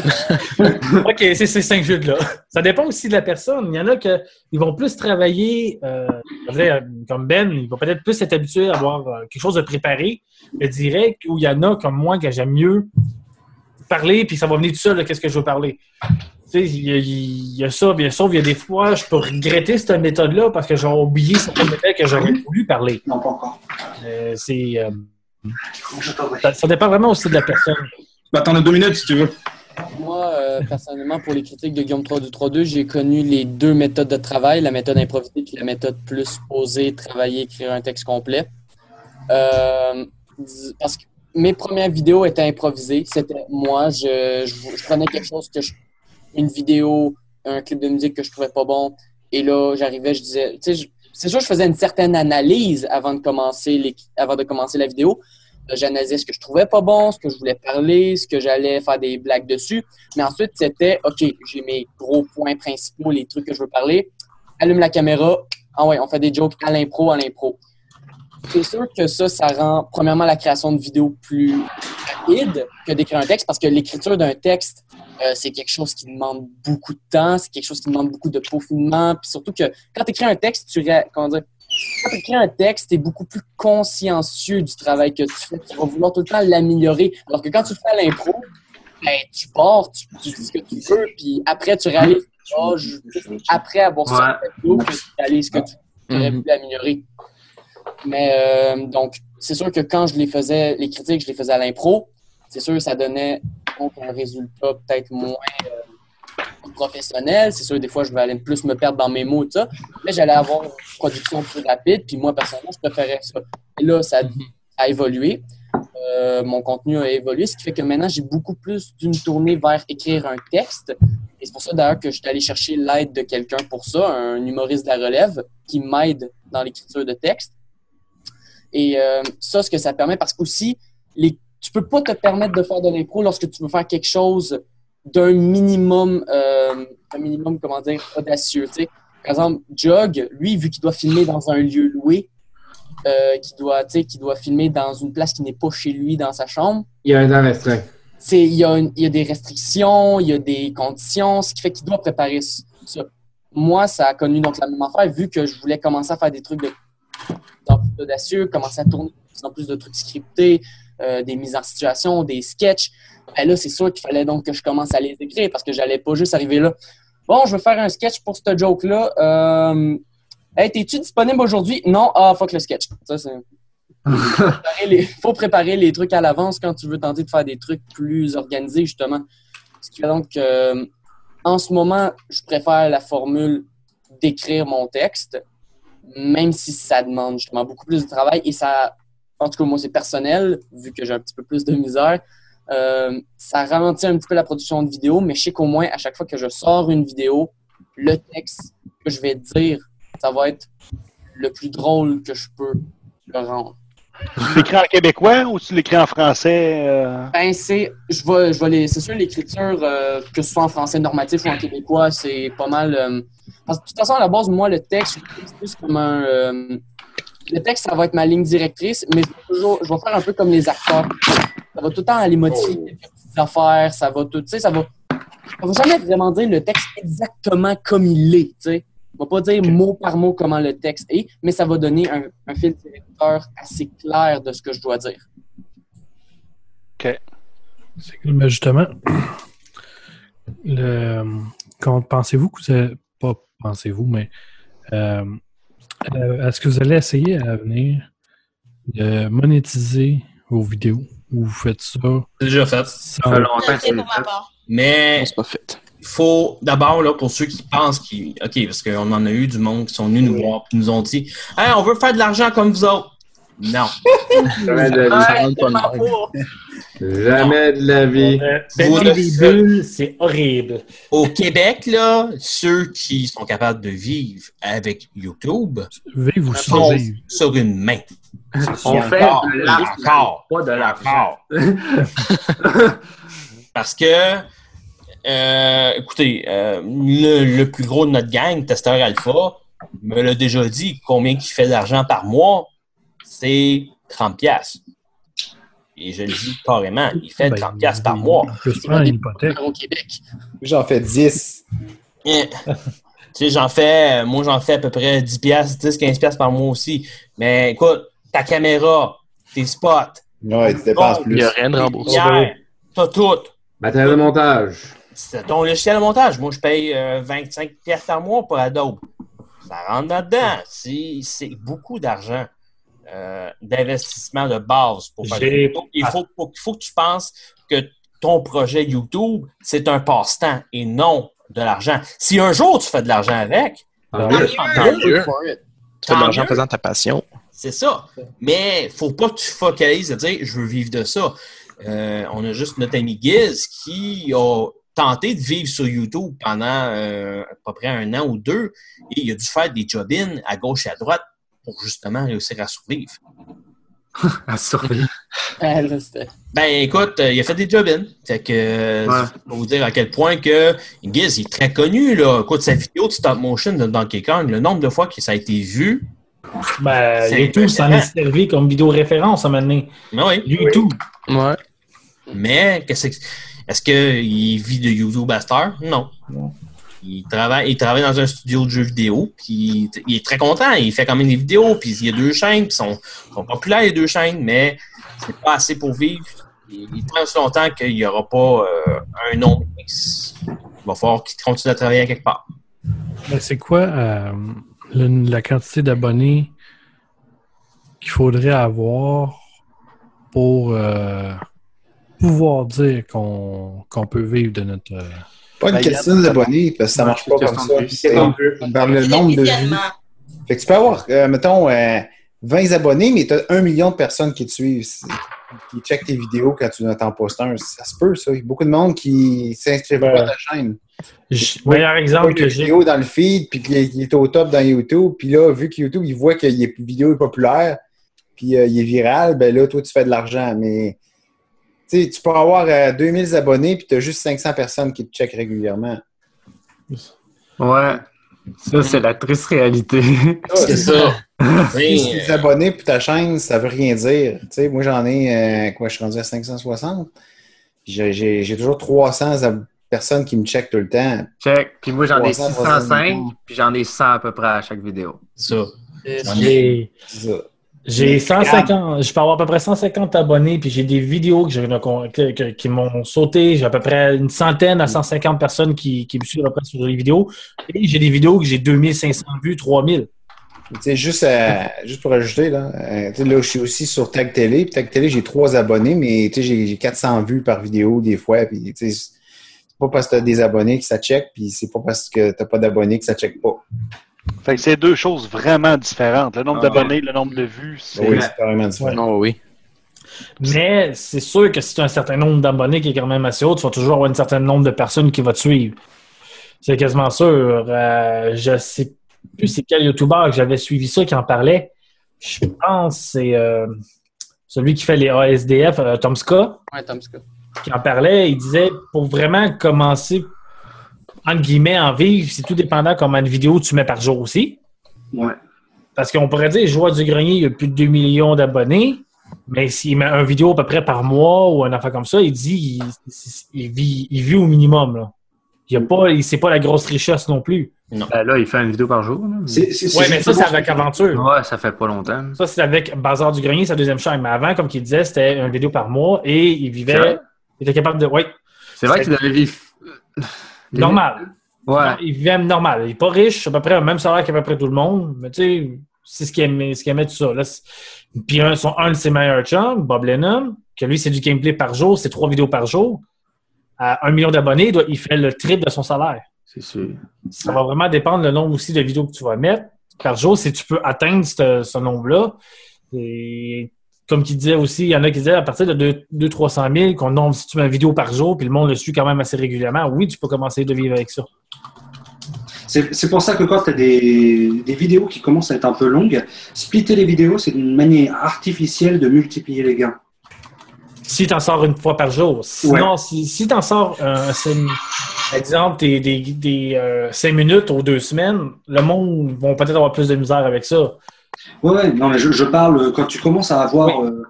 OK, c'est ces 5 jeux-là. Ça dépend aussi de la personne. Il y en a qui vont plus travailler, euh, dire, comme Ben, il va peut-être plus être habitué à avoir euh, quelque chose de préparé, de direct, ou il y en a comme moi que j'aime mieux parler, puis ça va venir tout seul de qu'est-ce que je veux parler. Il y, a- il y a ça, bien sûr, il y a des fois, je peux regretter cette méthode-là parce que j'ai oublié certaines méthodes que j'aurais voulu parler. Non, pas encore. Euh, c'est. euh, ça, ça dépend vraiment aussi de la personne. Bah, t'en as deux minutes si tu veux. Moi, euh, personnellement, pour les critiques de Guillaume 3.2, j'ai connu les deux méthodes de travail, la méthode improvisée et la méthode plus posée, travailler, écrire un texte complet. Euh, parce que mes premières vidéos étaient improvisées. C'était moi, je, je, je prenais quelque chose que je, une vidéo, un clip de musique que je trouvais pas bon, et là, j'arrivais, je disais, tu sais, c'est sûr, je faisais une certaine analyse avant de commencer, avant de commencer la vidéo. Euh, J'analysais ce que je trouvais pas bon, ce que je voulais parler, ce que j'allais faire des blagues dessus. Mais ensuite, c'était, OK, j'ai mes gros points principaux, les trucs que je veux parler. Allume la caméra. Ah ouais, on fait des jokes à l'impro, à l'impro. C'est sûr que ça, ça rend, premièrement, la création de vidéos plus rapide que d'écrire un texte parce que l'écriture d'un texte, euh, c'est quelque chose qui demande beaucoup de temps, c'est quelque chose qui demande beaucoup de peaufinement. Puis surtout que quand tu écris un texte, tu, ré- comment dire, quand tu écris un texte, tu es beaucoup plus consciencieux du travail que tu fais. Tu vas vouloir tout le temps l'améliorer. Alors que quand tu fais l'impro, ben, tu pars, tu, tu dis ce que tu veux, puis après, tu réalises, oh, je- après avoir sorti la vidéo, que tu réalises que tu aurais pu l'améliorer. Mais euh, donc, c'est sûr que quand je les faisais, les critiques, je les faisais à l'impro, c'est sûr que ça donnait donc, un résultat peut-être moins euh, professionnel. C'est sûr, des fois, je vais aller plus me perdre dans mes mots et tout ça. Mais j'allais avoir une production plus rapide. Puis moi, personnellement, je préférais ça. Et là, ça a évolué. Euh, mon contenu a évolué, ce qui fait que maintenant, j'ai beaucoup plus d'une tournée vers écrire un texte. Et c'est pour ça, d'ailleurs, que je suis allé chercher l'aide de quelqu'un pour ça, un humoriste de la relève qui m'aide dans l'écriture de texte. Et euh, ça, ce que ça permet, parce qu'aussi, les, tu peux pas te permettre de faire de l'impro lorsque tu veux faire quelque chose d'un minimum, euh, un minimum, comment dire, audacieux. Par exemple, Jog, lui, vu qu'il doit filmer dans un lieu loué, euh, qui doit, tu sais, qui doit filmer dans une place qui n'est pas chez lui, dans sa chambre, Il y a un temps restreint. il y, a une- il y a des restrictions, il y a des conditions, ce qui fait qu'il doit préparer ça. Moi, ça a connu donc la même affaire, vu que je voulais commencer à faire des trucs de de plus en plus audacieux, commencer à tourner de plus en plus de trucs scriptés, euh, des mises en situation, des sketchs. Ben là, c'est sûr qu'il fallait donc que je commence à les écrire parce que j'allais pas juste arriver là. Bon, je veux faire un sketch pour ce joke-là. Euh, hey, t'es-tu disponible aujourd'hui? Non? Ah, fuck le sketch. Ça, c'est... Faut préparer les trucs à l'avance quand tu veux tenter de faire des trucs plus organisés, justement. Ce qui fait donc que, en ce moment, je préfère la formule d'écrire mon texte, même si ça demande justement beaucoup plus de travail et ça, en tout cas, moi, c'est personnel, vu que j'ai un petit peu plus de misère. Euh, ça ralentit un petit peu la production de vidéo, mais je sais qu'au moins, à chaque fois que je sors une vidéo, le texte que je vais dire, ça va être le plus drôle que je peux le rendre. Tu l'écris en québécois ou tu l'écris en français? euh? Ben, c'est, je vais, je vais les, c'est sûr, l'écriture, euh, que ce soit en français normatif ou en québécois, c'est pas mal. euh, parce que de toute façon, à la base, moi, le texte, c'est plus comme un. euh, le texte, ça va être ma ligne directrice, mais je vais, toujours, je vais faire un peu comme les acteurs. Ça va tout le temps aller modifier quelques petites affaires, ça va tout, tu sais, ça va. Ça va jamais vraiment dire le texte exactement comme il est, tu sais. On va pas dire mot par mot comment le texte est, mais ça va donner un, un fil directeur assez clair de ce que je dois dire. OK. C'est cool, mais justement, le, quand pensez-vous que vous allez, pas pensez-vous, mais euh, euh, est-ce que vous allez essayer à l'avenir de monétiser vos vidéos ou vous faites ça? C'est déjà fait. Ça fait longtemps que c'est fait. Mais pas fait. Il faut d'abord, là, pour ceux qui pensent qu'ils. OK, parce qu'on en a eu du monde qui sont venus nous voir et nous ont dit Hey, on veut faire de l'argent comme vous autres. Non. Jamais de la vie. Jamais de la vie. Vous Péter le des bulles, c'est horrible. Au Québec, là, ceux qui sont capables de vivre avec YouTube Vivre ou sont sur une main. On fait de l'argent, pas de l'argent. encore. Parce que, euh, écoutez, euh, le, le plus gros de notre gang, Testeur Alpha, me l'a déjà dit, combien il fait d'argent par mois, c'est 30 pièces. Et je le dis carrément, il fait 30 pièces par mois. une hypothèque. Au Québec. J'en fais 10. Eh, tu sais, j'en fais, moi, j'en fais à peu près 10 pièces, 10, 15 pièces par mois aussi. Mais écoute, ta caméra, tes spots. Ouais, tu dépenses plus. Il n'y a rien de remboursé. T'as tout. Matériel de montage. C'est ton logiciel de montage. Moi, je paye euh, 25 pièces par mois pour Adobe. Ça rentre là-dedans. C'est c'est beaucoup d'argent euh, d'investissement de base pour faire. Il faut, il faut que tu penses que ton projet YouTube, c'est un passe-temps et non de l'argent. Si un jour tu fais de l'argent avec. Tant mieux. Tu fais de l'argent en faisant ta passion. C'est ça. Mais faut pas que tu focalises à dire je veux vivre de ça. Euh, on a juste notre ami Giz qui a tenté de vivre sur YouTube pendant euh, à peu près un an ou deux et il a dû faire des job-ins à gauche et à droite pour justement réussir à survivre. à survivre. Ah, Ben écoute, euh, il a fait des job-ins. Fait que euh, Ouais. pour vous dire à quel point que Giz il est très connu. Là. Écoute, sa vidéo de stop motion de Donkey Kong, le nombre de fois que ça a été vu. Ben, YouTube s'en est servi comme vidéo référence à un moment donné. Ben oui. YouTube. Ouais. Mais qu'est-ce que- est-ce qu'il vit de YouTube à cette heure? Non. Il travaille, il travaille dans un studio de jeux vidéo, puis il est très content. Il fait quand même des vidéos, puis il y a deux chaînes, qui sont, sont populaires, les deux chaînes, mais c'est pas assez pour vivre. Il, il tant aussi longtemps qu'il n'y aura pas euh, un nom. Il va falloir qu'il continue à travailler à quelque part. Ben, c'est quoi euh, le- la quantité d'abonnés qu'il faudrait avoir pour euh, pouvoir dire qu'on qu'on peut vivre de notre. euh, Pas une Ben, question d'abonnés, parce que ça marche pas comme ça. C'est par le nombre de vues. Fait que tu peux avoir, euh, mettons, euh, 20 abonnés, mais tu as un million de personnes qui te suivent, qui checkent tes vidéos quand tu t'en postes un. Ça se peut, ça. Il y a beaucoup de monde qui s'inscrivent pas à ta chaîne. Meilleur exemple Il y a que une j'ai. vidéo dans le feed, puis qu'il est- il est au top dans YouTube, puis là, vu que YouTube, il voit que la vidéo est populaire, puis euh, il est viral, ben là, toi, tu fais de l'argent. Mais tu sais, tu peux avoir euh, 2000 abonnés, puis tu as juste 500 personnes qui te checkent régulièrement. Ouais. Ça, c'est la triste réalité. C'est ça. Si tu es abonné pour ta chaîne, ça veut rien dire. Tu sais, moi, j'en ai, euh, quoi, je suis rendu à 560. J'ai- toujours 300 ab- personnes qui me checkent tout le temps. Check. Puis moi, j'en ai 300, 605, puis j'en ai 100 à peu près à chaque vidéo. Ça. Ça. J'ai 150, je peux avoir à peu près 150 abonnés, puis j'ai des vidéos que j'ai- que- que- qui m'ont sauté. J'ai à peu près une centaine à 150 personnes qui, qui me suivent à peu près sur les vidéos. Et j'ai des vidéos que j'ai 2500 vues, 3000. Tu sais, juste, à- juste pour ajouter, là, euh, là, je suis aussi sur Tag Télé. Puis Tag Télé, j'ai trois abonnés, mais j'ai j'ai 400 vues par vidéo des fois. Puis, c'est pas parce que tu as des abonnés que ça check, puis c'est pas parce que tu pas d'abonnés que ça check pas. Fait que c'est deux choses vraiment différentes. Le nombre Ah, d'abonnés, le nombre de vues, c'est. Oui, c'est carrément différent. Oh, oui. Mais c'est sûr que si tu as un certain nombre d'abonnés qui est quand même assez haut, tu vas toujours avoir un certain nombre de personnes qui vont te suivre. C'est quasiment sûr. Euh, je sais plus c'est quel YouTuber que j'avais suivi ça qui en parlait. Je pense que c'est euh, celui qui fait les ASDF, euh, Tom Ouais, Tom qui en parlait. Il disait pour vraiment commencer, entre guillemets, en vivre, c'est tout dépendant combien de vidéos tu mets par jour aussi. Ouais. Parce qu'on pourrait dire, Joueur du Grenier, il y a plus de 2 millions d'abonnés, mais s'il met un vidéo à peu près par mois ou un affaire comme ça, il dit il, il vit, il vit au minimum. Là. Il y a pas, c'est pas la grosse richesse non plus. Non. Ben là, il fait une vidéo par jour. Ouais, mais ça, c'est avec Aventure. Ouais, ça fait pas longtemps. Ça, c'est avec Bazar du Grenier, sa deuxième chaîne. Mais avant, comme il disait, c'était une vidéo par mois et il C'est vivait. vrai? Il était capable de. Oui. C'est vrai qu'il devait vivre. Normal. Ouais. Non, il vivait normal. Il n'est pas riche, à peu près le même salaire qu'à peu près tout le monde. Mais tu sais, c'est ce qu'il aimait, ce qu'il aimait tout ça. Là, puis un, son, un de ses meilleurs chums, Bob Lennon, que lui, c'est du gameplay par jour, c'est trois vidéos par jour. À un million d'abonnés, il doit- il fait le triple de son salaire. C'est sûr. Ça va vraiment dépendre le nombre aussi de vidéos que tu vas mettre par jour, si tu peux atteindre ce, ce nombre-là. Et comme il disait aussi, il y en a qui disaient à partir de 200-300 000, qu'on nombre, si tu mets une vidéo par jour, puis le monde le suit quand même assez régulièrement, oui, tu peux commencer de vivre avec ça. C'est pour ça que quand tu as des, des vidéos qui commencent à être un peu longues, splitter les vidéos, c'est une manière artificielle de multiplier les gains. Si tu en sors une fois par jour. Sinon, si, si tu en sors, euh, exemple, des, des, des, euh, cinq minutes ou deux semaines, le monde va peut-être avoir plus de misère avec ça. Ouais, ouais, non, mais je, je parle euh, quand tu commences à avoir euh,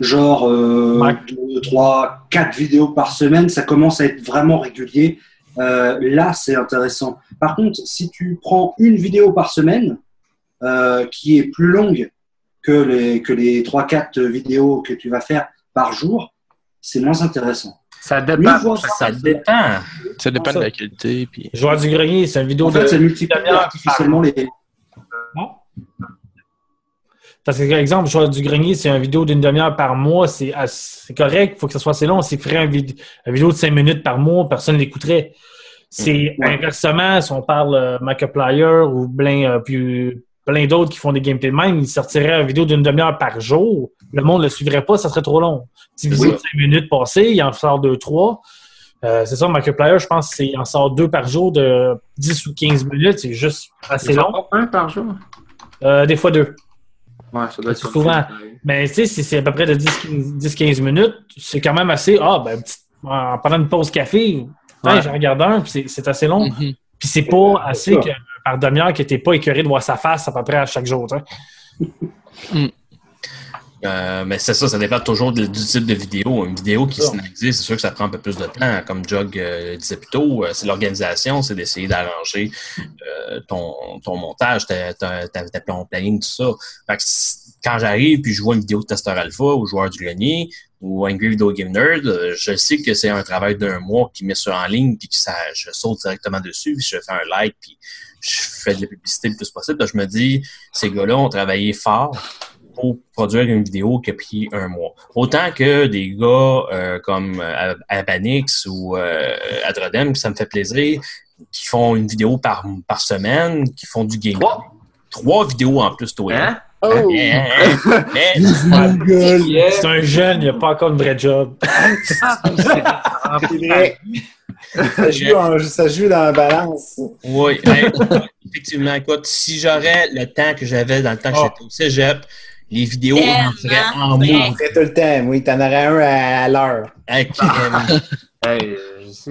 genre euh, deux, trois, quatre vidéos par semaine, ça commence à être vraiment régulier. Euh, là, c'est intéressant. Par contre, si tu prends une vidéo par semaine euh, qui est plus longue que les, que les 3-4 vidéos que tu vas faire par jour, c'est moins intéressant. Ça dépend. Ça dépend. Ça dépend de la qualité. Puis... Joueur du grenier, c'est une vidéo En fait, de. ça multiplie artificiellement les. Parce que, par exemple, joueur du grenier, c'est une vidéo d'une demi-heure par mois, c'est correct, il faut que ça soit assez long. S'il ferait une, vid- une vidéo de cinq minutes par mois, personne ne l'écouterait. C'est inversement, si on parle euh, Markiplier ou plein, euh, puis plein d'autres qui font des gameplays de même, ils sortiraient une vidéo d'une demi-heure par jour. Le monde ne le suivrait pas, ça serait trop long. Petite vidéo Oui. de cinq minutes passées, il en sort deux, trois. Euh, c'est ça, Markiplier, je pense qu'il en sort deux par jour de 10 ou 15 minutes. C'est juste assez Il long. un par jour? Euh, des fois deux. Ouais, ça doit être Souvent. Mais tu sais, si c'est à peu près de 10-15 minutes, c'est quand même assez. Ah, ben, en pendant une pause café, Ouais. j'en regarde un, puis c'est- assez long. Mhm. Puis c'est pas assez que par demi-heure que t'es pas écœuré de voir sa face à peu près à chaque jour. sais. Euh, mais c'est ça, ça dépend toujours de- du type de vidéo. Une vidéo qui scénarisée, c'est sûr que ça prend un peu plus de temps. Comme Jog euh, disait plus tôt, euh, c'est l'organisation, c'est d'essayer d'arranger euh, ton, ton montage, ta, ta, ta- ta- ton planning, tout ça. Fait que quand j'arrive puis je vois une vidéo de Testeur Alpha ou Joueur du Grenier ou Angry Video Game Nerd, je sais que c'est un travail d'un mois qui met ça en ligne puis que ça, je saute directement dessus puis je fais un like puis je fais de la publicité le plus possible. Je me dis, ces gars-là ont travaillé fort pour produire une vidéo qui a pris un mois. Autant que des gars euh, comme euh, Abanix ou euh, Adrodem, ça me fait plaisir, qui font une vidéo par, par semaine, qui font du game. Trois? Vidéos en plus, toi. Hein? Oh! C'est un jeune, il a pas encore une vraie job. Vrai. Ça joue, en- ça joue dans la balance. Oui, effectivement. Écoute, si j'aurais le temps que j'avais dans le temps que j'étais au cégep, les vidéos en feraient en On mots. ferait tout le temps, oui. T'en aurais un à, à l'heure. Hey, Hey,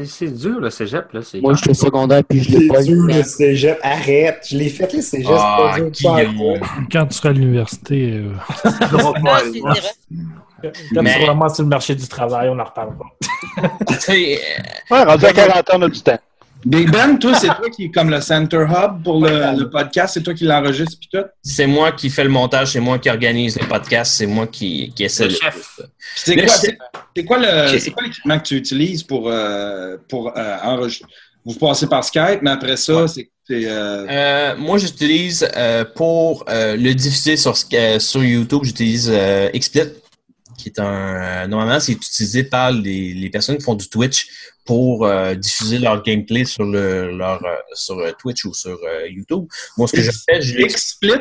c'est dur, le cégep. Là. Moi, j'étais secondaire puis je l'ai pas C'est dur, le cégep. Arrête. Je l'ai fait, le cégep. c'est Ah, pas dur. pas. Quand tu seras à l'université, euh, Ah. Quand Mais- tu seras vraiment sur le marché du travail, on en reparlera. Tu sais, Ouais, rendu à 40 ans, on a du temps. Big Ben, toi, c'est toi qui est comme le center hub pour le, le podcast, c'est toi qui l'enregistre puis tout. c'est moi qui fais le montage, c'est moi qui organise les podcasts, c'est moi qui, qui essaie Le de- chef. C'est Le quoi, chef. c'est- c'est quoi le, Ok. c'est quoi l'équipement que tu utilises pour, euh, pour euh, enregistrer? Vous passez par Skype, mais après ça, c'est C'est, euh, Euh, moi, j'utilise euh, pour euh, le diffuser sur, euh, sur YouTube, j'utilise euh, XSplit, qui est un. euh, normalement, c'est utilisé par les, les personnes qui font du Twitch pour euh, diffuser leur gameplay sur le leur euh, sur Twitch ou sur euh, YouTube. Moi, ce que je fais, je XSplit.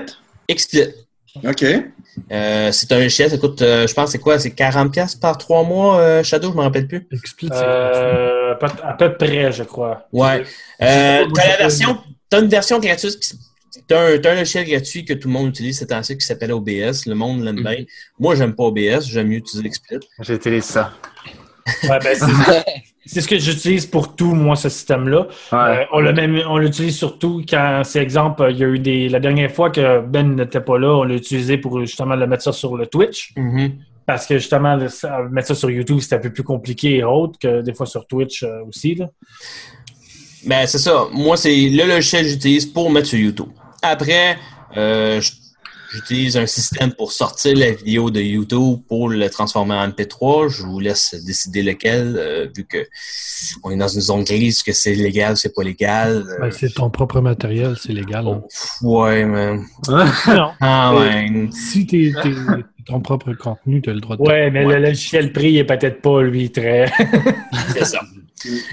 XSplit. OK. Euh, c'est un logiciel, ça coûte, euh, je pense, c'est quoi? C'est 40$ par trois mois, euh, Shadow, je me rappelle plus. Euh, peut- à peu près, je crois. Ouais. Euh, t'as la version, t'as une version gratuite. Qui- T'as un, un logiciel gratuit que tout le monde utilise c'est ainsi qui s'appelle OBS. Le monde l'aime bien. Moi, j'aime pas OBS. J'aime mieux utiliser XSplit. J'utilise ça. Ouais, ben, c'est- ce que j'utilise pour tout, moi, ce système-là. Euh, on l'a même, on l'utilise surtout quand, c'est exemple, il y a eu des, la dernière fois que Ben n'était pas là, on l'a utilisé pour justement le mettre ça sur le Twitch. Parce que justement, le- mettre ça sur YouTube, c'était un peu plus compliqué et autre que des fois sur Twitch euh, aussi. Là. Ben, c'est ça. Moi, c'est le logiciel que j'utilise pour mettre sur YouTube. Après, euh, j'utilise un système pour sortir la vidéo de YouTube pour le transformer en MP3. Je vous laisse décider lequel, euh, vu que on est dans une zone grise, que c'est légal, c'est pas légal. Euh, Ben, c'est ton propre matériel, c'est légal. hein. ouais, man. non. Ah, ouais. Si t'es t'es- ton propre contenu, tu as le droit de. Ouais, mais le logiciel prix est peut-être pas, lui, très. C'est ça.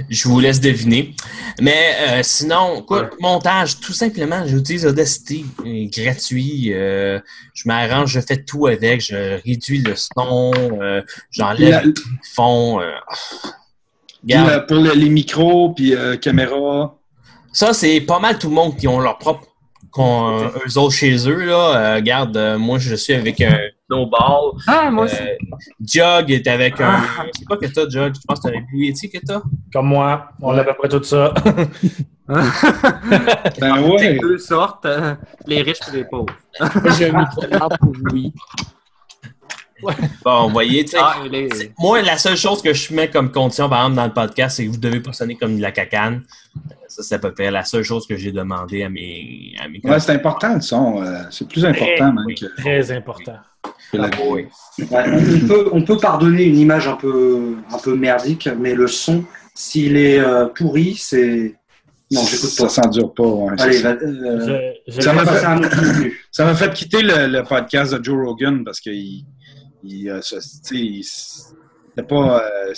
Je vous laisse deviner. Mais euh, sinon, quoi, montage, tout simplement, j'utilise Audacity, euh, gratuit. euh, je m'arrange, je fais tout avec. Je réduis le son, euh, j'enlève La- le fond. Puis, pour le- les micros, puis caméra. Ça, c'est pas mal tout le monde qui ont leur propre. qu'on- eux autres chez eux, là. Regarde, moi, je suis avec un snowball. Ah, moi aussi. Euh, Jug est avec un. C'est quoi que t'as, Jug? Je pense que t'as un Blue Yeti que t'as? Comme moi, on a à peu près tout ça. Ben C'est deux sortes, euh, les riches et les pauvres. J'ai un micro pour oui. Bon, vous voyez, tu sais, Ah, c'est- moi, la seule chose que je mets comme condition, par exemple, dans le podcast, c'est que vous devez pas sonner comme de la cacane. Ça, c'est à peu près la seule chose que j'ai demandé à mes, à mes Ouais, c'est important le son. euh, c'est plus important même que, Très important. Ouais, on, peut, on peut pardonner une image un peu, un peu merdique, mais le son, s'il est euh, pourri, c'est. Non, j'écoute Ça pas. s'endure pas. ouais, Allez, c'est va, ça. euh, Je- Ça m'a fait... ça quitter le, le podcast de Joe Rogan parce qu'il il, euh, il pas, euh,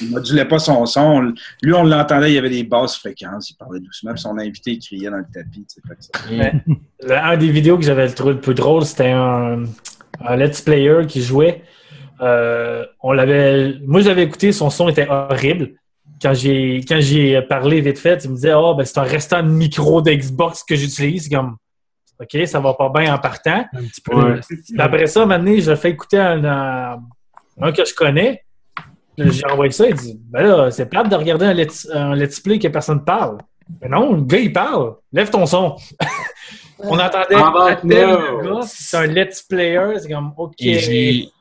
il modulait pas son son. Lui, on l'entendait, il y avait des basses fréquences, il parlait doucement, puis son invité, il criait dans le tapis. tu sais, fait que ça- Mais le- un des vidéos que j'avais trouvé le plus drôle, c'était un, un let's player qui jouait. Euh, on l'avait, moi, j'avais écouté, son son était horrible. Quand j'ai quand j'ai parlé vite fait, il me disait Oh, ben, c'est un restant de micro d'Xbox que j'utilise. Comme OK, ça va pas bien en partant. Ouais. Puis Après ça, maintenant, je fais écouter un, un, un que je connais. J'ai envoyé ça, il dit Ben là, c'est plate de regarder un let's, un let's play que personne parle. Mais non, le gars, il parle. Lève ton son. On entendait no. gars, c'est un let's player, c'est comme OK.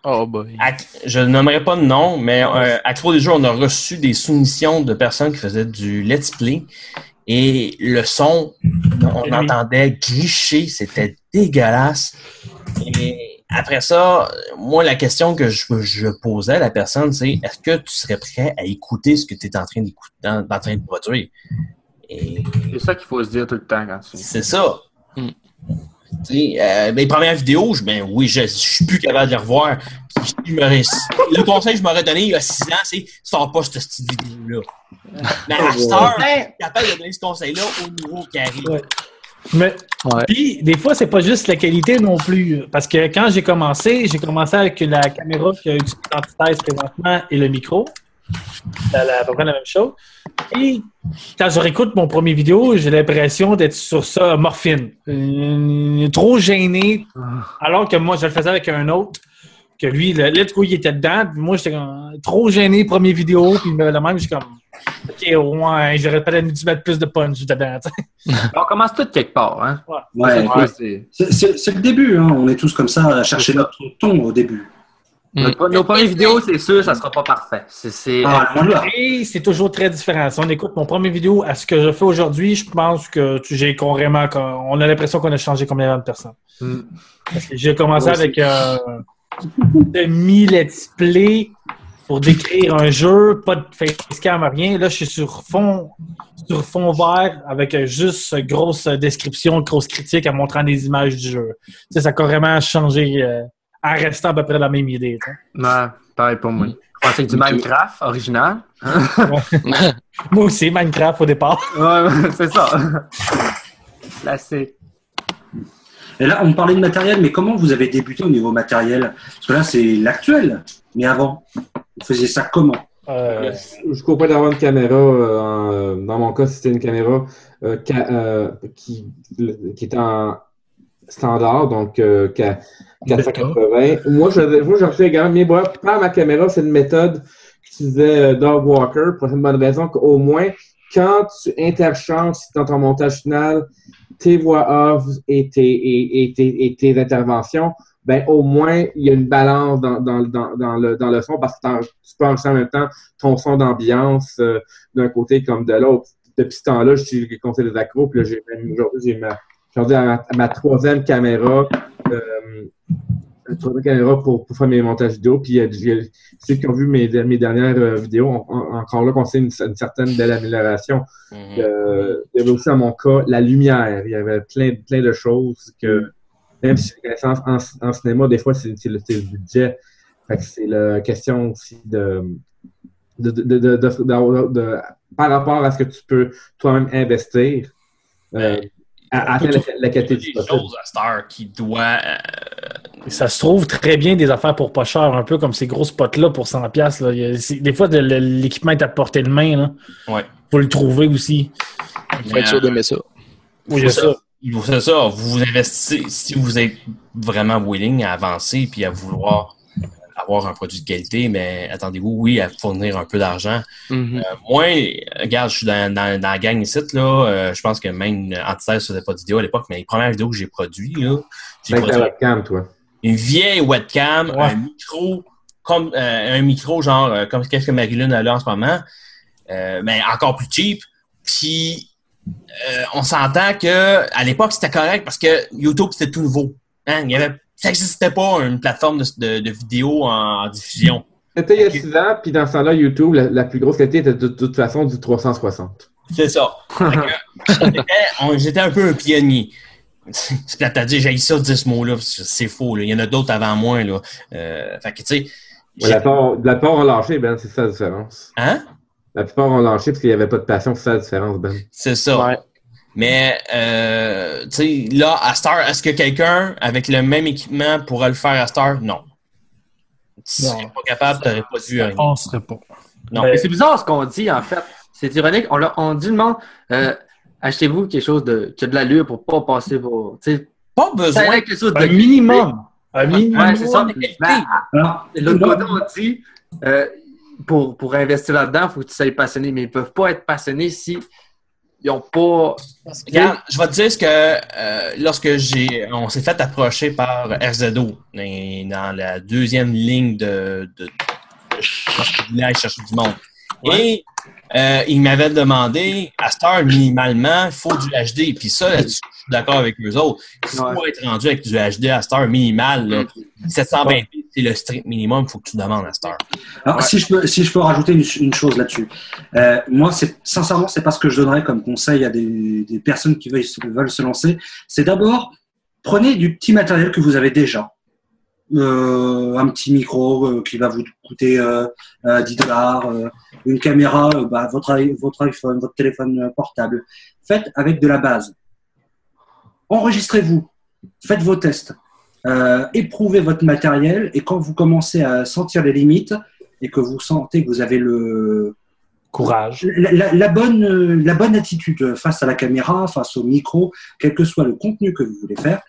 Oh boy. Je ne nommerai pas de nom, mais euh, à trop des jeux, on a reçu des soumissions de personnes qui faisaient du let's play. Et le son, on entendait gricher, c'était dégueulasse. Et après ça, moi, la question que je, je posais à la personne, c'est est-ce que tu serais prêt à écouter ce que tu es en train d'écouter, en, en train de produire? Et C'est ça qu'il faut se dire tout le temps quand tu. c'est ça. Sais, euh, mes premières vidéos, je, ben oui, je, je suis plus capable de les revoir. Puis je m'aurais- le conseil que je m'aurais donné il y a 6 ans, c'est sors pas cette petite vidéo-là. Mais à cette heure, je suis capable de donner ce conseil-là au niveau qui arrive. Mais puis des fois, c'est pas juste la qualité non plus. Parce que quand j'ai commencé, j'ai commencé avec la caméra qui a utilise l'antithèse présentement et le micro. C'est la- à peu près la même chose. Et quand je réécoute mon premier vidéo, j'ai l'impression d'être sur ça morphine. Euh, trop gêné. Alors que moi, je le faisais avec un autre. Que lui, le let's go, il était dedans. Puis moi, j'étais comme, trop gêné, première vidéo. Puis le même, j'ai comme, OK, ouais, j'aurais peut-être dû mettre plus de punch dedans. On commence tout quelque part, hein? Ouais. C'est le début, hein. on est tous comme ça à chercher notre ton au début. Nos, nos premières vidéos, c'est sûr, ça sera pas parfait. C'est, c'est- Ah, c'est toujours très différent. Si on écoute mon premier vidéo à ce que je fais aujourd'hui, je pense que tu- j'ai vraiment. On a l'impression qu'on a changé combien de personnes. Parce que j'ai commencé Moi avec un demi-let's play pour décrire un jeu, pas de facecam, rien. Là, je suis sur fond, sur fond vert avec juste grosse description, grosse critique en montrant des images du jeu. Tu sais, ça a carrément changé euh, en restant à peu près la même idée. tu sais. Ouais, pareil pour moi. Je pensais que du Minecraft original. Moi aussi, Minecraft au départ. Ouais, c'est ça. Classique. Et là, on parlait de matériel, mais comment vous avez débuté au niveau matériel? Parce que là, c'est l'actuel. Mais avant, vous faisiez ça comment? Je cours pas d'avoir une caméra. euh, en- dans mon cas, c'était une caméra euh, ca- euh, qui, qui était en standard, donc euh, ca- 480. Moi, je refais également, bon, par ma caméra, c'est une méthode qu'utilisait euh, Dog Walker pour une bonne raison qu'au moins, quand tu interchanges dans ton montage final tes voix off et tes, et, tes, et tes interventions, ben au moins, il y a une balance dans, dans, dans, le, dans le son parce que tu peux enregistrer en même temps ton son d'ambiance euh, d'un côté comme de l'autre. Depuis ce temps-là, je suis le conseil des accros, puis là, j'ai même aujourd'hui, j'ai ma, j'ai ma, ma troisième caméra. Euh, caméra pour, pour faire mes montages vidéo. Puis euh, ceux qui ont vu mes, mes dernières euh, vidéos, encore là, qu'on sait une, une certaine belle amélioration. Euh, il y avait aussi, dans mon cas, la lumière. Il y avait plein, plein de choses que, même si connaissance en, en cinéma, des fois, c'est le, le budget. C'est la question aussi de, de, de, par rapport à ce que tu peux toi-même investir. À, atteindre la, du possible. choses à Star qui doit. Et Ça se trouve très bien des affaires pour pas cher, un peu comme ces gros spots-là pour 100$. piastres, Là. Il y a- c'est- des fois, de- l'équipement est à portée de main. Là. Ouais. faut le trouver aussi. Faut être sûr d'aimer ça. Oui, il ça. C'est ça. Vous vous investissez, si vous êtes vraiment willing à avancer puis à vouloir avoir un produit de qualité, mais attendez-vous, oui, à fournir un peu d'argent. Mhm. Euh, moi, regarde, je suis dans, dans, dans la gang ici, là. euh, je pense que même Antithèse faisait pas de vidéo à l'époque, mais les premières vidéos que j'ai produites, là, j'ai produit webcam, toi. une vieille webcam, un micro, comme euh, un micro genre euh, comme qu'est-ce que Marilyn a là en ce moment, euh, mais encore plus cheap. Puis euh, on s'entend que à l'époque c'était correct parce que YouTube c'était tout nouveau. Hein? Il y avait, ça n'existait pas une plateforme de, de, de vidéo en, en diffusion. C'était il y a 6 ans, puis dans ce temps-là, YouTube, la, la plus grosse qualité était de, de toute façon du 360. C'est ça. J'étais- un peu un pionnier. C'est plate à dire, j'ai ça, dire ce mot-là, c'est faux. là. Il y en a d'autres avant moi. Là. Euh, fait que, tu sais, Ouais, la, plupart, la plupart ont lâché, Ben, c'est ça la différence. Hein? La plupart ont lâché parce qu'il n'y avait pas de passion, c'est ça la différence, Ben. C'est ça. Mais, euh, tu sais, là, à Star, est-ce que quelqu'un avec le même équipement pourrait le faire à Star? Non. Tu Non. serais pas capable, tu n'aurais pas dû rien. On serait pas. Non. Mais c'est bizarre ce qu'on dit, en fait. C'est ironique. On, leur- on dit le monde, euh, achetez-vous quelque chose de, qui a de l'allure pour pas passer vos. tu sais, Pas besoin. quelque chose de minimum. Un minimum. Ouais, c'est ça. Ben, l'autre côté, on dit, euh, pour, pour investir là-dedans, il faut que tu sois passionné. Mais ils peuvent pas être passionnés si ils n'ont pas. Regarde, je vais te dire ce que euh, lorsque j'ai on s'est fait approcher par RZO dans, la deuxième ligne de, de, de du monde. Et euh, il m'avait demandé à Star minimalement, il faut du HD. Puis ça, là-dessus, je suis d'accord avec eux autres. Il faut être rendu avec du HD à Star minimal. là. 720p, c'est le strict minimum, il faut que tu demandes à Star. Alors, si, je peux, si je peux rajouter une, une chose là-dessus. Euh, moi, c'est, sincèrement, c'est pas ce que je donnerais comme conseil à des, des personnes qui veulent se lancer. C'est d'abord, prenez du petit matériel que vous avez déjà. Euh, un petit micro euh, qui va vous coûter euh, euh, 10 dollars, une caméra, bah, votre, iPhone, votre téléphone portable. Faites avec de la base. Enregistrez-vous, faites vos tests, éprouvez votre matériel et quand vous commencez à sentir les limites et que vous sentez que vous avez le courage, la, la- la bonne, la bonne attitude face à la caméra, face au micro, quel que soit le contenu que vous voulez faire,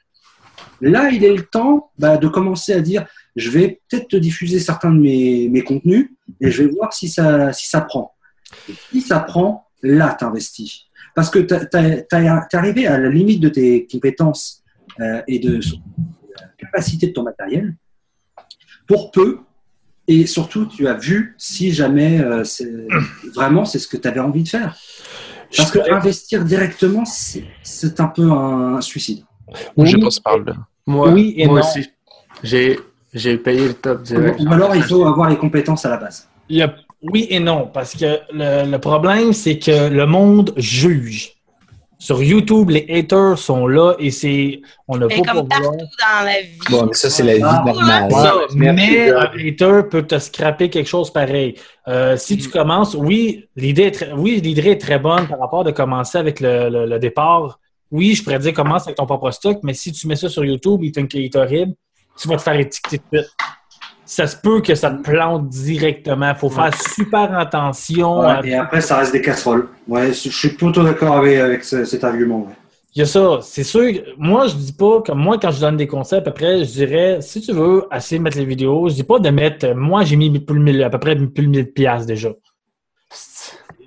là il est le temps bah, de commencer à dire je vais peut-être te diffuser certains de mes, mes contenus et je vais voir si ça, si ça prend. Et si ça prend, là tu investis. Parce que tu es arrivé à la limite de tes compétences euh, et de la capacité de ton matériel pour peu. Et surtout, tu as vu si jamais euh, vraiment c'est ce que tu avais envie de faire. Parce que investir directement, c'est un peu un suicide. Je sais pas si parle là. Moi, Oui et moi non. aussi. J'ai, J'ai payé le top direct. Ou alors il faut avoir les compétences à la base. Il y a- Oui et non, parce que le, le problème, c'est que le monde juge. Sur YouTube, les haters sont là et c'est. On n'a pas comme pour partout dans la vie. Bon, mais ça, c'est la vie Ah, normale. ça, mais un hater peut te scraper quelque chose pareil. Euh, si tu commences, oui, l'idée est très, oui, l'idée est très bonne par rapport de commencer avec le, le- le départ. Oui, je pourrais dire commence avec ton propre stock, mais si tu mets ça sur YouTube, il est une qualité horrible, tu vas te faire étiqueter de suite. Ça se peut que ça te plante directement. Il faut faire super attention. Ouais, à- et après, ça reste des casseroles. Ouais, je suis plutôt d'accord avec, avec ce- cet argument. Il y a ça, c'est sûr. Moi, je dis pas, comme moi, quand je donne des conseils, à peu près, je dirais, si tu veux essayer de mettre les vidéos, je dis pas de mettre, moi, j'ai mis plus de 1000 à peu près plus de 1000 piastres déjà.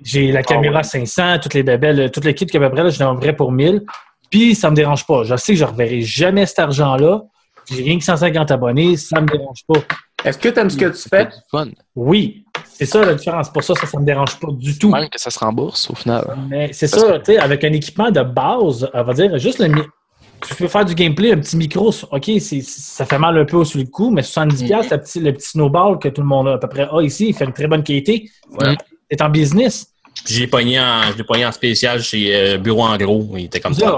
J'ai la caméra 500, toutes les bébelles, toutes les kits qu'à peu près, là, je vrai pour 1000. Puis, ça me dérange pas. Je sais que je reverrai jamais cet argent-là. J'ai rien que 150 abonnés, ça me dérange pas. Est-ce que tu aimes ce que tu fais? Oui, c'est ça la différence. Pour ça, ça, ça me dérange pas du tout. Même que ça se rembourse au final. Mais c'est ça, tu sais, avec un équipement de base, on va dire, juste le. mi- Tu peux faire du gameplay, un petit micro, OK, c'est- ça fait mal un peu sur le coup, mais 70$, piastres, le, petit, le petit snowball que tout le monde a à peu près a ici, il fait une très bonne qualité. Ouais. C'est en business. Puis J'ai pogné en, je l'ai pogné en spécial chez euh, Bureau en gros. Il était comme ça,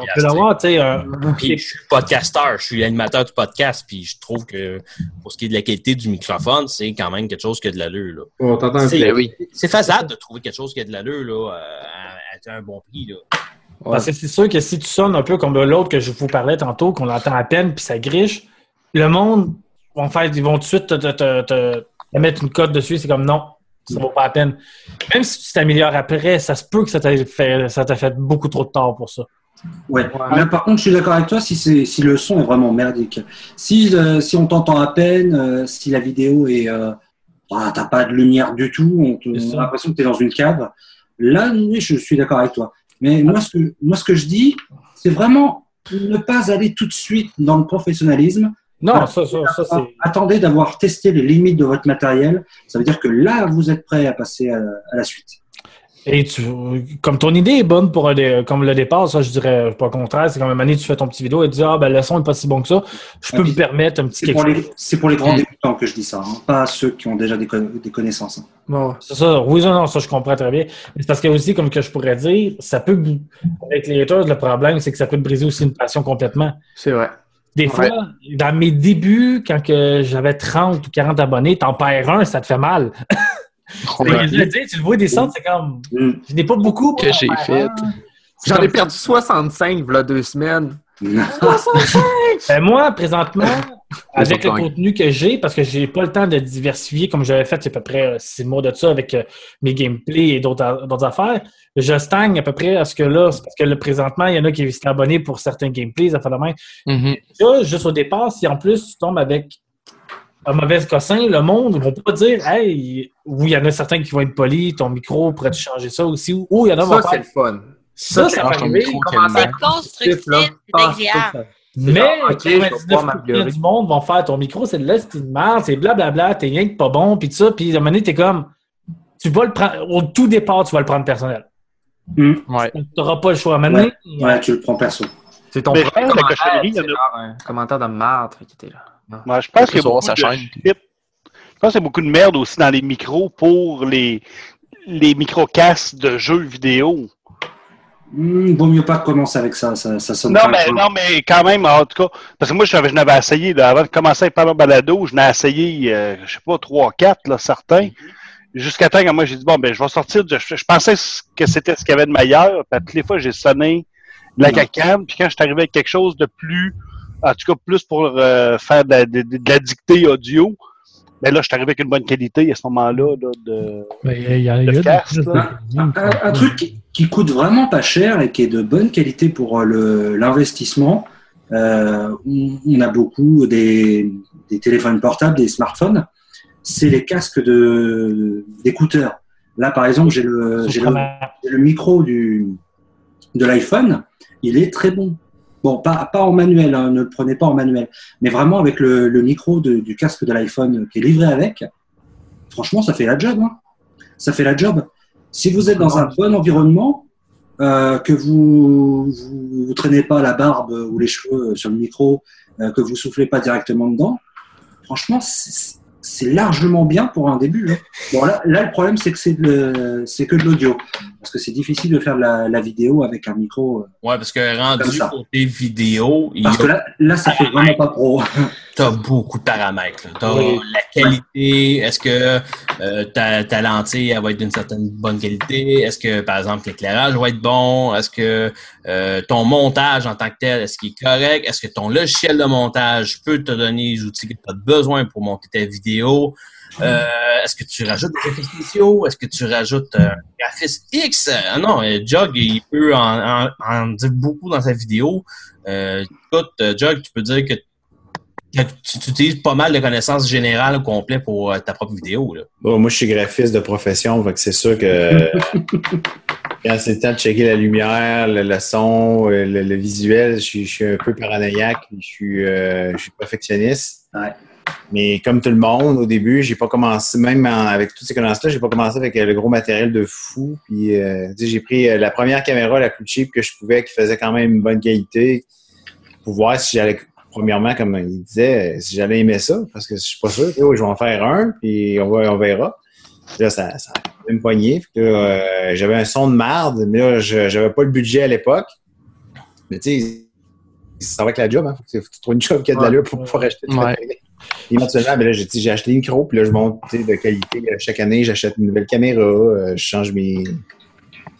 Puis je suis podcasteur, je suis animateur du podcast, puis je trouve que pour ce qui est de la qualité du microphone, c'est quand même quelque chose qui a de l'allure. là. On t'entend un C'est peu. Oui. c'est faisable de trouver quelque chose qui a de l'allure là, euh, à, à un bon prix. Là. Parce que c'est sûr que si tu sonnes un peu comme l'autre que je vous parlais tantôt, qu'on entend à peine, puis ça griche, le monde vont faire, ils vont tout de suite te, te- te- te- te mettre une cote dessus. C'est comme non, ça vaut pas la peine. Même si tu t'améliores après, ça se peut que ça t'a fait, ça t'a fait beaucoup trop de tort pour ça. Ouais. Là, par contre, je suis d'accord avec toi si, c'est- si le son est vraiment merdique. Si, euh, si on t'entend à peine, euh, si la vidéo est. Euh, ah, t'as pas de lumière du tout, on, te- on a l'impression que tu es dans une cave. Là, oui, je suis d'accord avec toi. Mais moi, ce que, moi, ce que je dis, c'est vraiment ne pas aller tout de suite dans le professionnalisme. Non, ça, ça, ça, c'est. Attendez d'avoir testé les limites de votre matériel. Ça veut dire que là, vous êtes prêt à passer à, à la suite. Et tu, comme ton idée est bonne pour un comme le départ, ça, je dirais pas le contraire. C'est quand même année, tu fais ton petit vidéo et tu dis, ah, ben, le son est pas si bon que ça. Je peux me permettre un petit quelque pour, chose. c'est pour les grands débutants que je dis ça, hein, pas ceux qui ont déjà des, co- des connaissances. hein. Bon, c'est ça. Oui, non, non, ça, je comprends très bien. Mais c'est parce que aussi, comme que je pourrais dire, ça peut, avec les haters, le problème, c'est que ça peut te briser aussi une passion complètement. C'est vrai. Des fois, dans mes débuts, quand que j'avais 30 ou 40 abonnés, t'en perds un, ça te fait mal. Ouais. je veux dire, tu le vois descendre, c'est comme, je n'ai pas beaucoup. Que j'ai fait. J'en ai perdu 65 voilà deux semaines. 65! Ben, moi, présentement, avec le sont contenu que j'ai, parce que j'ai pas le temps de diversifier comme j'avais fait il y a à peu près euh, six mois de ça avec euh, mes gameplays et d'autres d'autres affaires, je stagne à peu près à ce que là, parce que là, présentement, il y en a qui s'étaient abonnés pour certains gameplays, ça fait la main. Là, juste au départ, si en plus tu tombes avec un mauvais cossin, le monde ne va pas dire Hey, oui, il y en a certains qui vont être polis, ton micro pourrait-tu changer ça aussi, ou il y en a qui Ça, vont c'est le fun. Ça, ça, c'est peut ton arriver. constructif, c'est agréable. Mais genre, ok, je vais pas 99% m'améliorer. du monde vont faire ton micro, c'est de là, c'est une merde, c'est blablabla, t'es rien que pas bon, puis tout ça, puis à un moment donné, t'es comme, tu vas le prendre, au tout départ, tu vas le prendre personnel. Ouais. Tu n'auras pas le choix. Maintenant, Ouais, tu le prends perso. C'est ton que la cochonnerie, c'est genre un commentaire de marde qui était là. Moi, je pense qu'il y a Sur beaucoup sa de chaîne. shit. Je pense qu'il y a beaucoup de merde aussi dans les micros pour les, les microcasts de jeux vidéo. Hmm, vaut mieux pas commencer avec ça, ça, ça sonne Non mais, le non, mais quand même, en tout cas, parce que moi, je, je n'avais essayé, là, avant de commencer avec Parlons Balado, je n'ai essayé, euh, je sais pas, trois, quatre, là, certains. Jusqu'à temps que moi, j'ai dit, bon, ben, je vais sortir. de- je, je pensais que c'était ce qu'il y avait de meilleur. Puis, toutes les fois, j'ai sonné de la Non. cacane. Puis, quand je suis arrivé avec quelque chose de plus, en tout cas, plus pour euh, faire de la, de- de la dictée audio, ben là, je suis arrivé avec une bonne qualité à ce moment-là, là, de. Mais il y a, y a- de là. Un, un truc qui, qui coûte vraiment pas cher et qui est de bonne qualité pour euh, le- l'investissement. euh, on, on a beaucoup des, des téléphones portables, des smartphones. C'est les casques de d'écouteurs. Là, par exemple, j'ai le, j'ai le, j'ai le micro du, de l'iPhone. Il est très bon. Bon, pas, en manuel, hein, ne le prenez pas en manuel, mais vraiment avec le, micro du casque de l'iPhone qui est livré avec. Franchement, ça fait la job. hein. Ça fait la job. Si vous êtes dans un bon environnement, euh, que vous, vous traînez pas la barbe ou les cheveux sur le micro, euh, que vous soufflez pas directement dedans, franchement, c'est largement bien pour un début. hein. Bon, là, le problème, c'est que c'est que de l'audio. Parce que c'est difficile de faire la, la vidéo avec un micro. euh, Ouais, parce que rendu côté vidéo, il Parce que là, là ça fait vraiment pas pro. t'as beaucoup de paramètres. T'as Oui. la qualité, est-ce que euh, ta, ta lentille elle va être d'une certaine bonne qualité? Est-ce que, par exemple, l'éclairage va être bon? Est-ce que euh, ton montage en tant que tel, est-ce qu'il est correct? Est-ce que ton logiciel de montage peut te donner les outils que tu as besoin pour monter ta vidéo? Euh, est-ce que tu rajoutes des effets spéciaux? Est-ce que tu rajoutes euh, un graphisme X? Ah non, euh, Jog, il peut en, en- en dire beaucoup dans sa vidéo. Euh, écoute, euh, Jog, tu peux dire que tu, tu utilises pas mal de connaissances générales au complet pour euh, ta propre vidéo. Là. Bon, moi, je suis graphiste de profession, fait que c'est sûr que quand c'est le temps de checker la lumière, le, le son, euh, le, le visuel, je suis, je suis un peu paranoïaque, je suis, euh, je suis perfectionniste. Mais comme tout le monde, au début, j'ai pas commencé, même en- avec toutes ces connaissances-là, j'ai pas commencé avec euh, le gros matériel de fou. Puis, euh, j'ai pris euh, la première caméra la plus cheap que je pouvais, qui faisait quand même une bonne qualité, pour voir si j'allais, premièrement, comme il disait, si j'allais aimer ça, parce que je suis pas sûr. Oh, je vais en faire un, puis on, va, on verra. Puis là, ça, ça a même poigné. Puis là, euh, j'avais un son de marde, mais là, je j'avais pas le budget à l'époque. Mais tu sais, ça va avec la job, hein. Faut que tu faut que tu trouves une job qui a de l'allure pour pouvoir acheter du Ouais. Éventuellement, ben là, j'ai acheté des micros, puis là, je monte de qualité. Euh, Chaque année, j'achète une nouvelle caméra, euh, je change mes.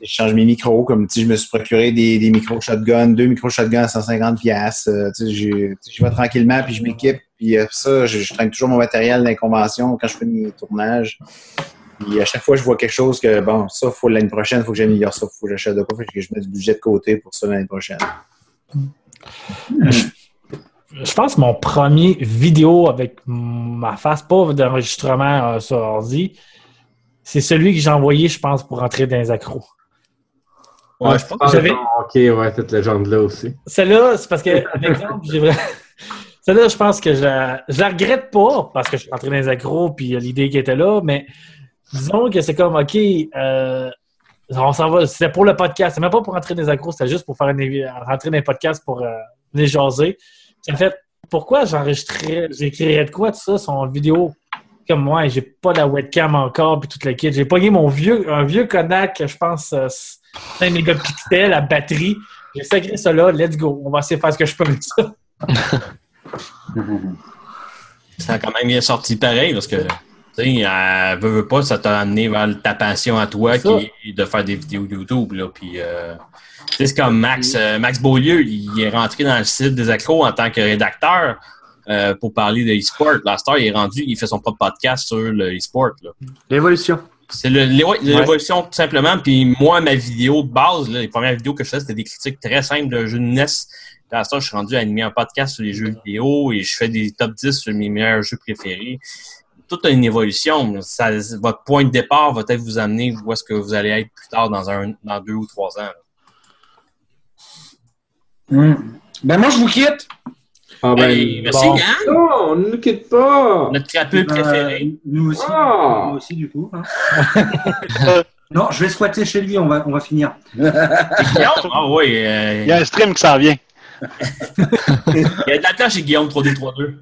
Je change mes micros, comme je me suis procuré des, des micros shotgun, deux micros shotgun à 150 pièces. je je vais tranquillement, puis je m'équipe, puis euh, ça, je, traîne toujours mon matériel d'inconvention quand je fais mes tournages. Puis à chaque fois, je vois quelque chose que, bon, ça, faut l'année prochaine, faut que j'améliore ça, faut que j'achète de quoi, faut que je mette du budget de côté pour ça l'année prochaine. Je pense que mon premier vidéo avec ma face, pas d'enregistrement euh, sur ordi, c'est celui que j'ai envoyé, je pense, pour entrer dans les accros. Ouais, je pense J'avais- Ok, ouais, cette légende-là aussi. Celle-là, c'est parce que, exemple, j'ai vraiment. Celle-là, je pense que je la, je la regrette pas parce que je suis rentré dans les accros puis euh, l'idée qui était là, mais disons que c'est comme, OK, euh, on s'en va. C'était pour le podcast. C'est même pas pour rentrer dans les accros, c'était juste pour faire une, rentrer dans les podcasts pour euh, venir jaser. Ça fait, pourquoi j'enregistrerais, j'écrirais de quoi de ça, son vidéo? Comme moi, j'ai pas la webcam encore puis toute la kit. J'ai pogné mon vieux, un vieux Kodak, je pense, euh, 5 mégapixels, la batterie. J'ai sacré ça là, let's go. On va essayer de faire ce que je peux avec ça. Ça a quand même bien sorti pareil parce que, tu sais, euh, veux, veux pas, ça t'a amené vers ta passion à toi qui est de faire des vidéos YouTube. Là, puis, euh, tu sais, c'est comme Max, euh, Max Beaulieu, il est rentré dans le site des accros en tant que rédacteur euh, pour parler de e-sport. La star, il est rendu, il fait son propre podcast sur le e-sport. là. L'évolution. C'est l'évolution tout simplement. Puis moi, ma vidéo de base, là, les premières vidéos que je faisais, c'était des critiques très simples de jeux de NES. Puis à ça, je suis rendu à animer un podcast sur les jeux vidéo et je fais des top 10 sur mes meilleurs jeux préférés. Tout a une évolution. Ça, votre point de départ va peut-être vous amener où est-ce que vous allez être plus tard dans un dans deux ou trois ans. Hmm. Ben moi, je vous quitte. Ah ben, Hey, merci, bon. Non, on ne nous quitte pas. Notre crapule Ben, préféré. Nous aussi, Ah. nous aussi du coup. hein. non, je vais squatter chez lui, on va, on va finir. Ah oui. euh, Il y a un stream qui s'en vient. il y a de la place chez Guillaume 3D32.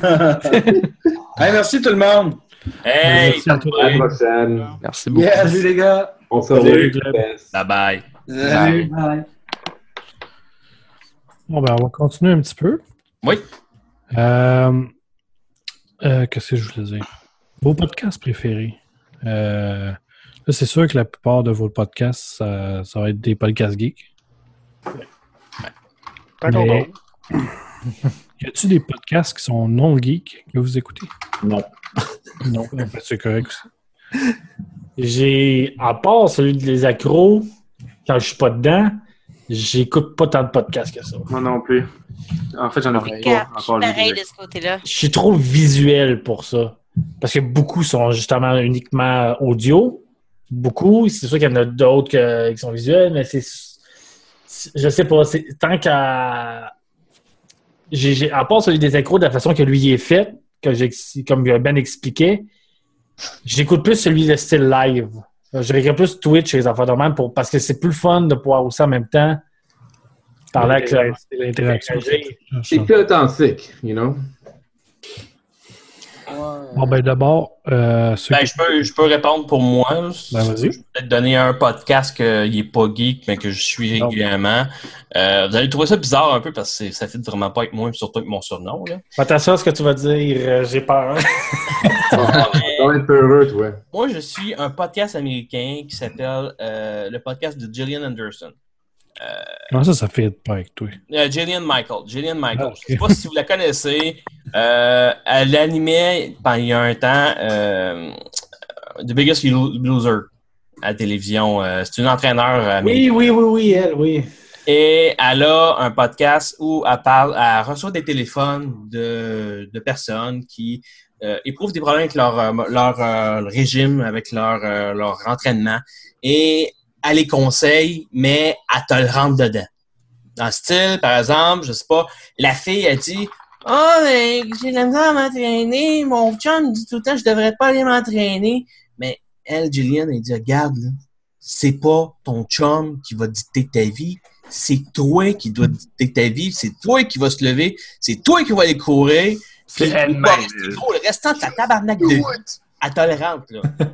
Hey, merci tout le monde. Hey! Merci à toi. À la prochaine. Merci beaucoup. Salut les gars. On se Salut. revoit. Bye bye. Salut. Bye. Bon, ben, on va continuer un petit peu. Oui. Euh, euh, Qu'est-ce que je voulais dire? Vos podcasts préférés. Euh, là, c'est sûr que la plupart de vos podcasts, ça, ça va être des podcasts geeks. Mais, y a-tu des podcasts qui sont non geeks que vous écoutez? Non. Non, c'est correct aussi. J'ai, à part celui des accros, quand je suis pas dedans, j'écoute pas tant de podcasts que ça. Moi non plus. En fait, j'en ai pas je suis pareil de ce côté-là. Je suis trop visuel pour ça. Parce que beaucoup sont justement uniquement audio. Beaucoup. C'est sûr qu'il y en a d'autres qui sont visuels, mais c'est. c'est- Je sais pas. c'est- Tant qu'à. J'ai- j'ai- à part celui des accros, de la façon que lui est fait, que j'ai, comme Ben expliquait, j'écoute plus celui de style live. Je regarde plus Twitch et les affaires de même pour, parce que c'est plus le fun de pouvoir aussi en même temps parler avec l'interaction. C'est plus authentique, you know? Bon, ben d'abord, euh, Ben, qui- je, peux, je peux répondre pour moi. Ben. Je peux peut-être donner un podcast qui n'est pas geek, mais que je suis régulièrement. Euh, vous allez trouver ça bizarre un peu parce que ça fait vraiment pas avec moi, surtout avec mon surnom. Là. Attention à ce que tu vas dire, euh, j'ai peur. Être heureux, toi. Moi, je suis un podcast américain qui s'appelle euh, le podcast de Gillian Anderson. Comment ça, ça fait pas avec toi? Euh, Gillian Michael. Gillian Michael. Ah. Je sais pas si vous la connaissez. Euh, elle animait, pendant il y a un temps, euh, The Biggest Lo- Loser à la télévision. Euh, c'est une entraîneur américaine. Oui, oui, oui, oui, elle, oui. Et elle a un podcast où elle parle, elle reçoit des téléphones de, de personnes qui euh, éprouvent des problèmes avec leur, leur euh, régime, avec leur, euh, leur entraînement. Et elle les conseille, mais elle te le rentre dedans. Dans le style, par exemple, je sais pas, la fille a dit Oh, mais j'ai de la misère à m'entraîner, mon chum me dit tout le temps que je devrais pas aller m'entraîner. Mais elle, Gillian, elle dit Regarde, là, c'est pas ton chum qui va dicter ta vie, c'est toi qui dois dicter ta vie, c'est toi qui vas se lever, c'est toi qui vas aller courir. C'est puis elle-même. Le restant de ta tabarnak de vie, elle te le rentre, là.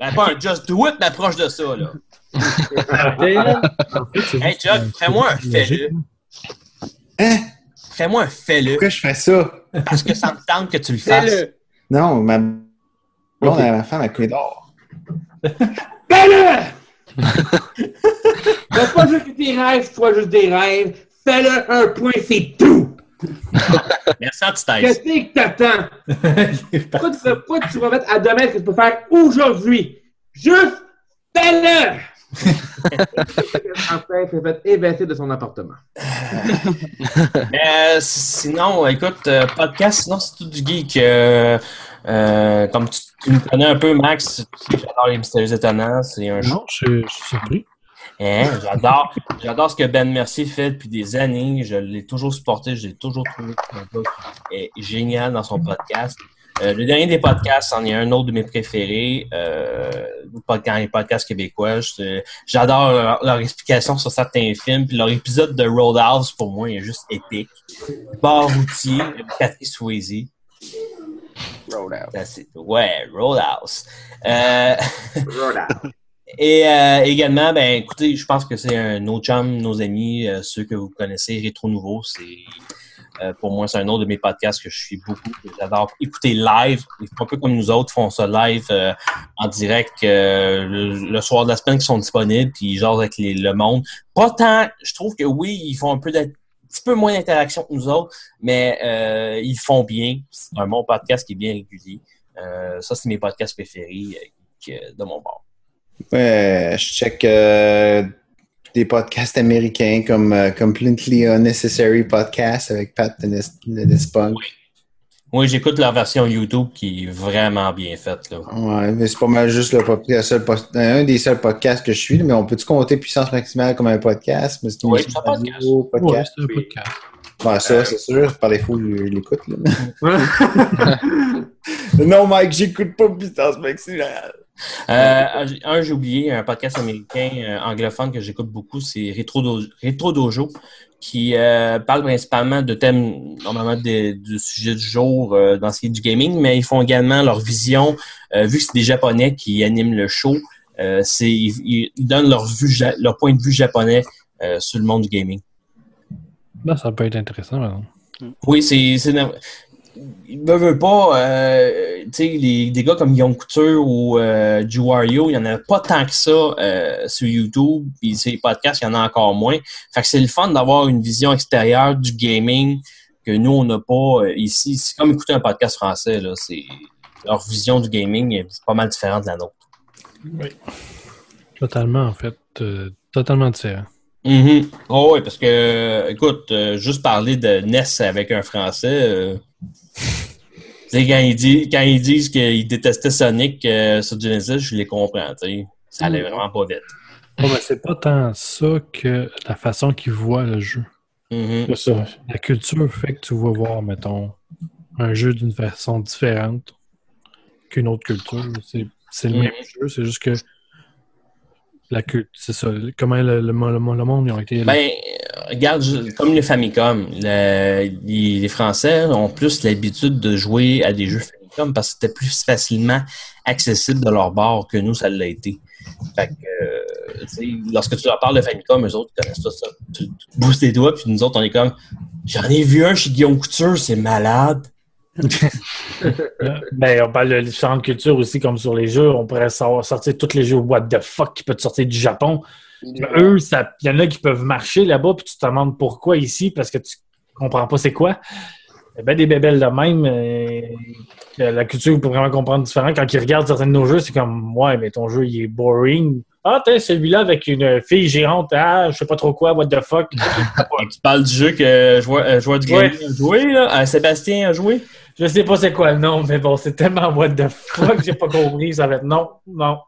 Ben, pas un just do it, mais proche de ça, là. hey, Chuck, fais-moi un fais-le. Hein? Fais-moi un fais-le. Pourquoi je fais ça? Parce que ça me tente que tu le fasses. Fais-le. Non, ma blonde, Ok. ma femme, elle couille d'or. Fais-le! Fais pas juste des rêves, soit juste des rêves. Fais-le un point, c'est tout! Merci, Antithèse. Qu'est-ce que t'attends? pourquoi, tu, vas- pourquoi tu vas mettre à demain ce que tu peux faire aujourd'hui? Juste fais-le! Enfin, s'est fait évincer de son appartement. Mais euh, sinon, écoute, euh, podcast, sinon c'est tout du geek. Euh, euh, comme tu, tu me connais un peu, Max, tu sais que j'adore les mystérieux étonnants. C'est un Non, je je suis surpris. Hein, j'adore, j'adore ce que Ben Mercier fait depuis des années. Je l'ai toujours supporté, je l'ai toujours trouvé est génial dans son podcast. Euh, le dernier des podcasts, c'en est un autre de mes préférés, euh, le podcast- les podcasts québécois. J'adore leur, leur explication sur certains films, puis leur épisode de Roadhouse, pour moi, il est juste épique. Bar routier, avec Patrick Swayze. Roadhouse. Ouais, Roadhouse. Euh, Et euh, également, ben écoutez, je pense que c'est un nos chums, nos amis, euh, ceux que vous connaissez, Rétro Nouveau, c'est euh, pour moi c'est un autre de mes podcasts que je suis beaucoup, j'adore écouter live. Un peu comme nous autres, font ça live euh, en direct euh, le, soir de la semaine qui sont disponibles, puis ils avec le monde. Pas tant, je trouve que oui, ils font un peu petit peu moins d'interaction que nous autres, mais euh, ils font bien. C'est un bon podcast qui est bien régulier. Euh, ça, c'est mes podcasts préférés de mon bord. Ouais, je check des podcasts américains comme euh, Completely Unnecessary Podcast avec Pat Despunk. Moi, j'écoute leur version YouTube qui est vraiment bien faite. Là. Ouais, mais c'est pas mal juste le, seul un des seuls podcasts que je suis, mais on peut-tu compter Puissance Maximale comme un podcast? Mais c'est une Oui, c'est un podcast. podcast. Ouais, c'est un podcast. Ça, c'est sûr. Par défaut, je je l'écoute. là. non, Mike, j'écoute pas Puissance Maximale. Euh, un, j'ai oublié, un podcast américain euh, anglophone que j'écoute beaucoup, c'est Retro, Do- Retro Dojo, qui euh, parle principalement de thèmes, normalement, des- du sujet du jour dans ce qui est du gaming, mais ils font également leur vision, vu que c'est des Japonais qui animent le show, c'est, ils, ils donnent leur, vue, leur point de vue japonais sur le monde du gaming. Là, ça peut être intéressant. Oui, c'est. Il me veut pas. euh, tu sais, les- des gars comme Young Couture ou euh, Ju Wario, il y en a pas tant que ça euh, sur YouTube. Puis sur les podcasts, il y en a encore moins. Fait que c'est le fun d'avoir une vision extérieure du gaming que nous, on n'a pas euh, ici. C'est comme écouter un podcast français. Là. C'est, leur vision du gaming est pas mal différente de la nôtre. Oui. Totalement, en fait. euh, totalement différent. Mhm. Oh, oui, parce que, écoute, euh, juste parler de NES avec un Français, tu sais, quand ils, disent, quand ils disent qu'ils détestaient Sonic euh, sur Genesis, je les comprends. Ça allait Mm. vraiment pas vite. Ben, c'est pas tant ça que la façon qu'ils voient le jeu. Mhm. Ça. La culture fait que tu vas voir, mettons, un jeu d'une façon différente qu'une autre culture. C'est, c'est le Mhm. même jeu, c'est juste que la culture, c'est ça. Comment le, monde ils ont été. Ben, regarde, comme les Famicom, le- les, les Français ont plus l'habitude de jouer à des jeux Famicom. Parce que c'était plus facilement accessible de leur bord que nous, ça l'a été. Fait que, euh, lorsque tu leur parles de Famicom, eux autres connaissent ça. Tu, tu bousses tes doigts, puis nous autres, on est comme J'en ai vu un chez Guillaume Couture, c'est malade. ben, on parle de différentes cultures aussi, comme sur les jeux. On pourrait sortir tous les jeux What the fuck qui peuvent sortir du Japon. Mais Eux, ça- il y en a qui peuvent marcher là-bas, puis tu te demandes pourquoi ici, parce que tu comprends pas c'est quoi. Ben des bébelles de même. euh, que la culture peut vraiment comprendre différent. Quand ils regardent certains de nos jeux, c'est comme Ouais, mais ton jeu, il est boring. Ah, t'es celui-là avec une fille gérante. Ah, je sais pas trop quoi, what the fuck. Tu parles du jeu que joueur, euh, joueur du Ouais. Grenier a joué, là, euh, Sébastien a joué? Je sais pas c'est quoi le nom, mais bon, c'est tellement what the fuck, j'ai pas compris. Ça va être non, non.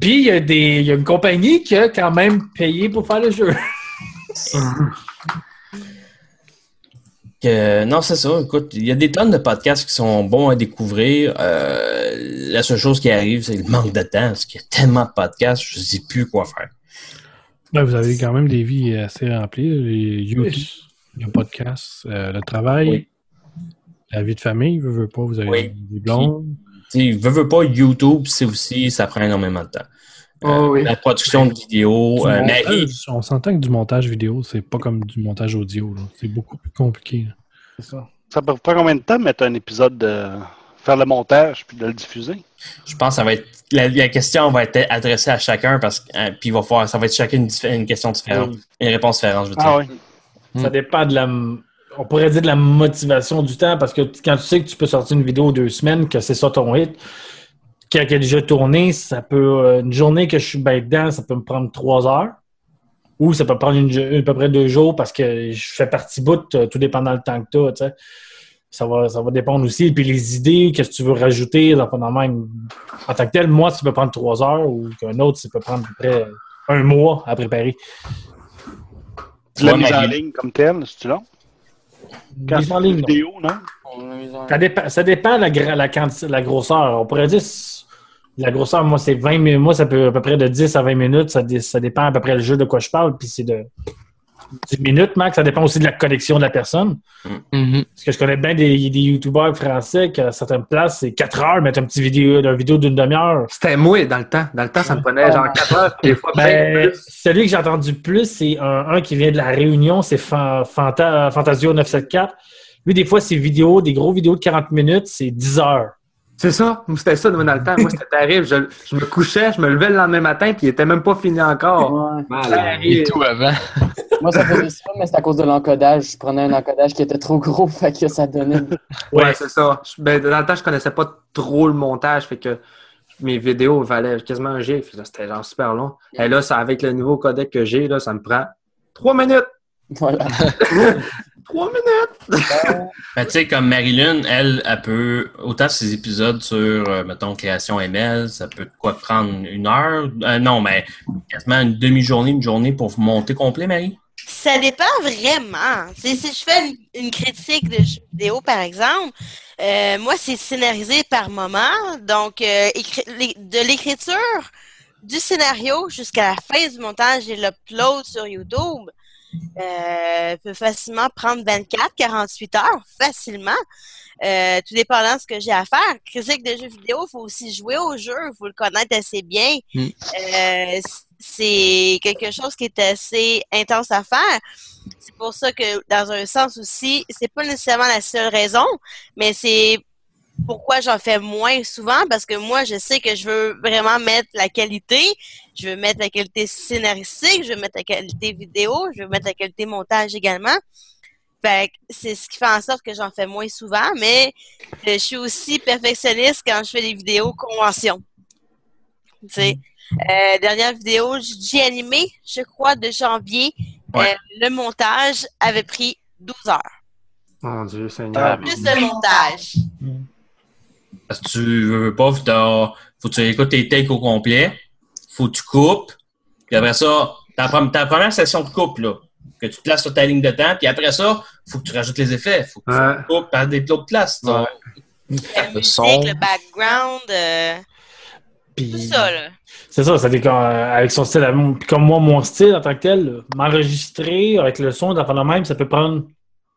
Puis il y, a des- il y a une compagnie qui a quand même payé pour faire le jeu. Que- non, c'est ça. Écoute, il y a des tonnes de podcasts qui sont bons à découvrir. Euh, la seule chose qui arrive, c'est le manque de temps. Parce qu'il y a tellement de podcasts, je ne sais plus quoi faire. Ouais, vous avez quand même des vies assez remplies. Les YouTube, le podcast, euh, le travail, la vie de famille, veux, veux pas, vous avez Oui. des blondes. Tu sais, veux, veux pas, YouTube, c'est aussi, ça prend énormément de temps. Euh, La production de vidéos, Du euh, montage, Marie, on s'entend que du montage vidéo, c'est pas comme du montage audio. là. C'est beaucoup plus compliqué. là. Ça peut prendre combien de temps de mettre un épisode de faire le montage puis de le diffuser? je pense que ça va être, la, la question va être adressée à chacun parce que, euh, puis il va falloir, ça va être chacun une, question différente, Oui. une réponse différente, je veux dire. Ah oui. Ça dépend de la. On pourrait dire de la motivation du temps parce que quand tu sais que tu peux sortir une vidéo deux semaines, que c'est ça ton hit, quand elle est déjà tournée, ça peut. euh, Une journée que je suis bien dedans, ça peut me prendre trois heures. Ou ça peut prendre une, à peu près deux jours parce que je fais partie bout, euh, tout dépendant le temps que tu as. tu. Ça va, ça va dépendre aussi. Puis les idées, qu'est-ce que tu veux rajouter dans pendant même. En tant que tel, moi, ça peut prendre trois heures ou qu'un autre, ça peut prendre à peu près un mois à préparer. La mise en ligne comme telle, c'est-tu long? Vidéo, non? Ça dépend, ça dépend la, gra- la, quanti- la grosseur. On pourrait dire la grosseur, moi, c'est 20 minutes. Moi, ça peut à peu près de 10 à 20 minutes. Ça, dé- ça dépend à peu près le jeu de quoi je parle. Puis c'est de 10 minutes, max. Ça dépend aussi de la connexion de la personne. Parce que je connais bien des, des youtubeurs français qui, à certaines places, c'est 4 heures, mettre un petit vidéo, une vidéo d'une demi-heure. C'était moi dans le temps. Dans le temps, ça me prenait genre 4 heures, des fois Ben, bien plus. celui que j'ai entendu plus, c'est un, un qui vient de la Réunion, c'est Fan- Fanta- Fantasio 974. Lui, des fois, ses vidéos, des gros vidéos de 40 minutes, c'est 10 heures. C'est ça, Moi, c'était ça dans le temps. Moi, c'était terrible. Je, je me couchais, je me levais le lendemain matin, puis il était même pas fini encore. Et tout avant. Moi, ça faisait ça, mais c'est à cause de l'encodage. Je prenais un encodage qui était trop gros, fait que ça donnait. Ouais, c'est ça. Je- ben, dans le temps, je connaissais pas trop le montage, fait que mes vidéos valaient quasiment un G. Fait que C'était genre super long. Et là, ça, avec le nouveau codec que j'ai, là, ça me prend 3 minutes. Voilà. 3 minutes! Ben, tu sais, comme Marilyn, elle, elle peut, autant ses épisodes sur, euh, mettons, création ML, ça peut quoi prendre une heure? Euh, non, mais quasiment une demi-journée, une journée pour monter complet, Marie? Ça dépend vraiment. Si, si je fais une, une critique de jeux vidéo, par exemple, euh, moi, c'est scénarisé par moment. Donc, euh, de l'écriture du scénario jusqu'à la fin du montage et l'upload sur YouTube euh, peut facilement prendre 24, 48 heures, facilement. Euh, tout dépendant de ce que j'ai à faire. Critique de jeux vidéo, il faut aussi jouer au jeu, il faut le connaître assez bien. Mm. Euh, c'est quelque chose qui est assez intense à faire. C'est pour ça que, dans un sens aussi, c'est pas nécessairement la seule raison, mais c'est pourquoi j'en fais moins souvent, parce que moi, je sais que je veux vraiment mettre la qualité, je veux mettre la qualité scénaristique, je veux mettre la qualité vidéo, je veux mettre la qualité montage également. Fait c'est ce qui fait en sorte que j'en fais moins souvent, mais euh, je suis aussi perfectionniste quand je fais des vidéos convention. Tu sais, euh, dernière vidéo, j'ai animé, je crois, de janvier. Ouais. Euh, le montage avait pris 12 heures. Mon Dieu, Seigneur. Plus de montage. Parce que tu veux, veux pas, faut que tu écoutes tes takes au complet, faut que tu coupes, puis après ça, ta, ta première session de coupe, là, que tu places sur ta ligne de temps, puis après ça, faut que tu rajoutes les effets, faut que Ouais. tu coupes par des autres places. là. La musique, son. le background, euh, tout ça, là. C'est ça, ça fait euh, avec son style, à moi- puis comme moi, mon style en tant que tel, m'enregistrer avec le son, d'enfant de même, ça peut prendre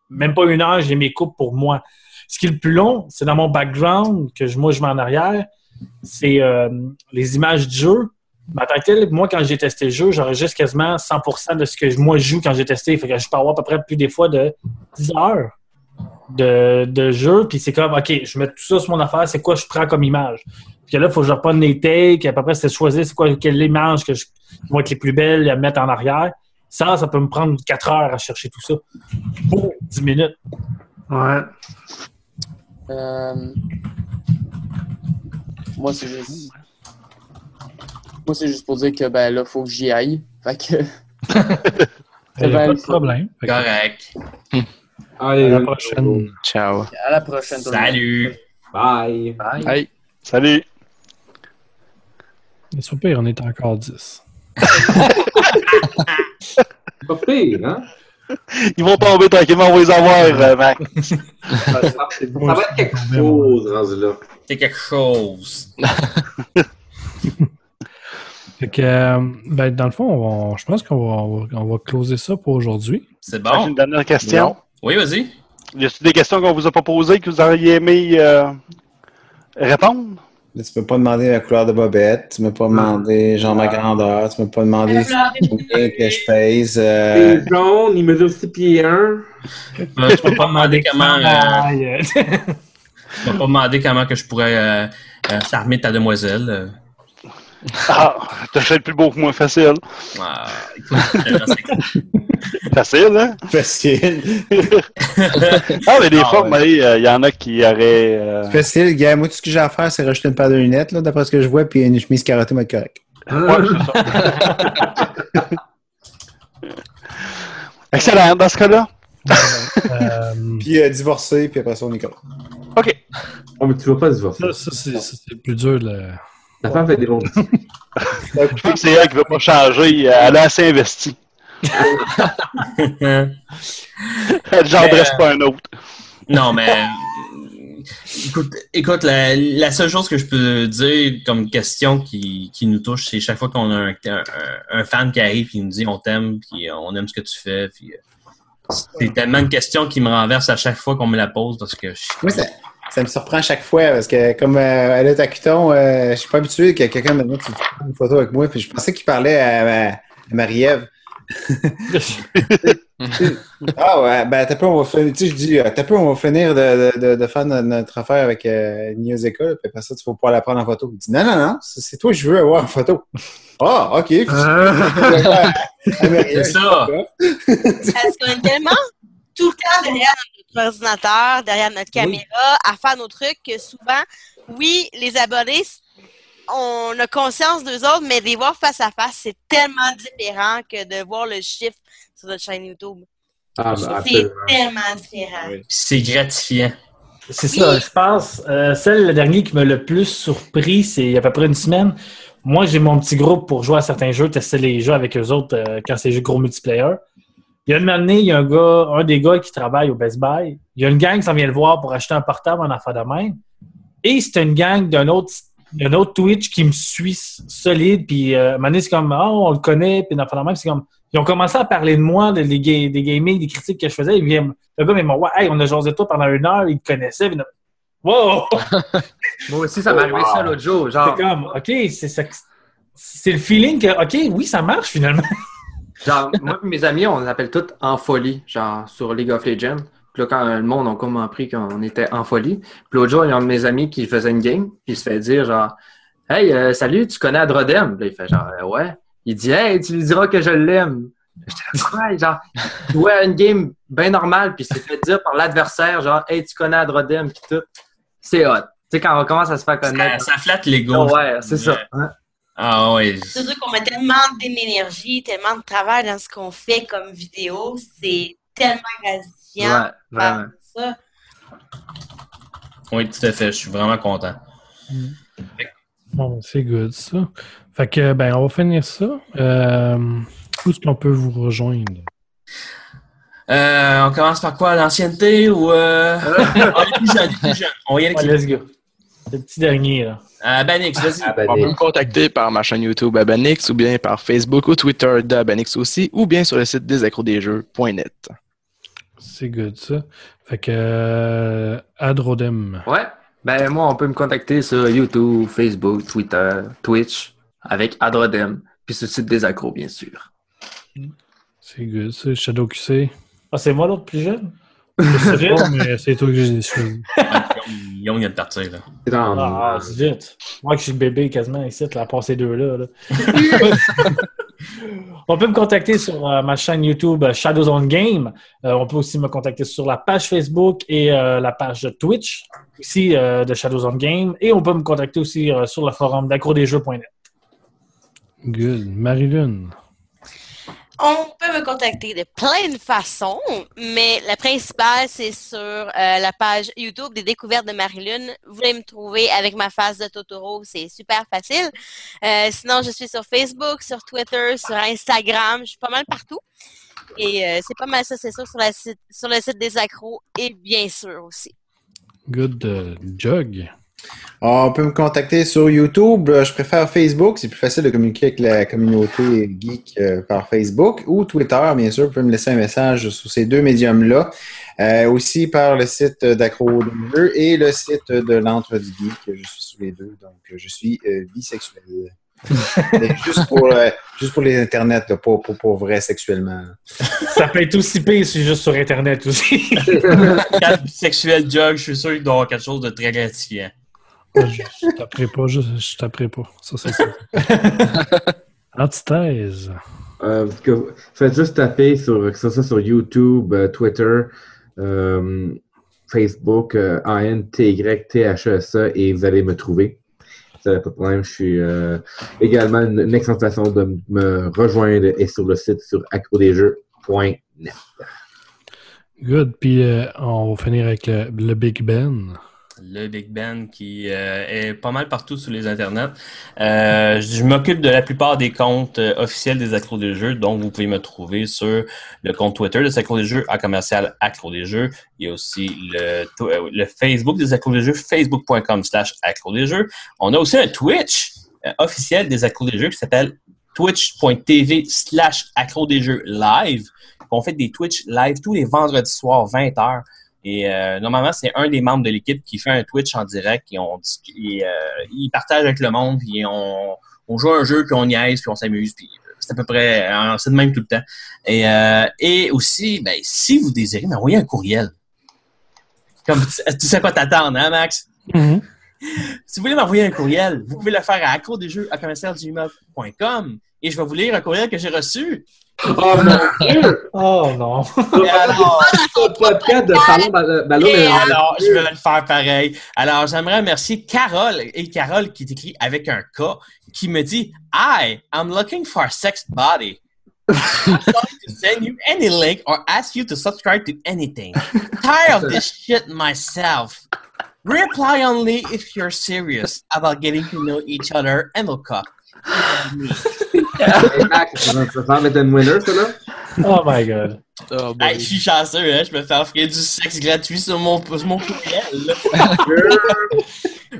même pas une heure, j'ai mes coupes pour moi. Ce qui est le plus long, c'est dans mon background, que je- moi je mets en arrière, c'est euh, les images du jeu. Mais en tant que tel, moi, quand j'ai testé le jeu, j'enregistre quasiment 100% de ce que moi je joue quand j'ai testé. Fait que je peux avoir à peu près plus des fois de 10 heures de, de jeu. Puis c'est comme, OK, je mets tout ça sur mon affaire, c'est quoi je prends comme image? Puis là, il faut que je reprenne les takes, à peu près, c'est choisir c'est quoi, quelle image que qui vont être les plus belles à mettre en arrière. Ça, ça peut me prendre 4 heures à chercher tout ça. Pour 10 minutes. Ouais. Euh, Moi, c'est juste. Moi, c'est juste pour dire que ben là, faut que j'y aille. Fait que. A pas de problème. Correct. Allez, À la prochaine. Ciao. À la prochaine. Salut. Bye. Bye. Salut. Mais c'est pas pire, on est encore 10. Pas pire, hein? Ils vont tomber tranquillement, on va les avoir, euh, Max. Ça, ça- ça va être quelque chose rendu là. C'est quelque chose. Fait que, euh, ben, dans le fond, on va- je pense qu'on va, on va, on va closer ça pour aujourd'hui. C'est J'ai bon. Une dernière question? Oui, vas-y. Y a-t-il des questions qu'on vous a pas posées que vous auriez aimé euh, répondre? Là, tu peux pas demander la couleur de bobette, tu peux pas demander genre ma grandeur, tu peux pas demander combien que je pèse. euh, Il est jaune, il mesure 6 pieds 1. Euh, tu peux pas demander comment. euh, tu peux pas demander comment que je pourrais euh, euh, charmer ta demoiselle. Euh. Ah, t'achètes plus beau que moi, facile. Ah, Facile, hein? Facile. ah, mais des Ah, fois, ouais. il y en a qui auraient. euh, Facile, gars. Moi, tout ce que j'ai à faire, c'est rajouter une paire de lunettes, là, d'après ce que je vois, puis une chemise carottée, être correct. Ouais, c'est ça. Excellent, dans ce cas-là. puis euh, divorcer, puis après ça, on est correct. OK. Oh, mais tu vas pas divorcer. Ça, ça, c'est ça, c'est plus dur. Là. La femme fait des bons Je pense que c'est elle qui veut pas changer. Elle est assez investie. Elle j'en Mais, dresse euh, pas un autre. Non, mais. Écoute, écoute la, la seule chose que je peux dire comme question qui, qui nous touche, c'est chaque fois qu'on a un, un, un fan qui arrive et nous dit on t'aime, puis on aime ce que tu fais. Puis, euh, c'est tellement une question qui me renverse à chaque fois qu'on me la pose parce que je Moi, ça, ça me surprend à chaque fois parce que, comme euh, elle est à Cuton, euh, je suis pas habitué que quelqu'un me mette une photo avec moi. Puis je pensais qu'il parlait à, à- à Marie-Ève. ah ouais, ben t'as peu, on va finir. Tu sais, je dis, euh, t'as peu, on va finir de, de, de, de faire notre, notre affaire avec euh, Nioseka, puis après ça, tu vas pouvoir la prendre en photo. Il dit, non, non, non, c'est toi que je veux avoir en photo. Ah, ok. C'est ça. Parce qu'on est tellement tout le temps derrière ordinateur, derrière notre caméra, à faire nos trucs que souvent, oui, les abonnés, on a conscience d'eux autres, mais les voir face à face, c'est tellement différent que de voir le chiffre sur notre chaîne YouTube. Ah, ben, c'est tellement différent. C'est gratifiant. C'est ça, je pense. Euh, celle, le dernier qui m'a le plus surpris, c'est il y a à peu près une semaine. Moi, j'ai mon petit groupe pour jouer à certains jeux, tester les jeux avec eux autres euh, quand c'est jeux gros multiplayer. Il y a une année, il y a un gars, un des gars qui travaille au Best Buy. Il y a une gang qui s'en vient le voir pour acheter un portable en affaire de même. Et c'est une gang d'un autre, d'un autre Twitch qui me suit solide. Puis euh, à un moment donné, c'est comme, oh, on le connaît. Puis en affaire de même, c'est comme, ils ont commencé à parler de moi, de- des, des gaming, des critiques que je faisais. Viennent, le gars, mais moi, ouais, hey, on a jasé de toi pendant une heure. Ils te connaissaient. Puis, wow! Moi aussi, ça m'est arrivé ça l'autre jour. Genre, C'est comme, OK. C'est le feeling que, OK, oui, ça marche finalement. Genre, moi et mes amis, on l'appelle tout en folie, genre sur League of Legends. Puis là, quand le monde a comme appris qu'on était en folie. Puis l'autre jour, il y a un de mes amis qui faisait une game, puis il se fait dire genre Hey, euh, salut, tu connais Adrodem? Puis là, il fait genre Ouais. Il dit Hey, tu lui diras que je l'aime. J'étais ouais, genre, il jouait à une game bien normale, puis il s'est fait dire par l'adversaire, genre, hey, tu connais Adrodem, puis tout. C'est hot. Tu sais, quand on commence à se faire connaître. Ça, ça flatte l'ego. Ouais, c'est ça. Hein? Ah ouais. C'est sûr qu'on met tellement d'énergie, tellement de travail dans ce qu'on fait comme vidéo. C'est tellement gratifiant. Ouais, vraiment. ça. Oui, tout à fait. Je suis vraiment content. Bon, c'est good, ça. Fait que, ben, on va finir ça. Euh, où est-ce qu'on peut vous rejoindre? Euh, on commence par quoi? L'ancienneté ou. Euh... ah, les plus jeunes, les plus jeunes. On va y aller avec Ouais, les- let's go. Le petit dernier, là. Euh, Banix, vas-y. On peut me contacter par ma chaîne YouTube Abanix ou bien par Facebook ou Twitter d'Abanix aussi ou bien sur le site desaccrodesjeux.net. C'est good, ça. Fait que. Euh, Adrodem. Ouais. Ben, moi, on peut me contacter sur YouTube, Facebook, Twitter, Twitch, avec Adrodem, puis sur le site des accros, bien sûr. C'est good, ça. Shadow QC. Ah, c'est moi l'autre plus jeune? Je sais pas, mais c'est toi que j'ai choisi. Young vient de partir, là. Ah, c'est vite. Moi que je suis le bébé quasiment ici, là, à part ces deux-là. là. on peut me contacter sur euh, ma chaîne YouTube euh, Shadows on Game. Euh, on peut aussi me contacter sur la page Facebook et euh, la page Twitch aussi euh, de Shadows on Game. Et on peut me contacter aussi euh, sur le forum d'acrodesjeux.net. Good. Marilyn. On peut me contacter de plein de façons, mais la principale, c'est sur euh, la page YouTube des découvertes de Marilyn. Vous voulez me trouver avec ma face de Totoro, c'est super facile. Euh, sinon, je suis sur Facebook, sur Twitter, sur Instagram, je suis pas mal partout. Et euh, c'est pas mal ça, c'est sûr, sur, site, sur le site des accros et bien sûr aussi. Good. Jug. On peut me contacter sur YouTube. Je préfère Facebook. C'est plus facile de communiquer avec la communauté geek euh, par Facebook ou Twitter, bien sûr. Vous pouvez me laisser un message sur ces deux médiums-là. Euh, aussi par le site d'Acro et le site de l'Entre du Geek. Je suis sous les deux, donc je suis euh, bisexuel. Juste, pour, euh, juste pour les internets, là, pas pour, pour vrai sexuellement. Ça peut être aussi pire si juste sur Internet aussi. Quatre bisexuels jug, je suis sûr qu'il doit avoir quelque chose de très gratifiant. Je, taperai pas, je, je taperai pas. Ça, c'est ça. Antithèse. Euh, que- faites juste taper sur, que ce soit sur YouTube, euh, Twitter, euh, Facebook, euh, A-N-T-Y-T-H-E-S-A, E et vous allez me trouver. Ça n'a pas de problème. Je suis euh, également une, une excellente façon de me rejoindre et sur le site sur accrodesjeux.net. Good. Puis euh, on va finir avec le, le Big Ben. Le Big Ben qui euh, est pas mal partout sur les internets. Euh, je m'occupe de la plupart des comptes euh, officiels des accros des jeux, donc vous pouvez me trouver sur le compte Twitter des accros des jeux à commercial accros des jeux. Il y a aussi le, Facebook des accros des jeux, facebook.com slash accros des jeux. On a aussi un Twitch officiel des accros des jeux qui s'appelle twitch.tv slash accros des jeux live. On fait des Twitch live tous les vendredis soirs, 20h. Et euh, normalement, c'est un des membres de l'équipe qui fait un Twitch en direct et on et, euh, il partage avec le monde, puis on, on joue à un jeu, puis on niaise, puis on s'amuse, puis c'est à peu près, euh, c'est de même tout le temps. Et, euh, et aussi, ben, si vous désirez m'envoyer un courriel, comme tu sais quoi t'attendre, hein, Max? Si vous voulez m'envoyer un courriel, vous pouvez le faire à accrodesjeux à commercialgmail.com et je vais vous lire un courriel que j'ai reçu. Oh mon Dieu! Oh non! Alors, podcast de Ballon je vais le faire pareil. Alors, j'aimerais remercier Carole, et Carole qui est écrit avec un K, qui me dit Hi, I'm looking for a sex body. I'm going to send you any link or ask you to subscribe to anything. Tired of this shit myself. Reply only if you're serious about getting to know each other and look up. Ça semble être une winner, ça, là? Oh my god. Hey, je suis chanceux, hein? Je me fais offrir du sexe gratuit sur mon, sur mon courriel.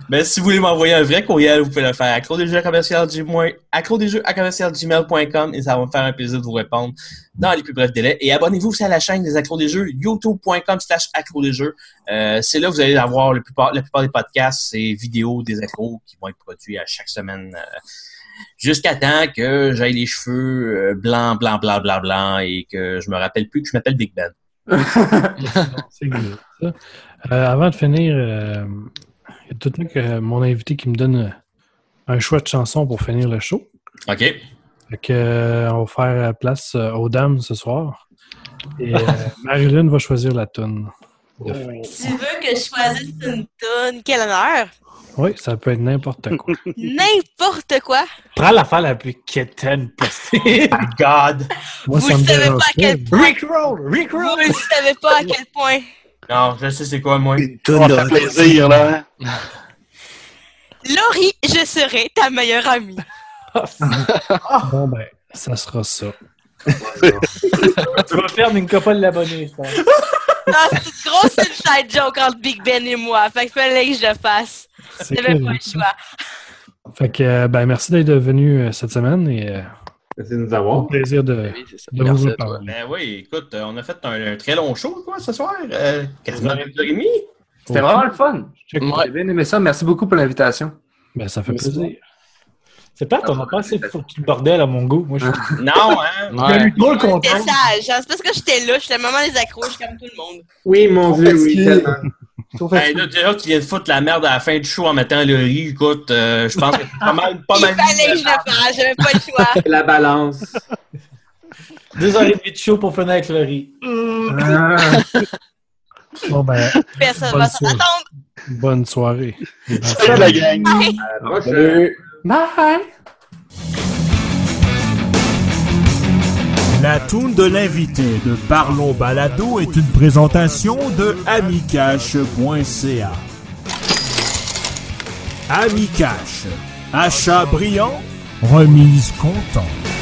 Mais si vous voulez m'envoyer un vrai courriel, vous pouvez le faire à accrodesjeux à commercial gmail.com et ça va me faire un plaisir de vous répondre dans les plus brefs délais. Et abonnez-vous aussi à la chaîne des accros des jeux, youtube.com slash accros des jeux. Euh, c'est là que vous allez avoir la plupart, la plupart des podcasts et vidéos des accros qui vont être produits à chaque semaine. euh, Jusqu'à temps que j'aille les cheveux euh, blancs, blancs, blancs, blancs, blancs et que je me rappelle plus que je m'appelle Big Ben. C'est good, ça. Euh, avant de finir, euh, il y a tout le temps que mon invité qui me donne un choix de chanson pour finir le show. OK. Fait que, euh, on va faire place aux dames ce soir. Et euh, Marilyn va choisir la tune. de fin. Tu veux que je choisisse une tonne? Quel honneur! Oui, ça peut être n'importe quoi. N'importe quoi! Prends l'affaire la plus quétaine possible. My God! Moi, Vous me savez pas à quel point. Rickroll! Rickroll! Vous ne savez pas à quel point. Non, je sais c'est quoi, moi. Ça fait plaisir, là. Laurie, je serai ta meilleure amie. Bon, ben, ça sera ça. tu vas perdre une couple d'abonnés, ça. C'est une grosse inside joke entre Big Ben et moi. Fait que fallait que je le fasse. C'est J'avais pas le choix. Fait que, euh, ben, merci d'être venu euh, cette semaine et euh, Merci de nous avoir. Plaisir de, de vous parler. Ben oui, écoute, euh, on a fait un, un très long show, quoi, ce soir. Euh, quasiment une heure et demie. C'était vraiment le fun. J'ai bien aimé ça. Merci beaucoup pour l'invitation. Ben, ça fait Merci. plaisir. C'est pas, on n'a pas assez foutu le bordel à mon goût. Moi, je... Non, hein? Eu trop le content. sage. hein. C'est parce que j'étais là. J'étais le moment des accroches comme tout le monde. Oui, mon Dieu, oui, tellement. Ben, là, déjà, tu viens de foutre la merde à la fin du show en mettant le riz. Écoute, euh, je pense que c'est pas mal, pas Il mal. fallait que je le fasse. J'avais pas le choix. La balance. Deux heures et demie de show pour finir avec le riz. Bon, ben, Personne bonne va s'en soirée. attendre. Bonne soirée. Salut la gang. Bye. Salut. La toune de l'invité de Parlons Balado est une présentation de amicache.ca. Amicache. Achat brillant, remise content.